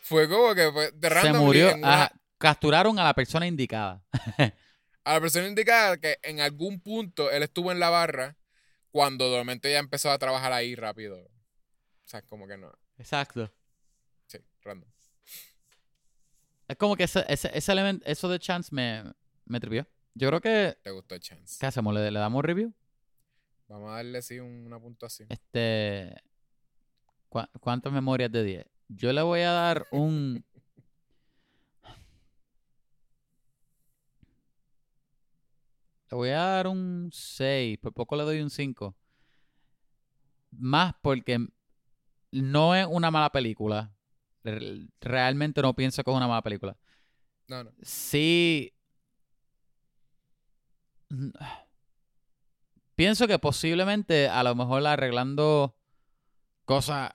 fue como que fue de Se randomly murió. en una- ajá, capturaron a la persona indicada. a la persona indicada que en algún punto él estuvo en la barra cuando de momento ya empezó a trabajar ahí rápido. O sea, como que no. Exacto. Random. Es como que ese, ese, ese elemento, eso de chance me, me trivió. Yo creo que. Te gustó chance. ¿Qué hacemos? ¿Le, le damos review? Vamos a darle sí un- una puntuación. Este. ¿cuá- ¿Cuántas memorias de 10? Yo le voy a dar un. Le voy a dar un 6. Por poco le doy un 5. Más porque no es una mala película. Re- Realmente no pienso que es una mala película. No, no. Sí. Pienso que posiblemente a lo mejor arreglando cosas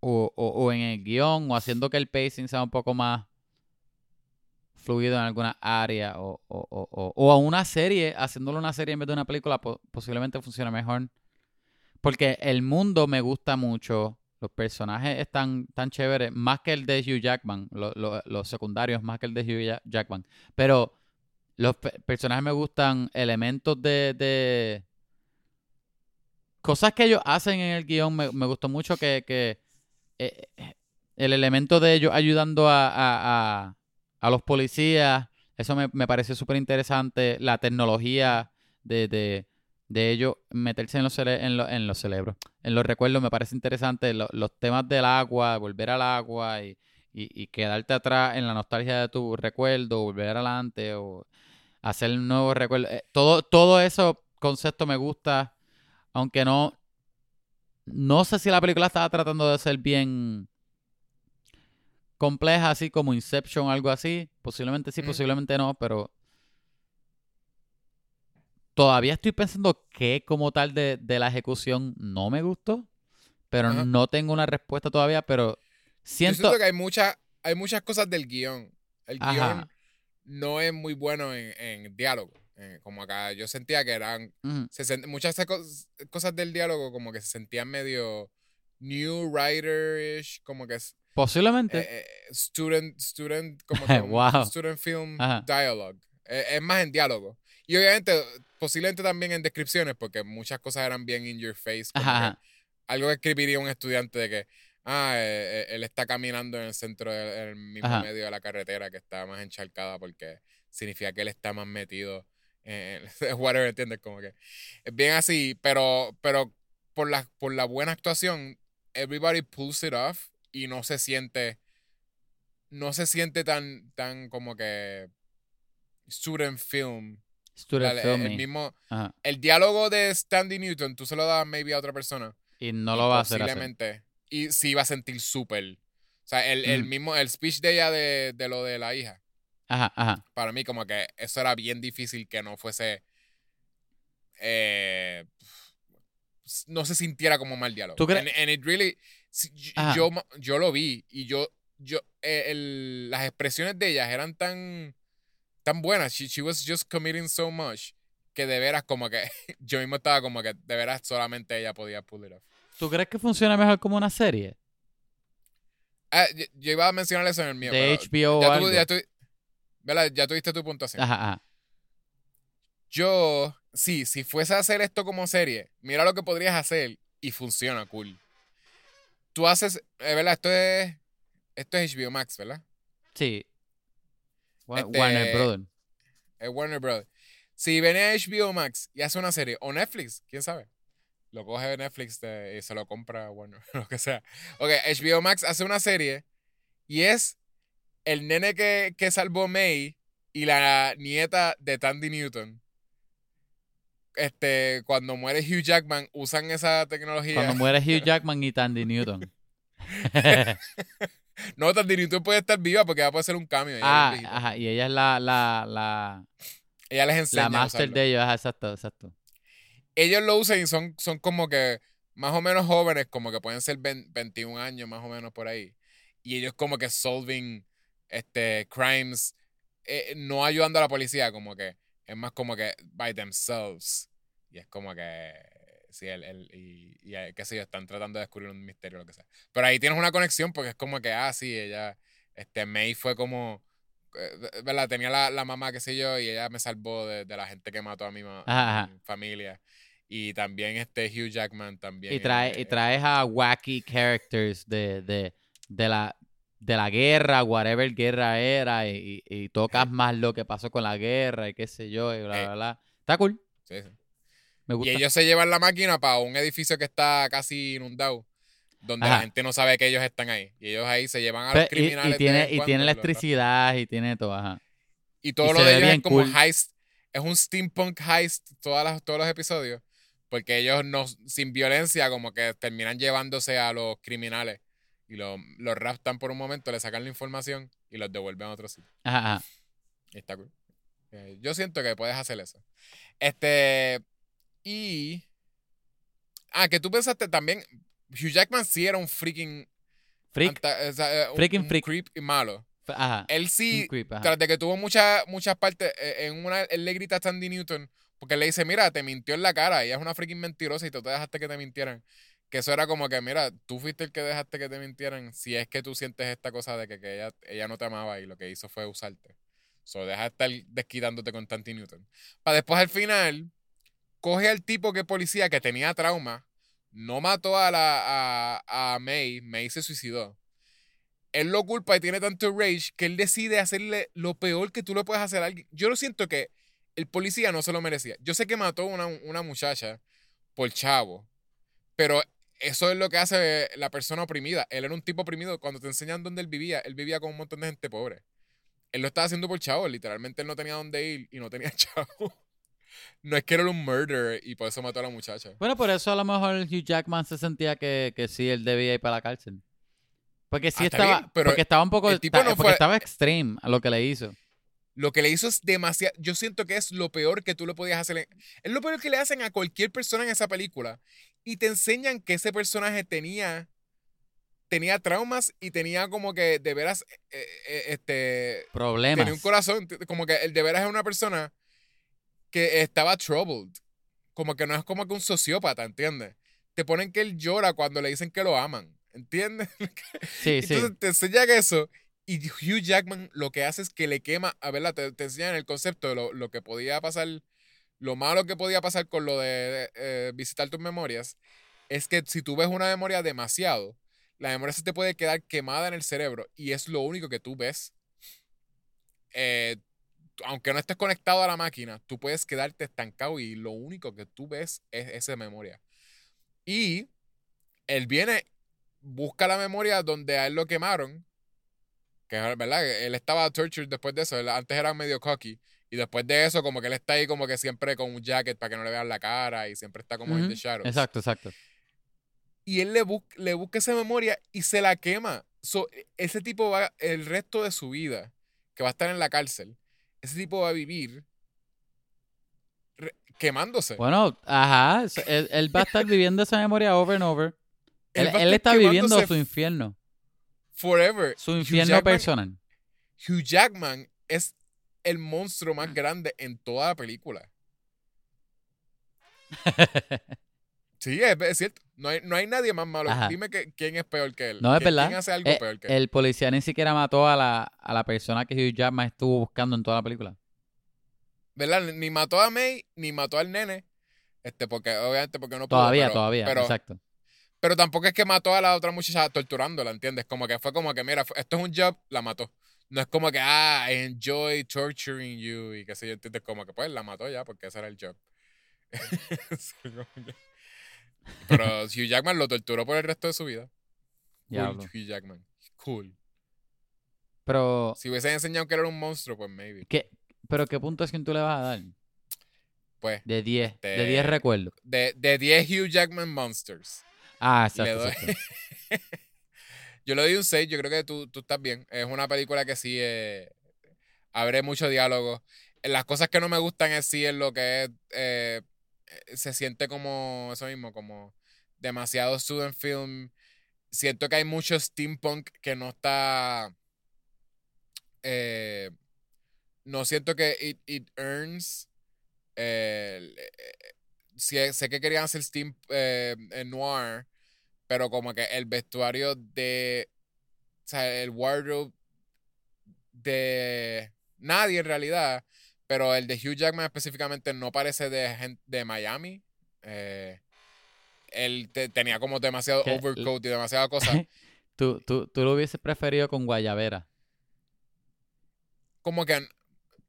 o, o- o en el guion o haciendo que el pacing sea un poco más fluido en alguna área o, o, o, o- o a una serie, haciéndolo una serie en vez de una película, po- posiblemente funcione mejor. Porque el mundo me gusta mucho. Los personajes están tan chéveres, más que el de Hugh Jackman, lo- lo- los secundarios más que el de Hugh Ja- Jackman. Pero los pe- personajes me gustan, elementos de, de- Cosas que ellos hacen en el guion, me, me gustó mucho que, que, eh, eh, el elemento de ellos ayudando a, a- a- a los policías, eso me, me pareció súper interesante. La tecnología de, de, de ellos meterse en los, cere- en, lo- en los cerebros, en los recuerdos, me parece interesante. Lo- los temas del agua, volver al agua y, y, y quedarte atrás en la nostalgia de tu recuerdo, volver adelante o hacer nuevos recuerdos. Eh, todo, todo eso concepto me gusta, aunque no, no sé si la película estaba tratando de ser bien compleja, así como Inception o algo así. Posiblemente sí, Mm. posiblemente no, pero todavía estoy pensando que como tal de, de la ejecución no me gustó, pero Ajá. no tengo una respuesta todavía, pero Yo siento... siento que hay, mucha, hay muchas cosas del guion. El Ajá. guion no es muy bueno en, en diálogo. Eh, como acá yo sentía que eran Ujú. se sent- muchas cos- cosas del diálogo como que se sentían medio new writer-ish, como que es Posiblemente. eh, eh, student, student, como que Wow. student film Ajá. dialogue. Es más en diálogo. Y obviamente, posiblemente también en descripciones, porque muchas cosas eran bien in your face. como Ajá, que ajá. algo que escribiría un estudiante de que, ah, eh, eh, él está caminando en el centro, del en el mismo Ajá. medio de la carretera que está más encharcada porque significa que él está más metido en whatever, ¿entiendes? Como que es bien así, pero, pero por la, por la buena actuación, everybody pulls it off y no se siente, no se siente tan, tan como que student film. Film el mismo, ajá. el diálogo de Standy Newton, tú se lo das maybe a otra persona. Y no lo va a hacer posiblemente. Y sí va a sentir súper. O sea, el, el Mm. mismo, el speech de ella de, de lo de la hija. Ajá, ajá. Para mí, como que eso era bien difícil que no fuese. eh, no se sintiera como mal diálogo. ¿Tú crees- And, and it really. yo- yo lo vi y yo. yo eh, el- las expresiones de ellas eran tan. Tan buenas. She, she was just committing so much. Que de veras, como que. yo mismo estaba como que de veras solamente ella podía pull it off. ¿Tú crees que funciona mejor como una serie? Ah, yo, yo iba a mencionar eso en el mío. De HBO o ya, algo. ya, tú- ¿verdad? ya tuviste tu puntuación. Ajá, ajá. Yo, sí, si fuese a hacer esto como serie, mira lo que podrías hacer y funciona cool. Tú haces, eh, ¿verdad? Esto es, esto es HBO Max, ¿verdad? Sí. Este- Warner Brothers. Es Warner Bros. Si viene a HBO Max y hace una serie, o Netflix, quién sabe. Lo coge de Netflix y se lo compra a Warner, lo que sea. Ok, HBO Max hace una serie y es el nene que, que salvó May y la nieta de Tandy Newton. Este, cuando muere Hugh Jackman, usan esa tecnología. Cuando muere Hugh Jackman y Tandy Newton. No, Newton puede estar viva porque ella puede ser un cambio. ella, ah, ajá. Y ella es la, la, la, ella les enseña. la a master de ellos. Ajá, exacto, exacto. ellos lo usan y son, son como que más o menos jóvenes, como que pueden ser 20 21 años más o menos por ahí. Y ellos como que solving este, crimes, eh, no ayudando a la policía, como que es más como que by themselves. Y es como que, sí, el, el- y, y eh, qué sé yo, están tratando de descubrir un misterio o lo que sea. Pero ahí tienes una conexión porque es como que, ah, sí, ella, este, May fue como... eh, ¿Verdad? Tenía la, la mamá, qué sé yo, y ella me salvó de, de la gente que mató a mi, Ajá, a ajá. mi familia. Y también este Hugh Jackman también. Y, trae, eh, y traes a wacky characters de, de, de, la, de la guerra, whatever guerra era, y, y- y tocas más lo que pasó con la guerra y qué sé yo, y bla, Eh. bla, bla. Está cool, sí, sí. Me gusta. Y ellos se llevan la máquina para un edificio que está casi inundado, donde la gente no sabe que ellos están ahí. Y ellos ahí se llevan a Pe- los criminales. y, tiene, y cuando electricidad y tiene todo, ajá. Y todo y lo de ellos es como cool. heist. Es un steampunk heist todas las, todos los episodios. Porque ellos no, sin violencia, como que terminan llevándose a los criminales. Y los, los raptan por un momento, le sacan la información y los devuelven a otro sitio. Ajá, ajá. Y Está cool. Eh, yo siento que puedes hacer eso. Este. Y. Ah, que tú pensaste también. Hugh Jackman sí era un freaking. Freak, anta- o sea, un- Freaking un freak. creep y malo. ajá. Él sí. creep, ajá. Tras de que tuvo muchas muchas partes. eh, En una. Él le grita a Sandy Newton. Porque le dice: Mira, te mintió en la cara. Ella es una freaking mentirosa y tú te dejaste que te mintieran. Que eso era como que, mira, tú fuiste el que dejaste que te mintieran. Si es que tú sientes esta cosa de que, que ella, ella no te amaba y lo que hizo fue usarte. So, deja de estar desquitándote con Tanty Newton. Para después al final, coge al tipo que es policía que tenía trauma, no mató a, la, a, a May, May se suicidó. Él lo culpa y tiene tanto rage que él decide hacerle lo peor que tú le puedes hacer a alguien. Yo lo siento que el policía no se lo merecía. Yo sé que mató a una, una muchacha por chavo, pero eso es lo que hace la persona oprimida. Él era un tipo oprimido. Cuando te enseñan dónde él vivía, él vivía con un montón de gente pobre. Él lo estaba haciendo por chavo. Literalmente él no tenía dónde ir y no tenía chavo. No es que era un murderer y por eso mató a la muchacha. Bueno, por eso a lo mejor Hugh Jackman se sentía que, que sí, él debía ir para la cárcel. Porque sí Ah, estaba, bien, pero porque estaba un poco, el tipo no porque fue- estaba extreme a lo que le hizo. Lo que le hizo es demasiado. Yo siento que es lo peor que tú le podías hacer. en- Es lo peor que le hacen a cualquier persona en esa película. Y te enseñan que ese personaje tenía. Tenía traumas y tenía como que de veras. eh, eh, este. Problemas. Tenía un corazón. Como que el de veras es una persona que estaba troubled. Como que no es como que un sociópata, ¿entiendes? Te ponen que él llora cuando le dicen que lo aman. ¿Entiendes? Sí, sí. Entonces te enseñan eso y Hugh Jackman lo que hace es que le quema, a verla, te, te enseñan el concepto de lo, lo que podía pasar lo malo que podía pasar con lo de eh, visitar tus memorias es que si tú ves una memoria demasiado, la memoria se te puede quedar quemada en el cerebro y es lo único que tú ves. Eh, aunque no estés conectado a la máquina, tú puedes quedarte estancado y lo único que tú ves es esa memoria. Y él viene, busca la memoria donde a él lo quemaron, que verdad, él estaba tortured después de eso, antes era medio cocky. Y después de eso, como que él está ahí como que siempre con un jacket para que no le vean la cara y siempre está como en the shadows. Exacto, exacto. Y él le, le busca esa memoria y se la quema. ese tipo va el resto de su vida, que va a estar en la cárcel, ese tipo va a vivir quemándose. Bueno, ajá, él, va a estar viviendo esa memoria over and over. él, está viviendo su infierno. Forever. Su infierno personal. Hugh Jackman es el monstruo más grande en toda la película. sí, es, cierto. No hay, no hay, nadie más malo. Dime que, quién es peor que él. No, es verdad. ¿Quién hace algo eh, peor que él? El policía ni siquiera mató a la, a la persona que Hugh Jackman estuvo buscando en toda la película. ¿Verdad? Ni mató a May, ni mató al nene. Este, porque, obviamente, porque no pudo. Todavía, todavía, exacto. Pero tampoco es que mató a la otra muchacha torturándola, ¿entiendes? Como que fue como que, mira, esto es un job, la mató. No es como que, ah, I enjoy torturing you y qué sé yo, ¿entiendes? Como que, pues, la mató ya porque ese era el job. Pero Hugh Jackman lo torturó por el resto de su vida. Cool, Hugh Jackman. Cool. Pero. Si hubiese enseñado que era un monstruo, pues maybe. ¿Qué? Pero ¿qué punto es que tú le vas a dar? Pues. De 10. De 10 recuerdos. De 10 Hugh Jackman Monsters. Ah, exacto. yo le doy un 6, yo creo que tú, tú, estás bien. Es una película que sí eh, abre mucho diálogo. Las cosas que no me gustan es sí en lo que es, eh, se siente como eso mismo, como demasiado student film. Siento que hay mucho steampunk que no está... Eh, no siento que it, it earns sé que querían hacer Steam eh, Noir, pero como que el vestuario de. O sea, el wardrobe de nadie en realidad, pero el de Hugh Jackman específicamente no parece de, de Miami. Eh, él tenía como demasiado overcoat y demasiada cosa. ¿Tú, tú, tú lo hubieses preferido con guayabera. Como que.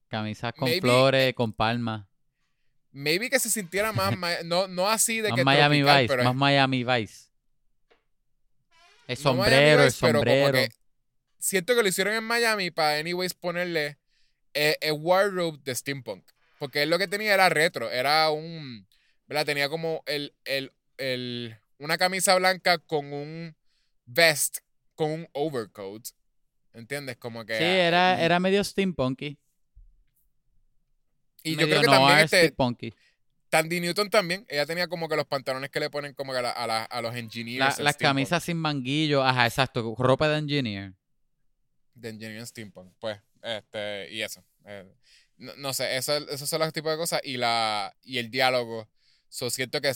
Camisas con flores, con palmas. Maybe que se sintiera más, no, no así de más que Miami Vice, más Miami Vice. El sombrero, el sombrero. siento que lo hicieron en Miami para anyways ponerle el, wardrobe de steampunk. Porque él lo que tenía era retro, era un, ¿verdad? Tenía como el, el, el, una camisa blanca con un vest, con un overcoat. ¿Entiendes? Como que... Sí, era, era medio steampunky. Y yo creo que también este, Tandy Newton también, ella tenía como que los pantalones que le ponen como que a, a, los engineers. las camisas sin manguillo, ajá, exacto, ropa de engineer. De engineer steampunk, pues, este, y eso. Eh, no, sé, eso, esos son los tipos de cosas y la y el diálogo. So, siento que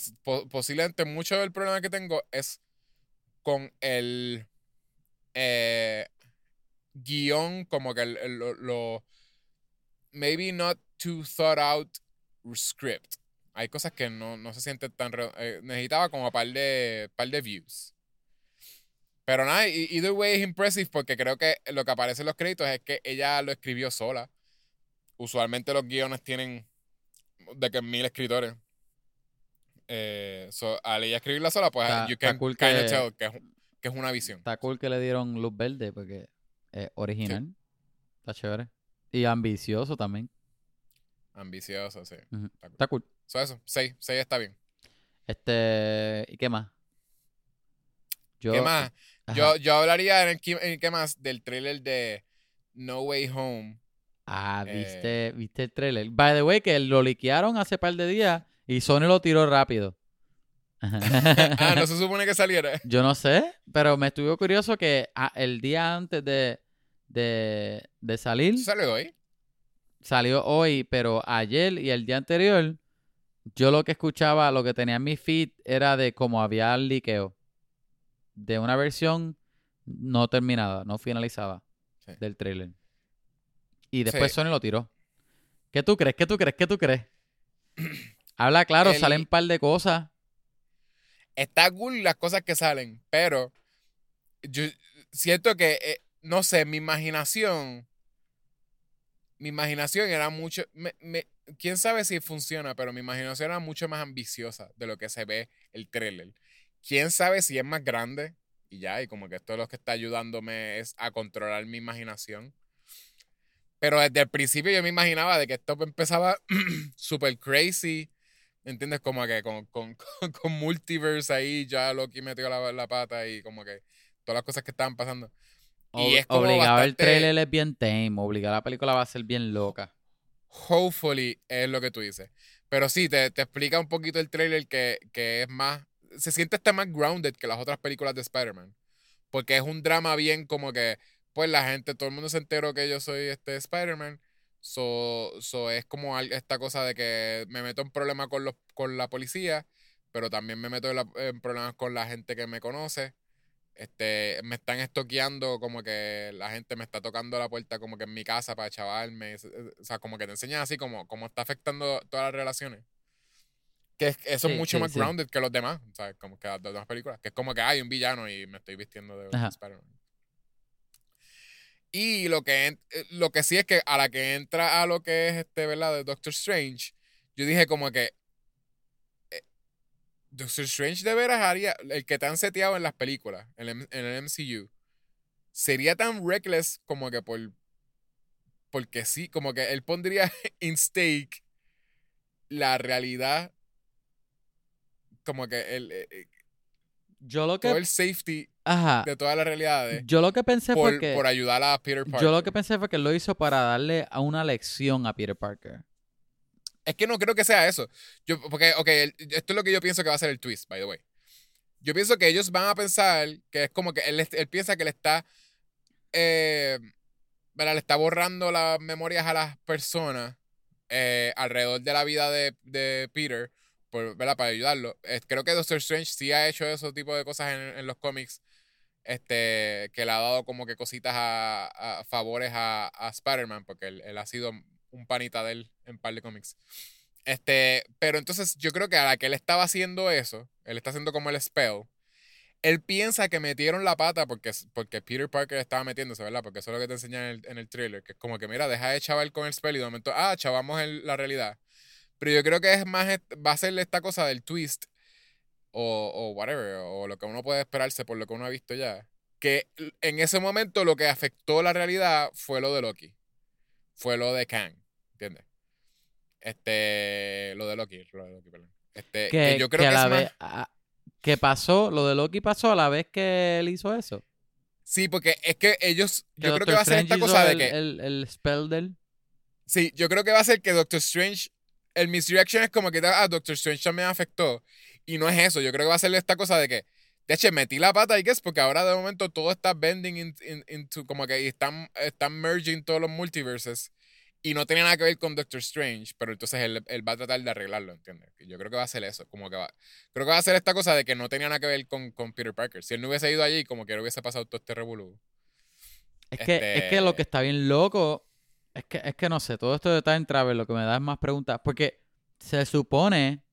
posiblemente mucho del problema que tengo es con el eh, guion, como que lo maybe not too thought out script. Hay cosas que no, no se sienten tan... Eh, necesitaba como par de, par de views. Pero nada, either way es impressive porque creo que lo que aparece en los créditos es que ella lo escribió sola. Usualmente los guiones tienen de que mil escritores. Eh, al ella escribirla sola, pues you can tell que es, que es, una visión. Está cool que le dieron luz verde porque es original. Está chévere. Y ambicioso también. Ambicioso, sí. Está cool. eso, 6, 6 está bien. Este, ¿y qué más? ¿Qué más? Yo, yo hablaría en, el, qué más del trailer de No Way Home. Ah, viste, eh, viste el trailer. By the way, que lo liquearon hace par de días y Sony lo tiró rápido. ah, no se supone que saliera. Yo no sé, pero me estuvo curioso que ah, el día antes de, de, de salir. ¿Salió hoy? Salió hoy, pero ayer y el día anterior, yo lo que escuchaba, lo que tenía en mi feed era de cómo había el liqueo de una versión no terminada, no finalizada del trailer. Y después Sony lo tiró. ¿Qué tú crees? ¿Qué tú crees? ¿Qué tú crees? Habla claro, el- salen un par de cosas. está cool las cosas que salen, pero yo siento que, eh, no sé, mi imaginación, mi imaginación era mucho, me- me- quién sabe si funciona, pero mi imaginación era mucho más ambiciosa de lo que se ve el trailer. Quién sabe si es más grande y ya, y como que esto es lo que está ayudándome es a controlar mi imaginación. Pero desde el principio yo me imaginaba de que esto empezaba super crazy. ¿Me entiendes? Como que con, con, con, con multiverse ahí ya Loki metió la, la pata y como que todas las cosas que estaban pasando. Y Ob- es como obligado el bastante- trailer es bien tame. Obligado la película va a ser bien loca. Hopefully es lo que tú dices. Pero sí, te, te explica un poquito el trailer que, que es más. Se siente hasta más grounded que las otras películas de Spider-Man. Porque es un drama bien como que. Pues la gente, todo el mundo se enteró que yo soy este Spider-Man. So, so es como esta cosa de que me meto en problemas con, los, con la policía, pero también me meto en, problemas con la gente que me conoce. Este, me están estoqueando como que la gente me está tocando la puerta como que en mi casa para chavarme. O sea, como que te enseñan así como, como está afectando todas las relaciones. Que es- eso Sí, es mucho sí, más grounded que los demás, ¿sabes? Como que las demás películas. Que es como que hay un villano y me estoy vistiendo de. Spider-Man. Y lo que, en- eh, lo que sí es que a la que entra a lo que es este, ¿verdad? De Doctor Strange, yo dije como que eh, Doctor Strange de veras haría el que te han seteado en las películas, en el, en el MCU, sería tan reckless como que por porque sí, como que él pondría in stake la realidad como que el, eh, eh, Yo lo todo que. el safety Ajá. de todas las realidades Yo lo que pensé por, fue que. por ayudar a Peter Parker. Yo lo que pensé fue que lo hizo para darle a una lección a Peter Parker. Es que no creo que sea eso. Yo, porque, ok, el- esto es lo que yo pienso que va a ser el twist, by the way. Yo pienso que ellos van a pensar que es como que él, él piensa que le está. eh, ¿verdad? Le está borrando las memorias a las personas eh, alrededor de la vida de, de Peter, por, ¿verdad? Para ayudarlo. Creo que Doctor Strange sí ha hecho ese tipo de cosas en, en los cómics. Este, que le ha dado como que cositas a, a favores a, a Spider-Man, porque él, él ha sido un panita de él en par de cómics. Este, pero entonces yo creo que a la que él estaba haciendo eso, él está haciendo como el spell, él piensa que metieron la pata porque, porque Peter Parker estaba metiéndose, ¿verdad? Porque eso es lo que te enseñan en el, en el trailer, que es como que, mira, deja de chaval con el spell y de momento, ah, chavamos el- la realidad. Pero yo creo que es más, va a ser esta cosa del twist o, o whatever, o lo que uno puede esperarse por lo que uno ha visto ya. Que en ese momento lo que afectó la realidad fue lo de Loki. Fue lo de Kang, ¿entiendes? Este, lo de Loki, lo de Loki, perdón. Este, que, Que, yo creo que que, a la más- que pasó, lo de Loki pasó a la vez que él hizo eso. Sí, porque es que ellos, yo creo que va a ser esta cosa de que, el, el spell del. sí, yo creo que va a ser que Doctor Strange, el misdirection es como que, ah, Doctor Strange también afectó. Y no es eso, yo creo que va a ser esta cosa de que, de hecho, metí la pata y que es porque ahora de momento todo está bending in- in- into, como que están, están merging todos los multiverses. Y no tenía nada que ver con Doctor Strange, pero entonces él, él va a tratar de arreglarlo, ¿entiendes? Yo creo que va a ser eso, como que va, creo que va a ser esta cosa de que no tenía nada que ver con, con Peter Parker. Si él no hubiese ido allí, como que no hubiese pasado todo este revolú. Es que, es que lo que Este- está bien loco. Es que, es que no sé, todo esto de Time Travel lo que me da es más preguntas. Porque se supone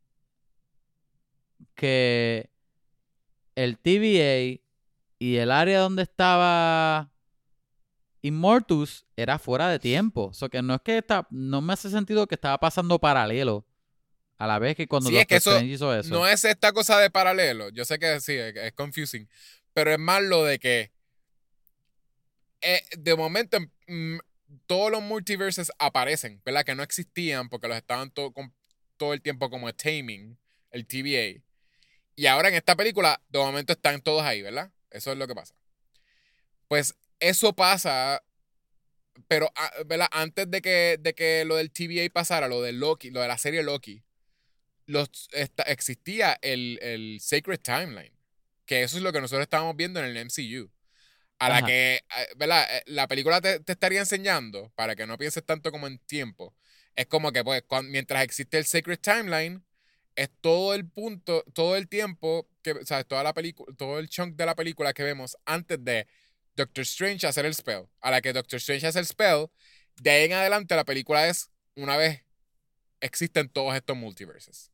que el TVA y el área donde estaba Immortus era fuera de tiempo. O sea que no es que está, no me hace sentido que estaba pasando paralelo a la vez que cuando Sí, es que eso hizo eso. No es esta cosa de paralelo. Yo sé que sí, es, es confusing. Pero es más lo de que eh, de momento mm, todos los multiverses aparecen, ¿verdad? Que no existían porque los estaban to- con- todo el tiempo como taming, el TVA. Y ahora en esta película, de momento están todos ahí, ¿verdad? Eso es lo que pasa. Pues eso pasa, pero ah, ¿verdad? antes de que, de que lo del TVA pasara, lo de Loki, lo de la serie Loki, los, existía el, el Sacred Timeline. Que eso es lo que nosotros estábamos viendo en el MCU. A la Ajá. que, ¿verdad? Eh, La película te, te estaría enseñando, para que no pienses tanto como en tiempo, es como que, pues, mientras existe el Sacred Timeline, es todo el punto, todo el tiempo, que, o sea, toda la película, todo el chunk de la película que vemos antes de Doctor Strange hacer el spell. A la que Doctor Strange hace el spell, de ahí en adelante la película es una vez existen todos estos multiverses.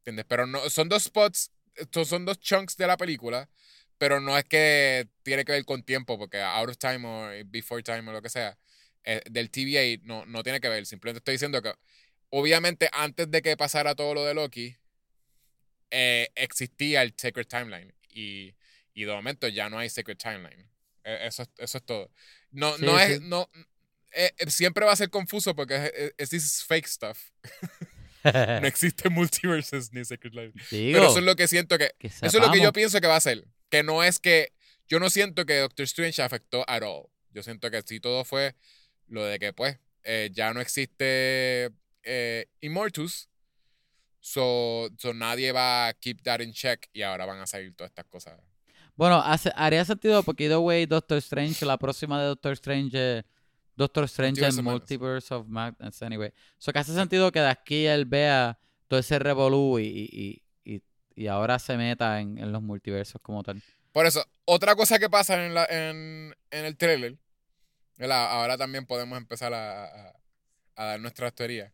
¿Entiendes? Pero no, son dos spots, estos son dos chunks de la película, pero no es que tiene que ver con tiempo, porque out of time o before time o lo que sea, eh, del TVA no, no tiene que ver. Simplemente estoy diciendo que, obviamente, antes de que pasara todo lo de Loki, eh, existía el Sacred Timeline. Y, y de momento ya no hay Sacred Timeline. E, eso, eso es todo. No, Sí, no sí. es. No, eh, eh, siempre va a ser confuso porque es, es, fake stuff. No existe multiverses ni Sacred Line. Digo, Pero eso es lo que siento que. que Eso es lo que yo pienso que va a ser. Que no es que. Yo no siento que Doctor Strange afectó at all. Yo siento que sí todo fue lo de que, pues, eh, ya no existe eh, Immortus. So, so nadie va a keep that in check y ahora van a salir todas estas cosas. Bueno, hace, haría sentido porque either way Doctor Strange, la próxima de Doctor Strange es Doctor Strange and. Multiverse of Madness, anyway. So que hace sentido que de aquí él vea todo ese revolú y, y, y, ahora se meta en, en los multiversos como tal. Por eso, otra cosa que pasa en, la, en, en el trailer, ahora también podemos empezar a, a- dar nuestras teorías.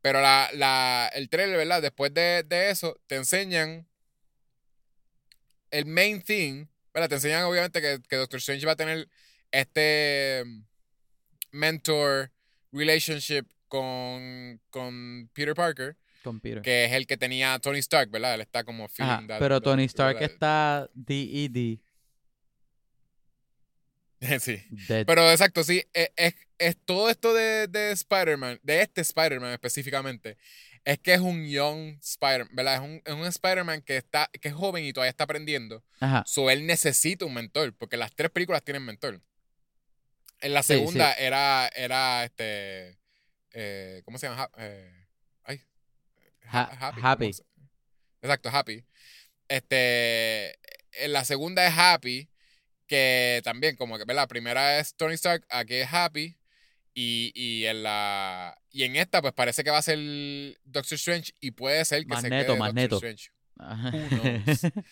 Pero la, la, el trailer, ¿verdad? Después de, de eso, te enseñan el main thing, ¿verdad? Te enseñan obviamente que, que Doctor Strange va a tener este mentor relationship con, con Peter Parker, Con Peter. que es el que tenía Tony Stark, ¿verdad? Él está como Ajá, that- pero that- Tony Stark está E DED. sí. Dead. Pero exacto, sí, es, es- es todo esto de, de Spider-Man, de este Spider-Man específicamente, es que es un young Spider-Man, ¿verdad? Es un, es un Spider-Man que, está, que es joven y todavía está aprendiendo. Ajá. So, él necesita un mentor, porque las tres películas tienen mentor. En la Sí, sí. segunda era, era este, eh, ¿cómo se llama? Eh, Ha- Ha- ¿cómo Happy. se- Exacto, Happy. Este, en la segunda es Happy, que también como que, ¿verdad? La primera es Tony Stark, aquí es Happy. Y, y en la y en esta pues parece que va a ser Doctor Strange y puede ser que se Magneto, quede Magneto. Doctor Strange. Knows?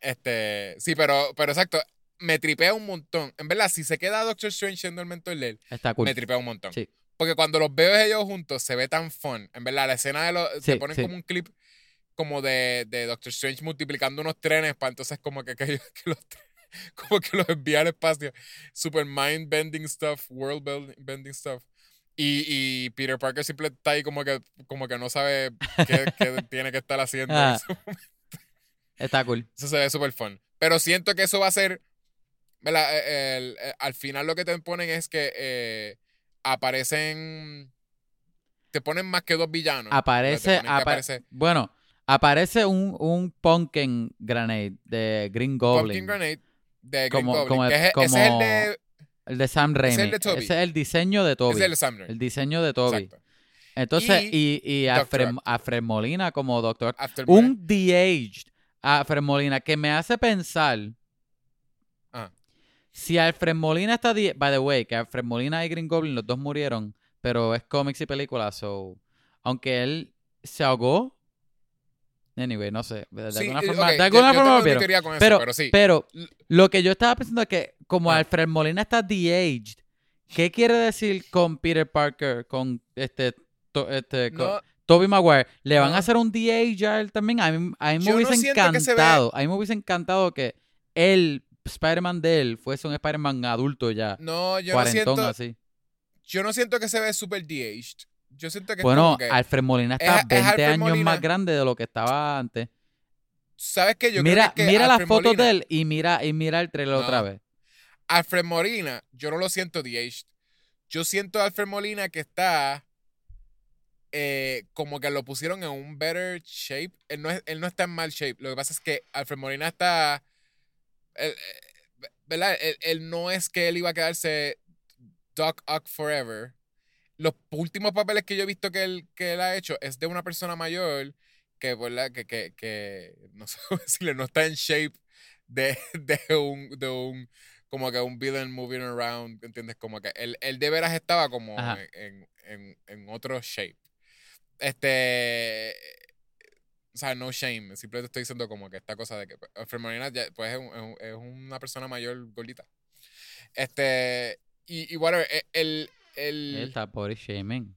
Este, sí, pero, pero exacto, me tripea un montón. En verdad, si se queda Doctor Strange siendo el mentor de él, Está cool. me tripea un montón. Sí. Porque cuando los veo ellos juntos se ve tan fun. En verdad, la escena de los. Sí, te ponen sí. como un clip como de, de Doctor Strange multiplicando unos trenes para entonces como que, que, que los como que los envía al espacio. Super mind bending stuff, world bending stuff. Y, y Peter Parker siempre está ahí como que, como que no sabe qué, qué tiene que estar haciendo. Ah. Está cool. eso se ve súper fun. Pero siento que eso va a ser. ¿verdad? Eh, el- eh, al final lo que te ponen es que eh, aparecen. Te ponen más que dos villanos. Aparece, apa- aparece bueno, aparece un, un pumpkin grenade de Green Goblin. Pumpkin Grenade de Green Como- Goblin. como que es- ese como- es el de. El de Sam Raimi. el de Toby. Ese es el diseño de Toby. Es el de Sam Raimi. El diseño de Toby. Exacto. Entonces, y, y Dr. Alfred, Octopus. Alfred Molina como doctor. After Un de-aged Alfred Molina que me hace pensar. Si Alfred Molina está. de- By the way, que Alfred Molina y Green Goblin, los dos murieron. Pero es cómics y películas. So, aunque él se ahogó. Anyway, no sé. De Sí, alguna forma, ok, de alguna yo forma con eso, Pero, pero sí. pero L- lo que yo estaba pensando es que como Ah. Alfred Molina está de-aged, ¿qué quiere decir con Peter Parker, con este, to- este con Tobey Maguire? ¿Le van a hacer un de-age a él también? A mí, a mí me no hubiese ve- encantado, a mí me hubiese encantado que él, Spider-Man de él, fuese un Spider-Man adulto ya, no, yo no cuarentón siento. así. Yo no siento que se ve super de-aged. Yo siento que Bueno, que. Alfred Molina es- está es 20 Alfred años Molina. más grande de lo que estaba antes. ¿Sabes qué? Yo mira creo que, mira las fotos de él y mira, y mira el trailer No. otra vez. Alfred Molina, yo no lo siento de-aged. Yo siento a Alfred Molina que está eh, como que lo pusieron en un better shape. Él no, es- él no está en mal shape. Lo que pasa es que Alfred Molina está. Él, eh, ¿Verdad? Él, él no es que él iba a quedarse Doc Ock forever. Los últimos papeles que yo he visto que él, que él ha hecho es de una persona mayor que, ¿verdad? que, que, que no sé cómo decirle, no está en shape de, de un, de un como que un villain moving around, ¿entiendes? Como que él, él de veras estaba como en, en, en otro shape. Este, o sea, no shame, simplemente estoy diciendo como que esta cosa de que Molina ya, pues es, un- es un- es una persona mayor gordita. Este, y, y whatever, e- el, el, Él está body shaming.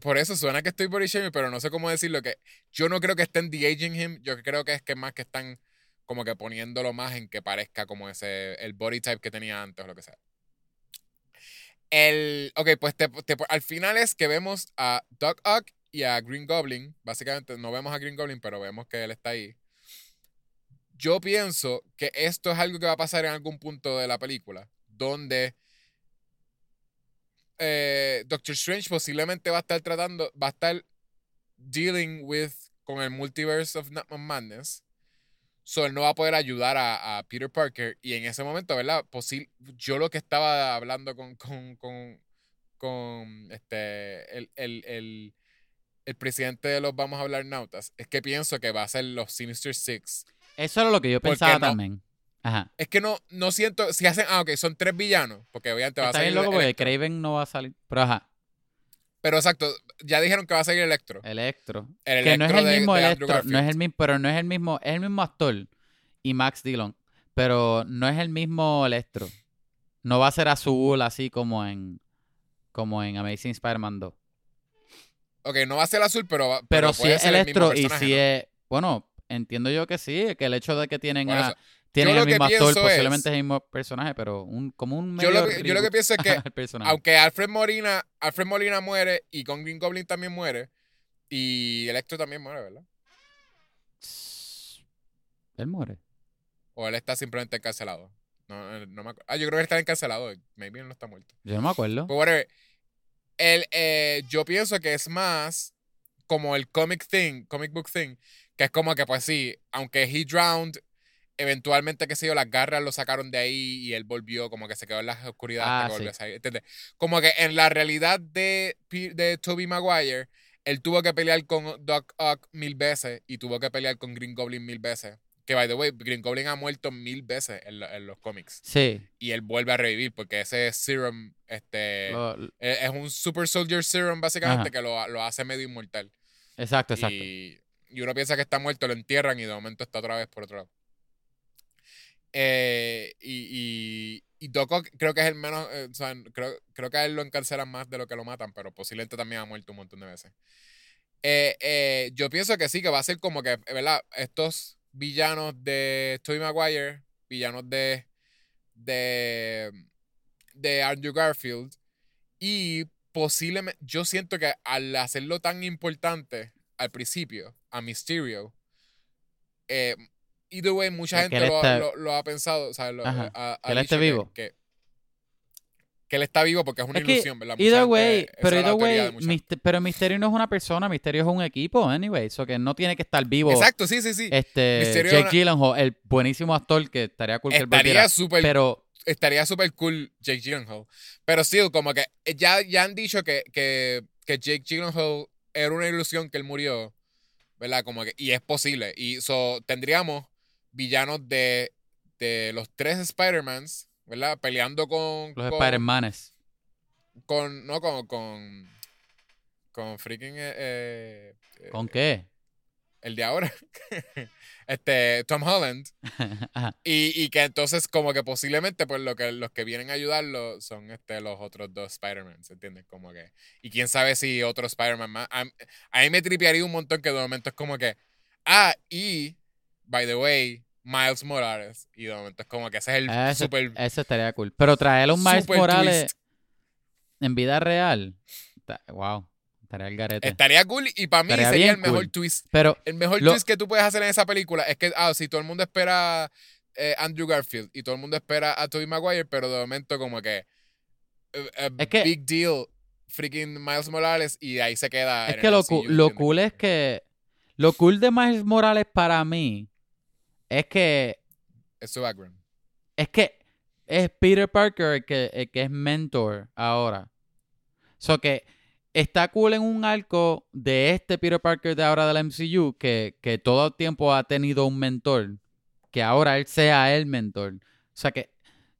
por eso suena que estoy body shaming, pero no sé cómo decirlo. Que yo no creo que estén de-aging him. Yo creo que es que más que están como que poniéndolo más en que parezca como ese, el body type que tenía antes o lo que sea. El, ok, pues al final es que vemos a Doc Ock y a Green Goblin. Básicamente no vemos a Green Goblin, pero vemos que él está ahí. Yo pienso que esto es algo que va a pasar en algún punto de la película, donde eh, Doctor Strange posiblemente va a estar tratando, va a estar dealing with con el multiverse of Madness. So él no va a poder ayudar a, Peter Parker. Y en ese momento, ¿verdad? yo lo que estaba hablando con, con, con, este, el, el, el, presidente de los Vamos a hablar Nautas es que pienso que va a ser los Sinister Six. Eso era lo que yo pensaba también. Ajá. Es que no, no siento. Si hacen. Ah, ok, son tres villanos. Porque obviamente va a salir. Está bien loco porque Craven no va a salir. Pero ajá. Pero exacto, ya dijeron que va a salir Electro. Electro. que no es el mismo Electro, no es el mismo, pero no es el mismo, es el mismo actor y Max Dillon, pero no es el mismo Electro. No va a ser azul así como en como en Amazing Spider-Man 2. Ok, no va a ser azul, pero pero, si es Electro y si es bueno, entiendo yo que sí, que el hecho de que tienen a tienen el mismo actor, posiblemente es el mismo personaje, pero un, como un medio yo lo, que, yo lo que pienso es que, aunque Alfred Molina, Alfred Molina muere y con Green Goblin también muere, y Electro también muere, ¿verdad? Él muere. O él está simplemente encarcelado. No, eh, no me Ah, yo creo que está encarcelado. Maybe él no está muerto. Yo no me acuerdo. Pero El, eh, yo pienso que es más como el comic thing, comic book thing, que es como que, pues sí, aunque he drowned eventualmente, qué sé yo, las garras lo sacaron de ahí y él volvió, como que se quedó en la oscuridad ah, Como que en la realidad de, de Toby Maguire, él tuvo que pelear con Doc Ock mil veces y tuvo que pelear con Green Goblin mil veces. Que, by the way, Green Goblin ha muerto mil veces en, los cómics. Sí. Y él vuelve a revivir porque ese serum este, e, es, un Super Soldier Serum, básicamente, que lo, hace medio inmortal. Exacto, exacto. Y, y uno piensa que está muerto, lo entierran y de momento está otra vez por otro lado. Eh, y, y, Doc creo que es el menos, eh, o sea, creo, creo, que a él lo encarcelan más de lo que lo matan, pero posiblemente también ha muerto un montón de veces. Eh, yo pienso que sí, que va a ser como que, ¿verdad? Estos villanos de Tobey Maguire, villanos de, de, de Andrew Garfield, y posiblemente, yo siento que al hacerlo tan importante al principio, a Mysterio, eh, either way, mucha gente lo, ha pensado. O sea, lo, que él esté vivo. Que, que, él está vivo porque es una ilusión, ¿verdad? Either way, pero either way, pero Misterio no es una persona, Misterio es un equipo, anyway. Eso que no tiene que estar vivo. Exacto, sí, sí, sí. Este, Jake Gyllenhaal, el buenísimo actor que estaría cool Estaría súper. Pero. Estaría súper cool Jake Gyllenhaal. Pero sí, como que ya, ya han dicho que, que, que Jake Gyllenhaal era una ilusión que él murió. ¿verdad? Como que, y es posible. Y so, tendríamos villanos de, de los tres Spider-Mans, ¿verdad? Peleando con. Los Spider-Manes. Con. No, con. Con, con freaking. Eh, eh, ¿Con qué? El de ahora. este. Tom Holland. y, y, que entonces, como que posiblemente, pues lo que, los que vienen a ayudarlo son este, los otros dos Spider-Man, ¿se entiende? Como que. Y quién sabe si otro Spider-Man más. A, a mí me tripearía un montón que de momento es como que. Ah, y. By the way, Miles Morales. Y de momento es como que ese es el ese, super. Ese estaría cool. Pero traer un Miles Morales en vida real. Wow. Estaría el garete. Estaría cool y para mí sería el mejor twist. Pero el mejor twist que tú puedes hacer en esa película es que, ah, si todo el mundo espera eh, Andrew Garfield y todo el mundo espera a Tobey Maguire, pero de momento como que. Eh, eh, es que big deal, freaking Miles Morales y ahí se queda. Es que lo, lo cool es que. Lo cool de Miles Morales para mí es que. Es su background. Es que es Peter Parker el que, que es mentor ahora. So que está cool en un arco de este Peter Parker de ahora del MCU que, que todo el tiempo ha tenido un mentor. Que ahora él sea el mentor. O sea que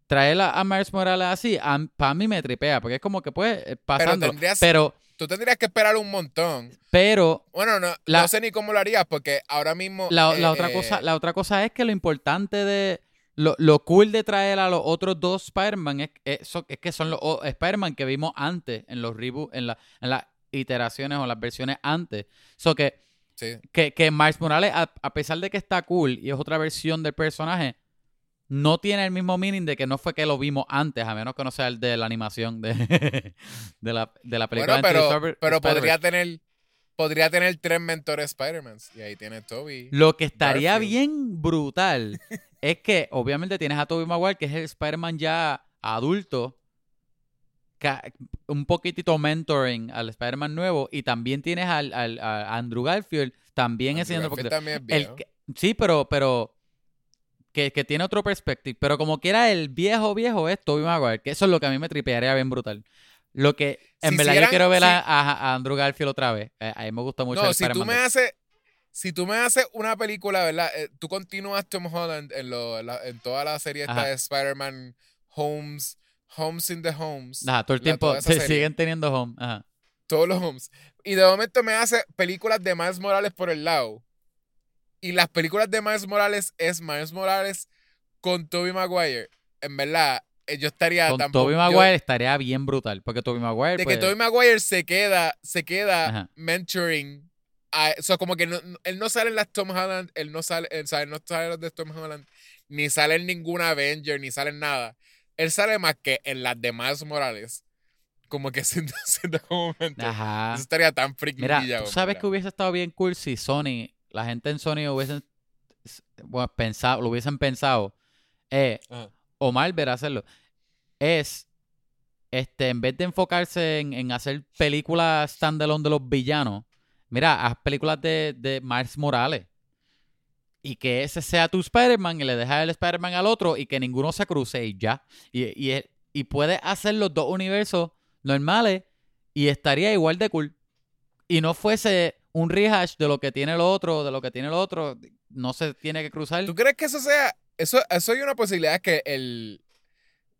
traer a, Miles Morales así, para mí me tripea, porque es como que pues pasando. pero Tú tendrías que esperar un montón. Pero. Bueno, no, no sé ni cómo lo harías, porque ahora mismo. La, eh, otra, cosa, eh, la otra cosa es que lo importante de. Lo, cool de traer a los otros dos Spider-Man es, es, que son los Spider-Man que vimos antes en los reboots, en la, en la iteraciones o las versiones antes. So que, Sí. que, que Miles Morales, a, a pesar de que está cool y es otra versión del personaje, no tiene el mismo meaning de que no fue que lo vimos antes, a menos que no sea el de la animación de, de, la, de la película. Bueno, pero, pero podría tener podría tener tres mentores Spider-Man. Y ahí tiene Toby. Lo que estaría Garfield. bien brutal es que obviamente tienes a Tobey Maguire, que es el Spider-Man ya adulto, un poquitito mentoring al Spider-Man nuevo, y también tienes al, al- a Andrew Garfield también Andrew Garfield también es El sí, pero, pero que, que tiene otro perspective. Pero como quiera, el viejo viejo es Tobey Maguire, que eso es lo que a mí me tripearía bien brutal. Lo que, en Si verdad, yo quiero ver a, si- a- a Andrew Garfield otra vez. Eh, a mí me gusta mucho No, el si tú me haces si tú me haces una película, ¿verdad? Eh, tú continúas Tom Holland en, lo, en la- en toda la serie esta Ajá. de Spider-Man Homes, Homes in the Homes. Ajá, todo el tiempo se siguen teniendo home. Ajá. todos los homes. Y de momento me hace películas de Miles Morales por el lado. Y las películas de Miles Morales es Miles Morales con Tobey Maguire. En verdad, eh, yo estaría Con tampoco- Tobey yo- Maguire estaría bien brutal. Porque Tobey Maguire. de pues, que Tobey Maguire se queda, se queda Ajá. mentoring. A, o sea, como que no- él no sale en las Tom Holland, él no sale, él, sabe, no sale en las de Tom Holland, ni sale en ninguna Avenger, ni sale en nada. Él sale más que en las de Miles Morales. Como que siendo, siendo como. Ajá. Eso estaría tan freaking Mira, tú sabes que hubiese estado bien cool si Sony, la gente en Sony hubiesen bueno, pensado, lo hubiesen pensado. Eh, Ajá. o Marvel hacerlo. Es este, en vez de enfocarse en, en hacer películas standalone de los villanos, mira, haz películas de, de Miles Morales. Y que ese sea tu Spider-Man y le dejas el Spider-Man al otro y que ninguno se cruce y ya. Y, y, y puedes hacer los dos universos normales y estaría igual de cool. Y no fuese un rehash de lo que tiene el otro, de lo que tiene el otro. No se tiene que cruzar. ¿Tú crees que eso sea. Eso, eso hay una posibilidad que el,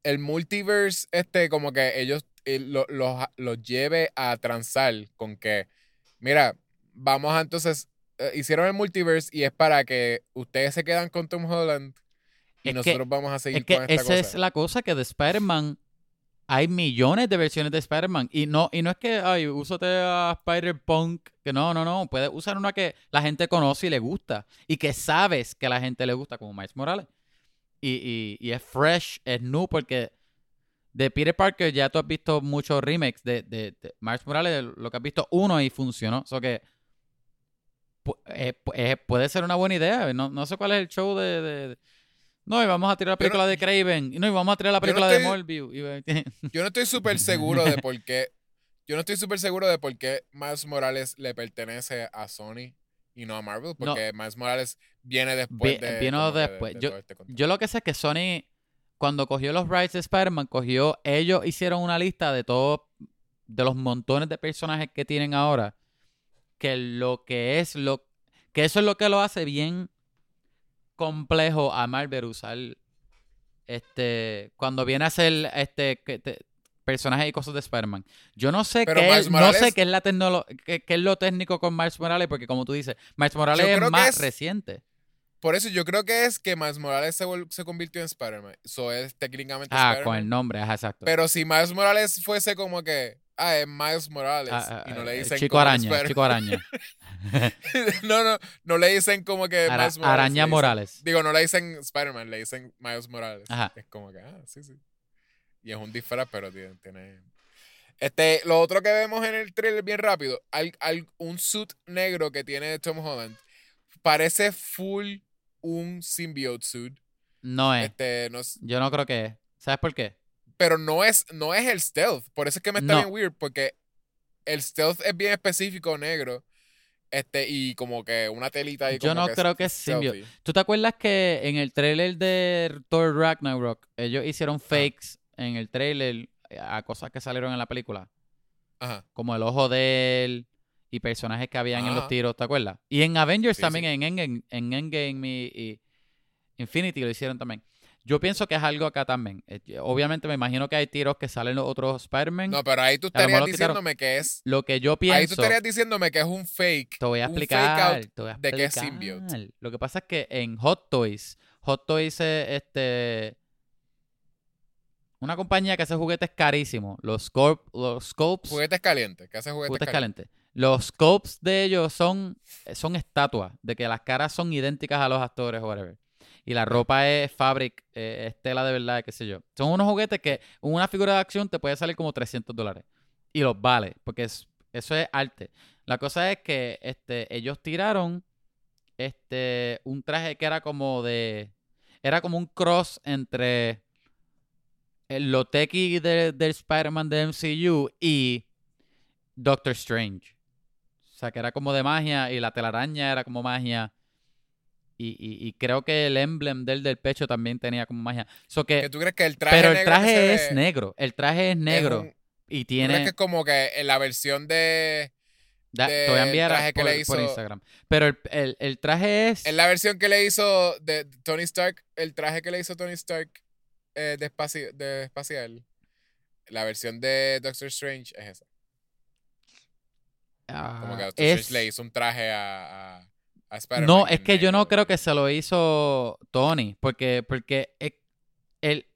el multiverse, este, como que ellos eh, lo- los los lleve a transar con que, mira, vamos a entonces. eh, hicieron el multiverse y es para que ustedes se quedan con Tom Holland y Es que- nosotros vamos a seguir Es que con esta esa cosa. es la cosa que de Spider-Man hay millones de versiones de Spider-Man y no y no es que ay, úsate a Spider-Punk, que no, no, no, puedes usar una que la gente conoce y le gusta y que sabes que a la gente le gusta como Miles Morales. Y, y, y es fresh, es new porque de Peter Parker ya tú has visto muchos remakes de, de, Miles Morales, lo que has visto uno y funcionó, so que pu- eh, eh, puede ser una buena idea. No, no sé cuál es el show de- No, y vamos a tirar la no- película de Craven. Y no, y vamos a tirar la yo no película de estoy- Morbius. Yo no estoy súper seguro de por qué. Yo no estoy súper seguro de por qué Miles Morales le pertenece a Sony y no a Marvel. Porque Miles Morales viene después Vi- de. vino de- después. de Yo- todo este. Yo lo que sé es que Sony, cuando cogió los rights de Spider-Man, cogió, ellos hicieron una lista de todos, de los montones de personajes que tienen ahora, que lo que es, lo que eso es lo que lo hace bien complejo a Marvel usar, este, cuando viene a ser, este, que te- personajes y cosas de Spider-Man. Yo no sé Pero qué es, no sé qué es la qué, qué es lo técnico con Miles Morales, porque como tú dices, Miles Morales es más es- reciente. Por eso yo creo que es que Miles Morales se, se convirtió en Spider-Man. Eso es técnicamente Ah, con el nombre, ajá, exacto. Pero si Miles Morales fuese como que. Ah, es Miles Morales. Ah, y no le dicen. Chico Araña, Chico Araña. no, no. No le dicen como que. Ara- Miles Morales, le Araña dicen- Morales. Digo, no le dicen Spider-Man, le dicen Miles Morales. Ajá. Es como que, ah, sí, sí. Y es un disfraz, pero tiene. tiene- Este, lo otro que vemos en el trailer bien rápido, al, al- un suit negro que tiene Tom Holland, parece full un symbiote suit. No es. Este, no, es- Yo no creo que es. ¿Sabes por qué? Pero no es, no es el stealth. Por eso es que me está No. bien weird, porque el stealth es bien específico negro. Este, y como que una telita ahí Yo como no que creo que es symbiote. ¿Tú te acuerdas que en el trailer de Thor Ragnarok ellos hicieron fakes en el trailer a cosas que salieron en la película? Ajá. Como el ojo de él y personajes que habían en los tiros, ¿te acuerdas? Y en Avengers Sí, también, sí. en Endgame, en Endgame y, y Infinity lo hicieron también. Yo pienso que es algo acá también. Eh, Obviamente me imagino que hay tiros que salen los otros Spider-Man. No, pero ahí tú estarías diciéndome que es. Lo que yo Ahí tú pienso... estarías diciéndome que es un fake. Te voy a un fake explicar. out te voy a de que es symbiote. Lo que pasa es que en Hot Toys, Hot Toys es este. una compañía que hace juguetes carísimos. Los, los Scopes. Juguetes calientes, que hace juguetes, juguetes calientes. calientes. Los scopes de ellos son, son estatuas, de que las caras son idénticas a los actores o whatever. Y la ropa es fabric, eh, es tela de verdad, qué sé yo. Son unos juguetes que una figura de acción te puede salir como 300 dólares. Y los vale, porque es, eso es arte. La cosa es que este, ellos tiraron este, un traje que era como de... Era como un cross entre el lo techie de- del Spider-Man de MCU y Doctor Strange. O sea, que era como de magia y la telaraña era como magia. Y, y- y creo que el emblem del del pecho también tenía como magia. So que, Que tú crees que el traje pero el negro que traje ve es negro. El traje es es negro. un- y ¿tú crees tiene... que es como que en la versión de... da- te voy a enviar traje que por, le por hizo- Instagram. Pero el, el- el traje es... En la versión que le hizo de Tony Stark, el traje que le hizo Tony Stark eh, de, espaci- de espacial, la versión de Doctor Strange es esa. Como que ah, Doctor es- Strange le hizo un traje a. No, es que yo no creo que se lo hizo Tony. Porque, porque el,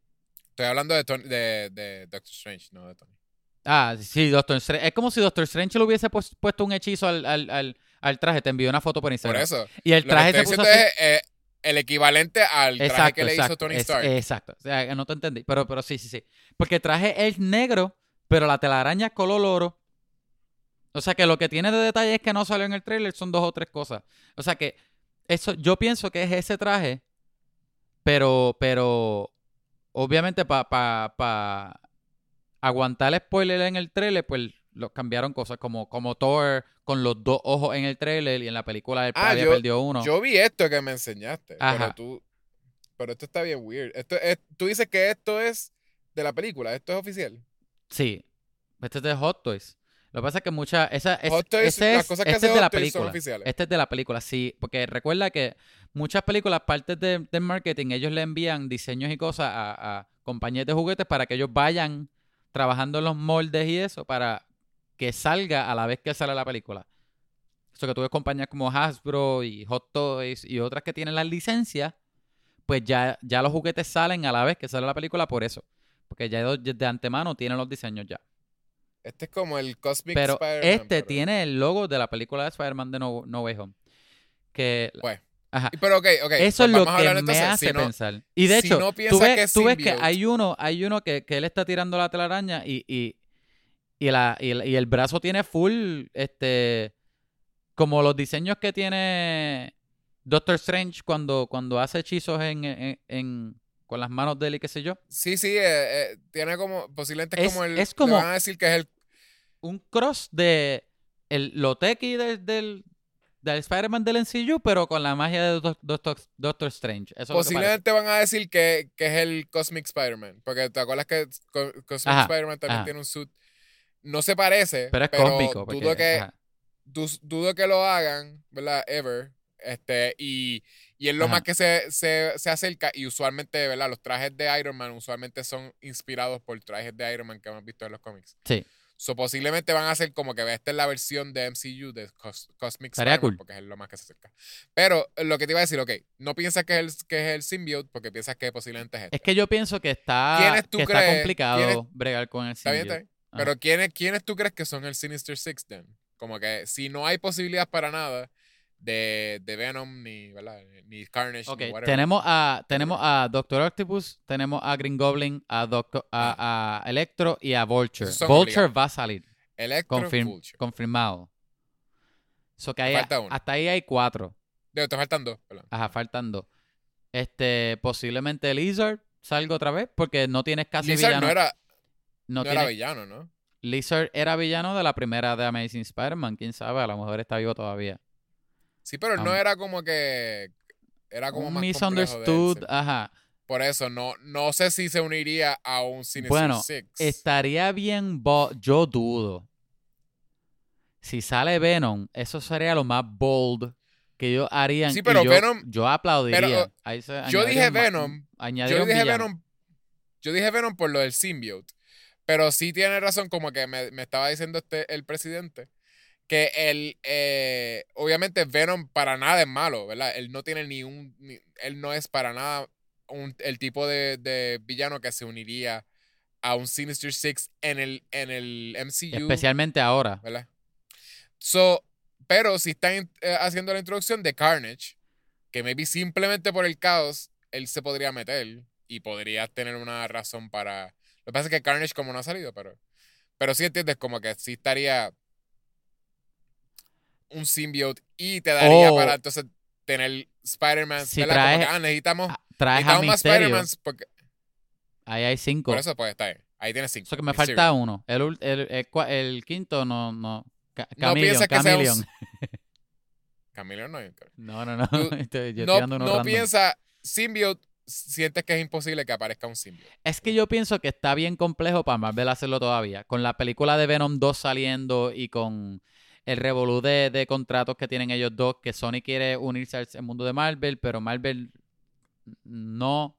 Estoy hablando de, Tony- de, de Doctor Strange, no de Tony. Ah, sí, Doctor Strange. Es como si Doctor Strange le hubiese pues- puesto un hechizo al, al, al, al traje. Te envió una foto por Por Instagram. eso. Y el traje se puso así. es eh, el equivalente al traje Exacto, que le hizo. Tony es- Stark. exacto. O sea, no te entendí. Pero, pero sí, sí, sí. Porque el traje es negro, pero la telaraña es color oro. O sea que lo que tiene de detalle es que no salió en el trailer son dos o tres cosas. O sea que eso, yo pienso que es ese traje, pero, pero obviamente para pa, pa aguantar el spoiler en el trailer, pues lo cambiaron cosas como, como Thor con los dos ojos en el trailer y en la película él Ah, yo- perdido uno. Yo vi esto que me enseñaste, Ajá. pero tú... Pero esto está bien weird. Esto es, tú dices que esto es de la película, esto es oficial. Sí. Este es de Hot Toys. Lo que pasa es que muchas. Esa, es, ese las es, cosas que este es de la película. Este es de la película, sí. Porque recuerda que muchas películas, partes de, del marketing, ellos le envían diseños y cosas a, a compañías de juguetes para que ellos vayan trabajando en los moldes y eso para que salga a la vez que sale la película. Eso que tú ves compañías como Hasbro y Hot Toys y otras que tienen las licencias, pues ya, ya los juguetes salen a la vez que sale la película por eso. Porque ya de, de antemano tienen los diseños ya. Este es como el Cosmic Pero Spider-Man. este pero- tiene el logo de la película de Spider-Man de No, No Way Home. Que, Pues, ajá. Pero ok, ok. Eso pues es lo que me entonces, hace si no- pensar. Y de si hecho, no tú, ves, que es tú ves que symbiote- hay uno, hay uno que, que él está tirando la telaraña y, y, y, la, y, el- y el brazo tiene full, este, como los diseños que tiene Doctor Strange cuando, cuando hace hechizos en, en- en- con las manos de él y qué sé yo. Sí, sí, eh, eh, tiene como, posiblemente es, Es- como el, es como- le van a decir que es el, un cross de el Loteki del, del, del Spider-Man del MCU, pero con la magia de Doc- Doctor, Doctor Strange. Eso posiblemente van a decir que, que es el Cosmic Spider-Man, porque te acuerdas que Co- Cosmic Spider-Man también ajá. tiene un suit, no se parece, Pero es cósmico. Porque, dudo que, dudo que lo hagan, ¿verdad? Ever, este, y, y es lo Ajá. más que se, se, se acerca, y usualmente, ¿verdad? Los trajes de Iron Man usualmente son inspirados por trajes de Iron Man que hemos visto en los cómics. Sí. So, posiblemente van a hacer como que esta es la versión de MCU de Cos- Cosmic Spider-Man, cool. porque es lo más que se acerca. Pero eh, lo que te iba a decir, ok, no piensas que es el, que es el symbiote porque piensas que posiblemente es este. Es que yo pienso que está, ¿Quiénes tú que está crees? complicado ¿Quiénes- bregar con el Está bien, está symbiote. bien. Ajá. Pero ¿quiénes, ¿quiénes tú crees que son el Sinister Six, then? Como que si no hay posibilidad para nada de, de Venom, ni, ¿verdad? ni Carnage, Ok, ni whatever. tenemos a, tenemos a Doctor Octopus, tenemos a Green Goblin, a, Doctor, a, a Electro y a Vulture. Vulture obligados. va a salir, Electro confirm- Vulture. confirmado. So que hay- hasta ahí hay cuatro. Digo, te faltan dos, perdón. Ajá, faltan dos. Este, posiblemente Lizard salga otra vez porque no tienes casi Lizard villano. no era, no no era villano, ¿no? Lizard era villano de la primera de Amazing Spider-Man. Quién sabe, a lo mejor está vivo todavía. Sí, pero él no era como que... Era como Un más de misunderstood, sí. ajá. Por eso, no, no sé si se uniría a un Sinister Bueno, Six. Estaría bien, yo dudo. Si sale Venom, eso sería lo más bold que ellos harían. Sí, y pero yo, Venom- Yo aplaudiría. pero, se yo dije un Venom, Yo dije villano. Venom. Yo dije Venom por lo del symbiote. Pero sí tiene razón, como que me, me estaba diciendo este, el presidente, que él, eh, obviamente Venom para nada es malo, ¿verdad? Él no tiene ni un, ni- él no es para nada un- el tipo de, de villano que se uniría a un Sinister Six en el, en el MCU. Especialmente ahora. ¿Verdad? So, pero si están eh, haciendo la introducción de Carnage, que maybe simplemente por el caos él se podría meter y podría tener una razón para. Lo que pasa es que Carnage, como no ha salido, pero. Pero sí entiendes, como que sí estaría un symbiote y te daría Oh. para entonces tener Spider-Man. Si traes- ah, necesitamos, Traes a necesitamos más. Spider-Man porque Ahí hay cinco. por eso está bien. Ahí tienes cinco. Eso que me Mysterio. falta uno. El, el, el quinto no, no. Ca- No Chameleon, piensas que sea un-. Camilo no No, no, no. Tú- Estoy- yo No, no piensa symbiote, sientes que es imposible que aparezca un symbiote. Es que yo pienso que está bien complejo para Marvel hacerlo todavía. Con la película de Venom 2 saliendo y con el revolú de, de contratos que tienen ellos dos, que Sony quiere unirse al al mundo de Marvel, pero Marvel no.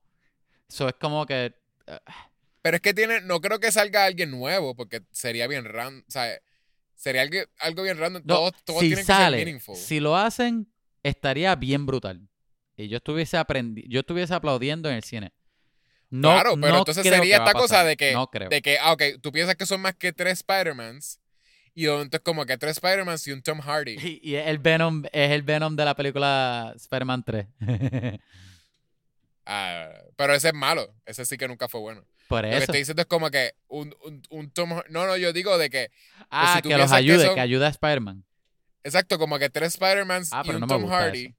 Eso es como que. eh, Pero es que tiene, no creo que salga alguien nuevo porque sería bien random, o sea, sería algo, algo bien random. no, todos todos si tienen que ser sale, meaningful. si lo hacen, estaría bien brutal. Y yo estuviese aprendi yo estuviese aplaudiendo en el cine. No, claro, pero no entonces sería esta cosa de que, No creo. de que, ah, ok, tú piensas que son más que tres Spider-Mans y de momento es como que tres Spider-Mans y un Tom Hardy. Y, y el Venom es el Venom de la película Spider-Man 3. Ah, pero ese es malo, ese sí que nunca fue bueno. Por Lo que eso. estoy diciendo es como que un, un, un Tom No, no, yo digo de que, Ah, si que los piensas que ayude, son- que ayude a Spider-Man. exacto, como que tres Spider-Mans Ah, y un no Tom Hardy. eso.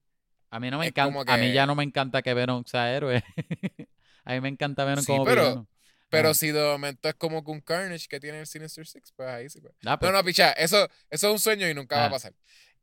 A mí no me encanta, a mí ya no me encanta que Venom sea héroe. a mí me encanta Venom Sí, como pero- villano. Pero si de momento es como que un Carnage que tiene el Sinister Six, pues ahí sí. pues. Ah, pues, No, no, picha, eso, eso es un sueño y nunca va a Ah. pasar.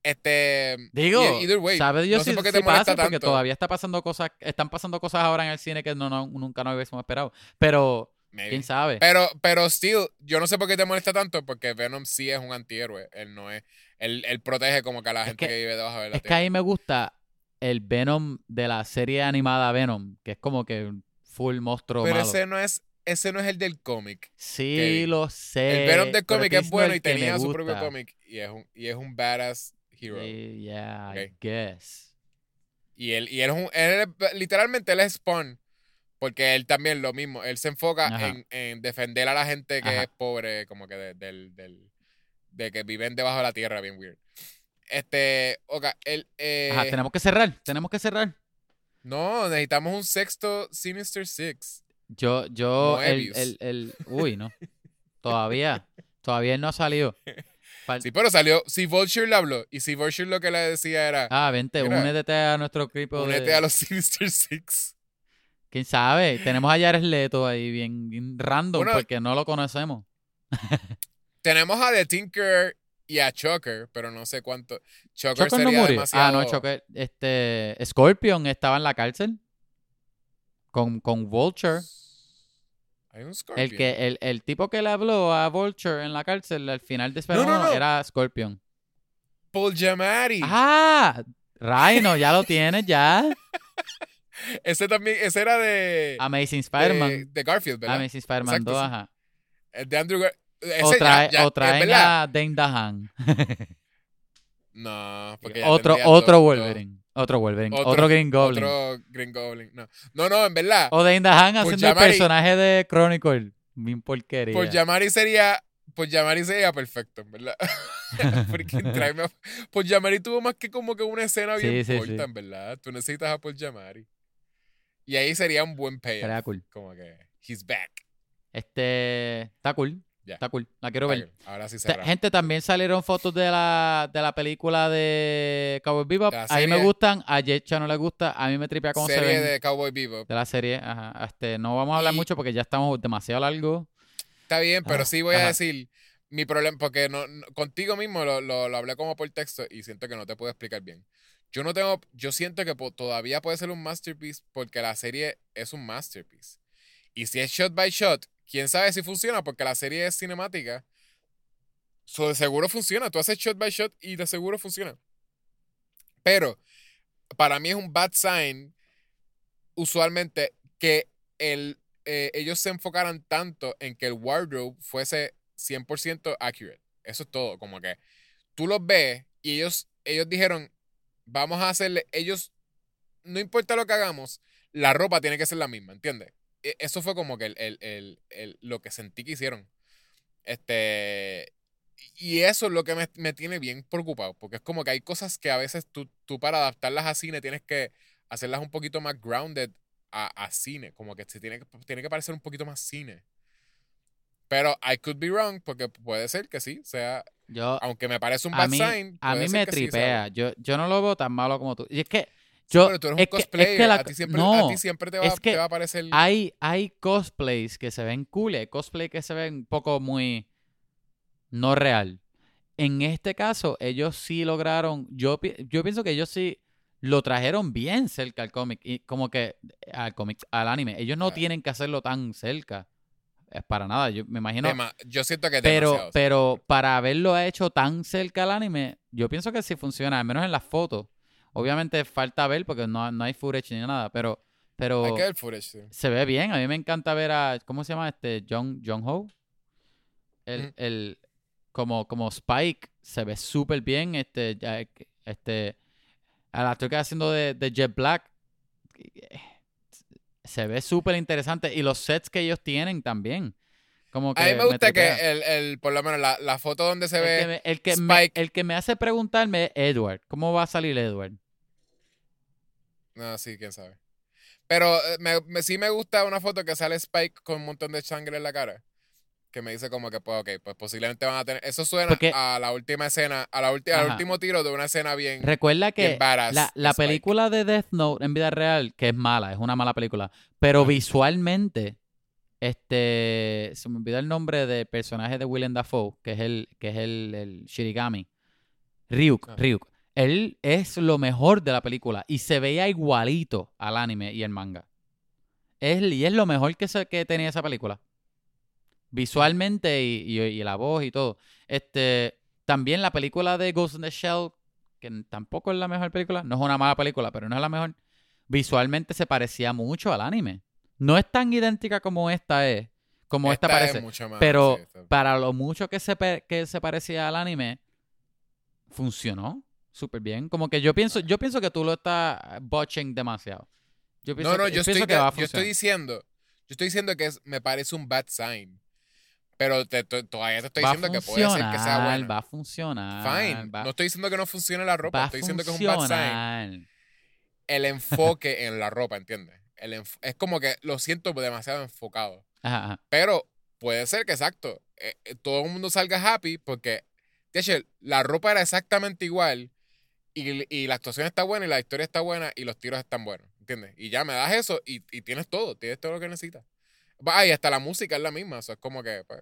Este. Digo, either way, sabe Dios no sé si, por qué si te molesta pasa, porque tanto. todavía está pasando cosas, están pasando cosas ahora en el cine que no, no- nunca nos hubiésemos esperado. Pero, Maybe. quién sabe. Pero, pero still, yo no sé por qué te molesta tanto, porque Venom sí es un antihéroe. Él no es. Él, él protege como que a la Es gente que, que- vive debajo de la es que tierra. ahí me gusta el Venom de la serie animada Venom, que es como que full monstruo Pero malo. ese no es, ese no es el del cómic. Sí, Kevin. lo sé. el Venom del cómic es bueno y tenía su propio cómic. Y es un, y es un badass hero. Sí, yeah, I Ok. guess. Y él, y él es un. él es- literalmente él es Spawn. Porque él también lo mismo. Él se enfoca en, en defender a la gente que Ajá. es pobre, como que de, del, del- de que viven debajo de la tierra, bien weird. Este. Oka, él. eh, Ajá, tenemos que cerrar, tenemos que cerrar. No, necesitamos un sexto Sinister Six. Yo, yo, el, el, el, uy, no. Todavía, todavía él no ha salido. Sí, pero salió. Si Vulture le habló. Y si Vulture lo que le decía era. Ah, vente, Mira, únete a nuestro creepo únete de... a los Sinister Six. ¿Quién sabe? Tenemos a Jared Leto ahí bien, bien random Bueno, porque no lo conocemos. Tenemos a The Tinker y a Choker, pero no sé cuánto. Choker, Choker no sería murió. demasiado. Ah, no, Choker. Este, Scorpion estaba en la cárcel con, con Vulture. Hay un Scorpion. El, que, el, el tipo que le habló a Vulture en la cárcel al final de Spider-Man no, no. era Scorpion. Paul Giamatti. ¡Ah! Rhino, ya lo tienes, ya. Ese también, ese era de. Amazing de, Spider-Man. de Garfield, ¿verdad? Amazing Spider-Man Exacto, 2, sí. ajá. El de Andrew Gar ese O, ya- trae- ya, o es traen verdad. a Dane. No, porque ya Otro, otro Wolverine. Otro Wolverine. Otro- Otro, Green Goblin. Otro Green Goblin. No, no, no en verdad. O DeHaan Por haciendo el personaje de Chronicle. Bien porquería. Por Yamari sería. Por Yamari sería perfecto, en verdad. Porque tráeme a- Por Yamari tuvo más que como que una escena bien Sí, sí, corta, sí. en verdad. Tú necesitas a Por Yamari. Y ahí sería un buen payoff. Sería cool. Como que. He's back. Este. Está cool. Está cool. La quiero ver. Ahora sí. Gente, también salieron fotos de la, de la película de Cowboy Bebop. La A mí me gustan, a Jetcha no le gusta, a mí me tripea cómo se Serie ven de... de Cowboy Bebop. la serie. Ajá. Este, no vamos a hablar Y- mucho porque ya estamos demasiado largos. Está bien, pero sí voy a decir mi problema, porque no, no- contigo mismo lo, lo, lo hablé como por texto y siento que no te puedo explicar bien. Yo no tengo, yo siento que po- todavía puede ser un masterpiece porque la serie es un masterpiece. Y si es shot by shot, quién sabe si funciona porque la serie es cinemática. So, de seguro funciona. Tú haces shot by shot y de seguro funciona. Pero para mí es un bad sign usualmente que el, eh, ellos se enfocaran tanto en que el wardrobe fuese 100% accurate. Eso es todo. Como que tú los ves y ellos, ellos dijeron, vamos a hacerle, ellos, no importa lo que hagamos, la ropa tiene que ser la misma, ¿entiendes? E- eso fue como que el, el- el- el- lo que sentí que hicieron. Este. Y eso es lo que me, me tiene bien preocupado. Porque es como que hay cosas que a veces tú, tú para adaptarlas a cine tienes que hacerlas un poquito más grounded a, a cine. Como que se tiene, que- tiene que parecer un poquito más cine. Pero I could be wrong, porque puede ser que sí, sea. Yo, Aunque me parece un a bad mí, sign. a mí me sí tripea. bueno. Yo, yo no lo veo tan malo como tú. Y es que Sí, pero tú eres es un que- es cosplayer. que la- a, ti siempre, no, a ti siempre te va, es que te va a parecer. hay, hay cosplays que se ven cool hay cosplays que se ven un poco muy no real. En este caso, ellos sí lograron, yo, pi- yo pienso que ellos sí lo trajeron bien cerca al cómic, y como que al cómic, al anime. Ellos no Ah. tienen que hacerlo tan cerca. Es para nada, yo me imagino. Yo siento que Pero, pero para haberlo hecho tan cerca al anime, yo pienso que sí funciona, al menos en las fotos. Obviamente falta ver porque no, no hay footage ni nada, pero, pero Hay que ver footage, sí. se ve bien. A mí me encanta ver a, ¿cómo se llama este? John, John Ho. El, el, como, como Spike, se ve súper bien. Este, este, al actor que haciendo de, de Jet Black, eh, se ve súper interesante. Y los sets que ellos tienen también. Como que A mí me gusta que el, el, por lo menos la, la foto donde se El que, ve. me, el, que me, Spike. el que me hace preguntarme es Edward. ¿Cómo va a salir Edward? No, sí, quién sabe. Pero eh, me, me- sí me gusta una foto que sale Spike con un montón de sangre en la cara. Que me dice como que, pues, ok, pues posiblemente van a tener. Eso suena Porque- a la última escena, a la ulti- al último tiro de una escena bien. Recuerda que bien badass la, la película de Death Note en vida real, que es mala, es una mala película, pero Ajá. visualmente, este, se me olvida el nombre del personaje de Willem Dafoe, que es el, que es el, el Shirigami, Ryuk, Ajá. Ryuk. Él es lo mejor de la película y se veía igualito al anime y el manga. Es, y es lo mejor que, se- que tenía esa película. Visualmente y, y- y la voz y todo. Este, también la película de Ghost in the Shell, que tampoco es la mejor película, no es una mala película, pero no es la mejor. Visualmente se parecía mucho al anime. No es tan idéntica como esta es, como esta, es parece, mucho más, pero sí, para lo mucho que se, que se parecía al anime, funcionó súper bien. Como que yo pienso, yo pienso que tú lo estás botching demasiado. Yo pienso No, no, que, yo, estoy, que va a yo estoy diciendo, yo estoy diciendo que es, me parece un bad sign. Pero te- te- todavía te estoy va diciendo que puede ser que sea bueno. Va a funcionar. Fine. va- no estoy diciendo que no funcione la ropa, estoy diciendo que es un bad sign. El enfoque en la ropa, ¿entiendes? El es como que lo siento demasiado enfocado. Ajá, ajá. Pero puede ser que exacto. eh, eh, todo el mundo salga happy porque, de hecho, la ropa era exactamente igual. Y, y la actuación está buena y la historia está buena y los tiros están buenos. ¿Entiendes? Y ya me das eso y, y tienes todo. Tienes todo lo que necesitas. Ah, y hasta la música es la misma. O sea, es como que. pues,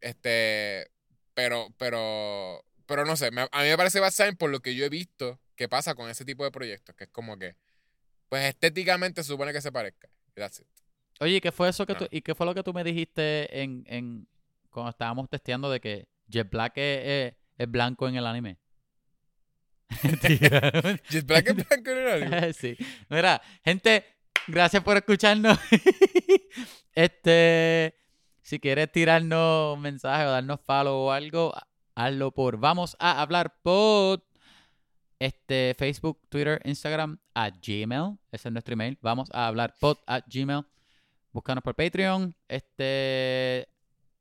este. Pero, pero. Pero no sé. me- a mí me parece sign por lo que yo he visto que pasa con ese tipo de proyectos. Que es como que. Pues estéticamente se supone que se parezca. That's it. Oye, ¿y qué fue eso que tú, Ah. y qué fue lo que tú me dijiste en, en cuando estábamos testeando de que Jet Black es, es- es blanco en el anime? Jet Black es blanco en el anime. sí. Mira, gente, gracias por escucharnos. este, si quieres tirarnos un mensaje o darnos follow o algo, hazlo por Vamos a hablar por este Facebook, Twitter, Instagram, a Gmail. Ese es nuestro email. Vamos a hablar pod a Gmail. Búscanos por Patreon. Este,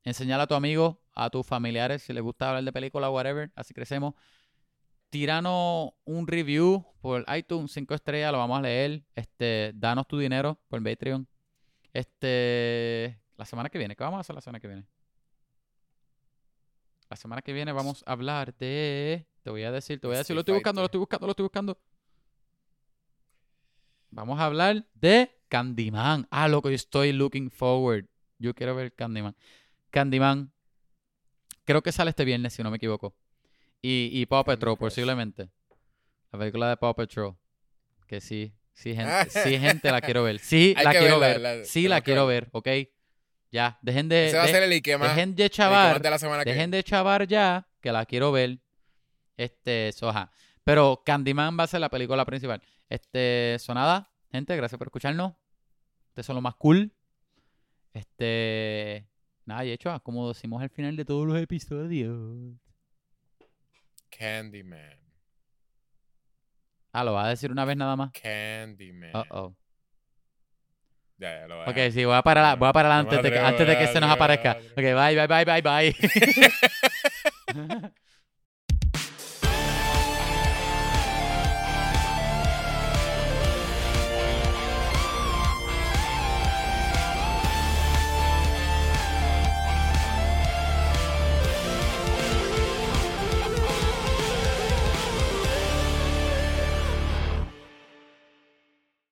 enseñar a tu amigo, a tus familiares, si les gusta hablar de película o whatever. Así crecemos. Tíranos un review por iTunes, 5 estrellas, lo vamos a leer. Este, danos tu dinero por Patreon. Este, la semana que viene, ¿qué vamos a hacer la semana que viene? La semana que viene vamos a hablar de. Te voy a decir, te voy a decir, lo estoy buscando, lo estoy buscando, lo estoy buscando. Vamos a hablar de Candyman. Ah, loco, yo estoy looking forward. Yo quiero ver Candyman. Candyman. Creo que sale este viernes, si no me equivoco. Y, y Paw Patrol, posiblemente. La película de Paw Patrol. Que sí, sí, gente, sí, gente la quiero ver. Sí, la quiero verla, ver. la- sí, la quiero ver, ¿ok? Ya, dejen de, Ese va a ser el Ike más, dejen de chavar. de la semana Dejen de chavar ya, que la quiero ver. Este, soja. Pero Candyman va a ser la película principal. Este, sonada, gente, gracias por escucharnos. Ustedes son lo más cool. Este, nada, y hecho, como decimos al final de todos los episodios. Candyman. Ah, lo va a decir una vez nada más. Candyman. Uh oh. Ya, ya, lo voy a Ok, sí, voy a parar, voy a parar antes de antes de que se nos aparezca. Ok, bye, bye, bye, bye, bye.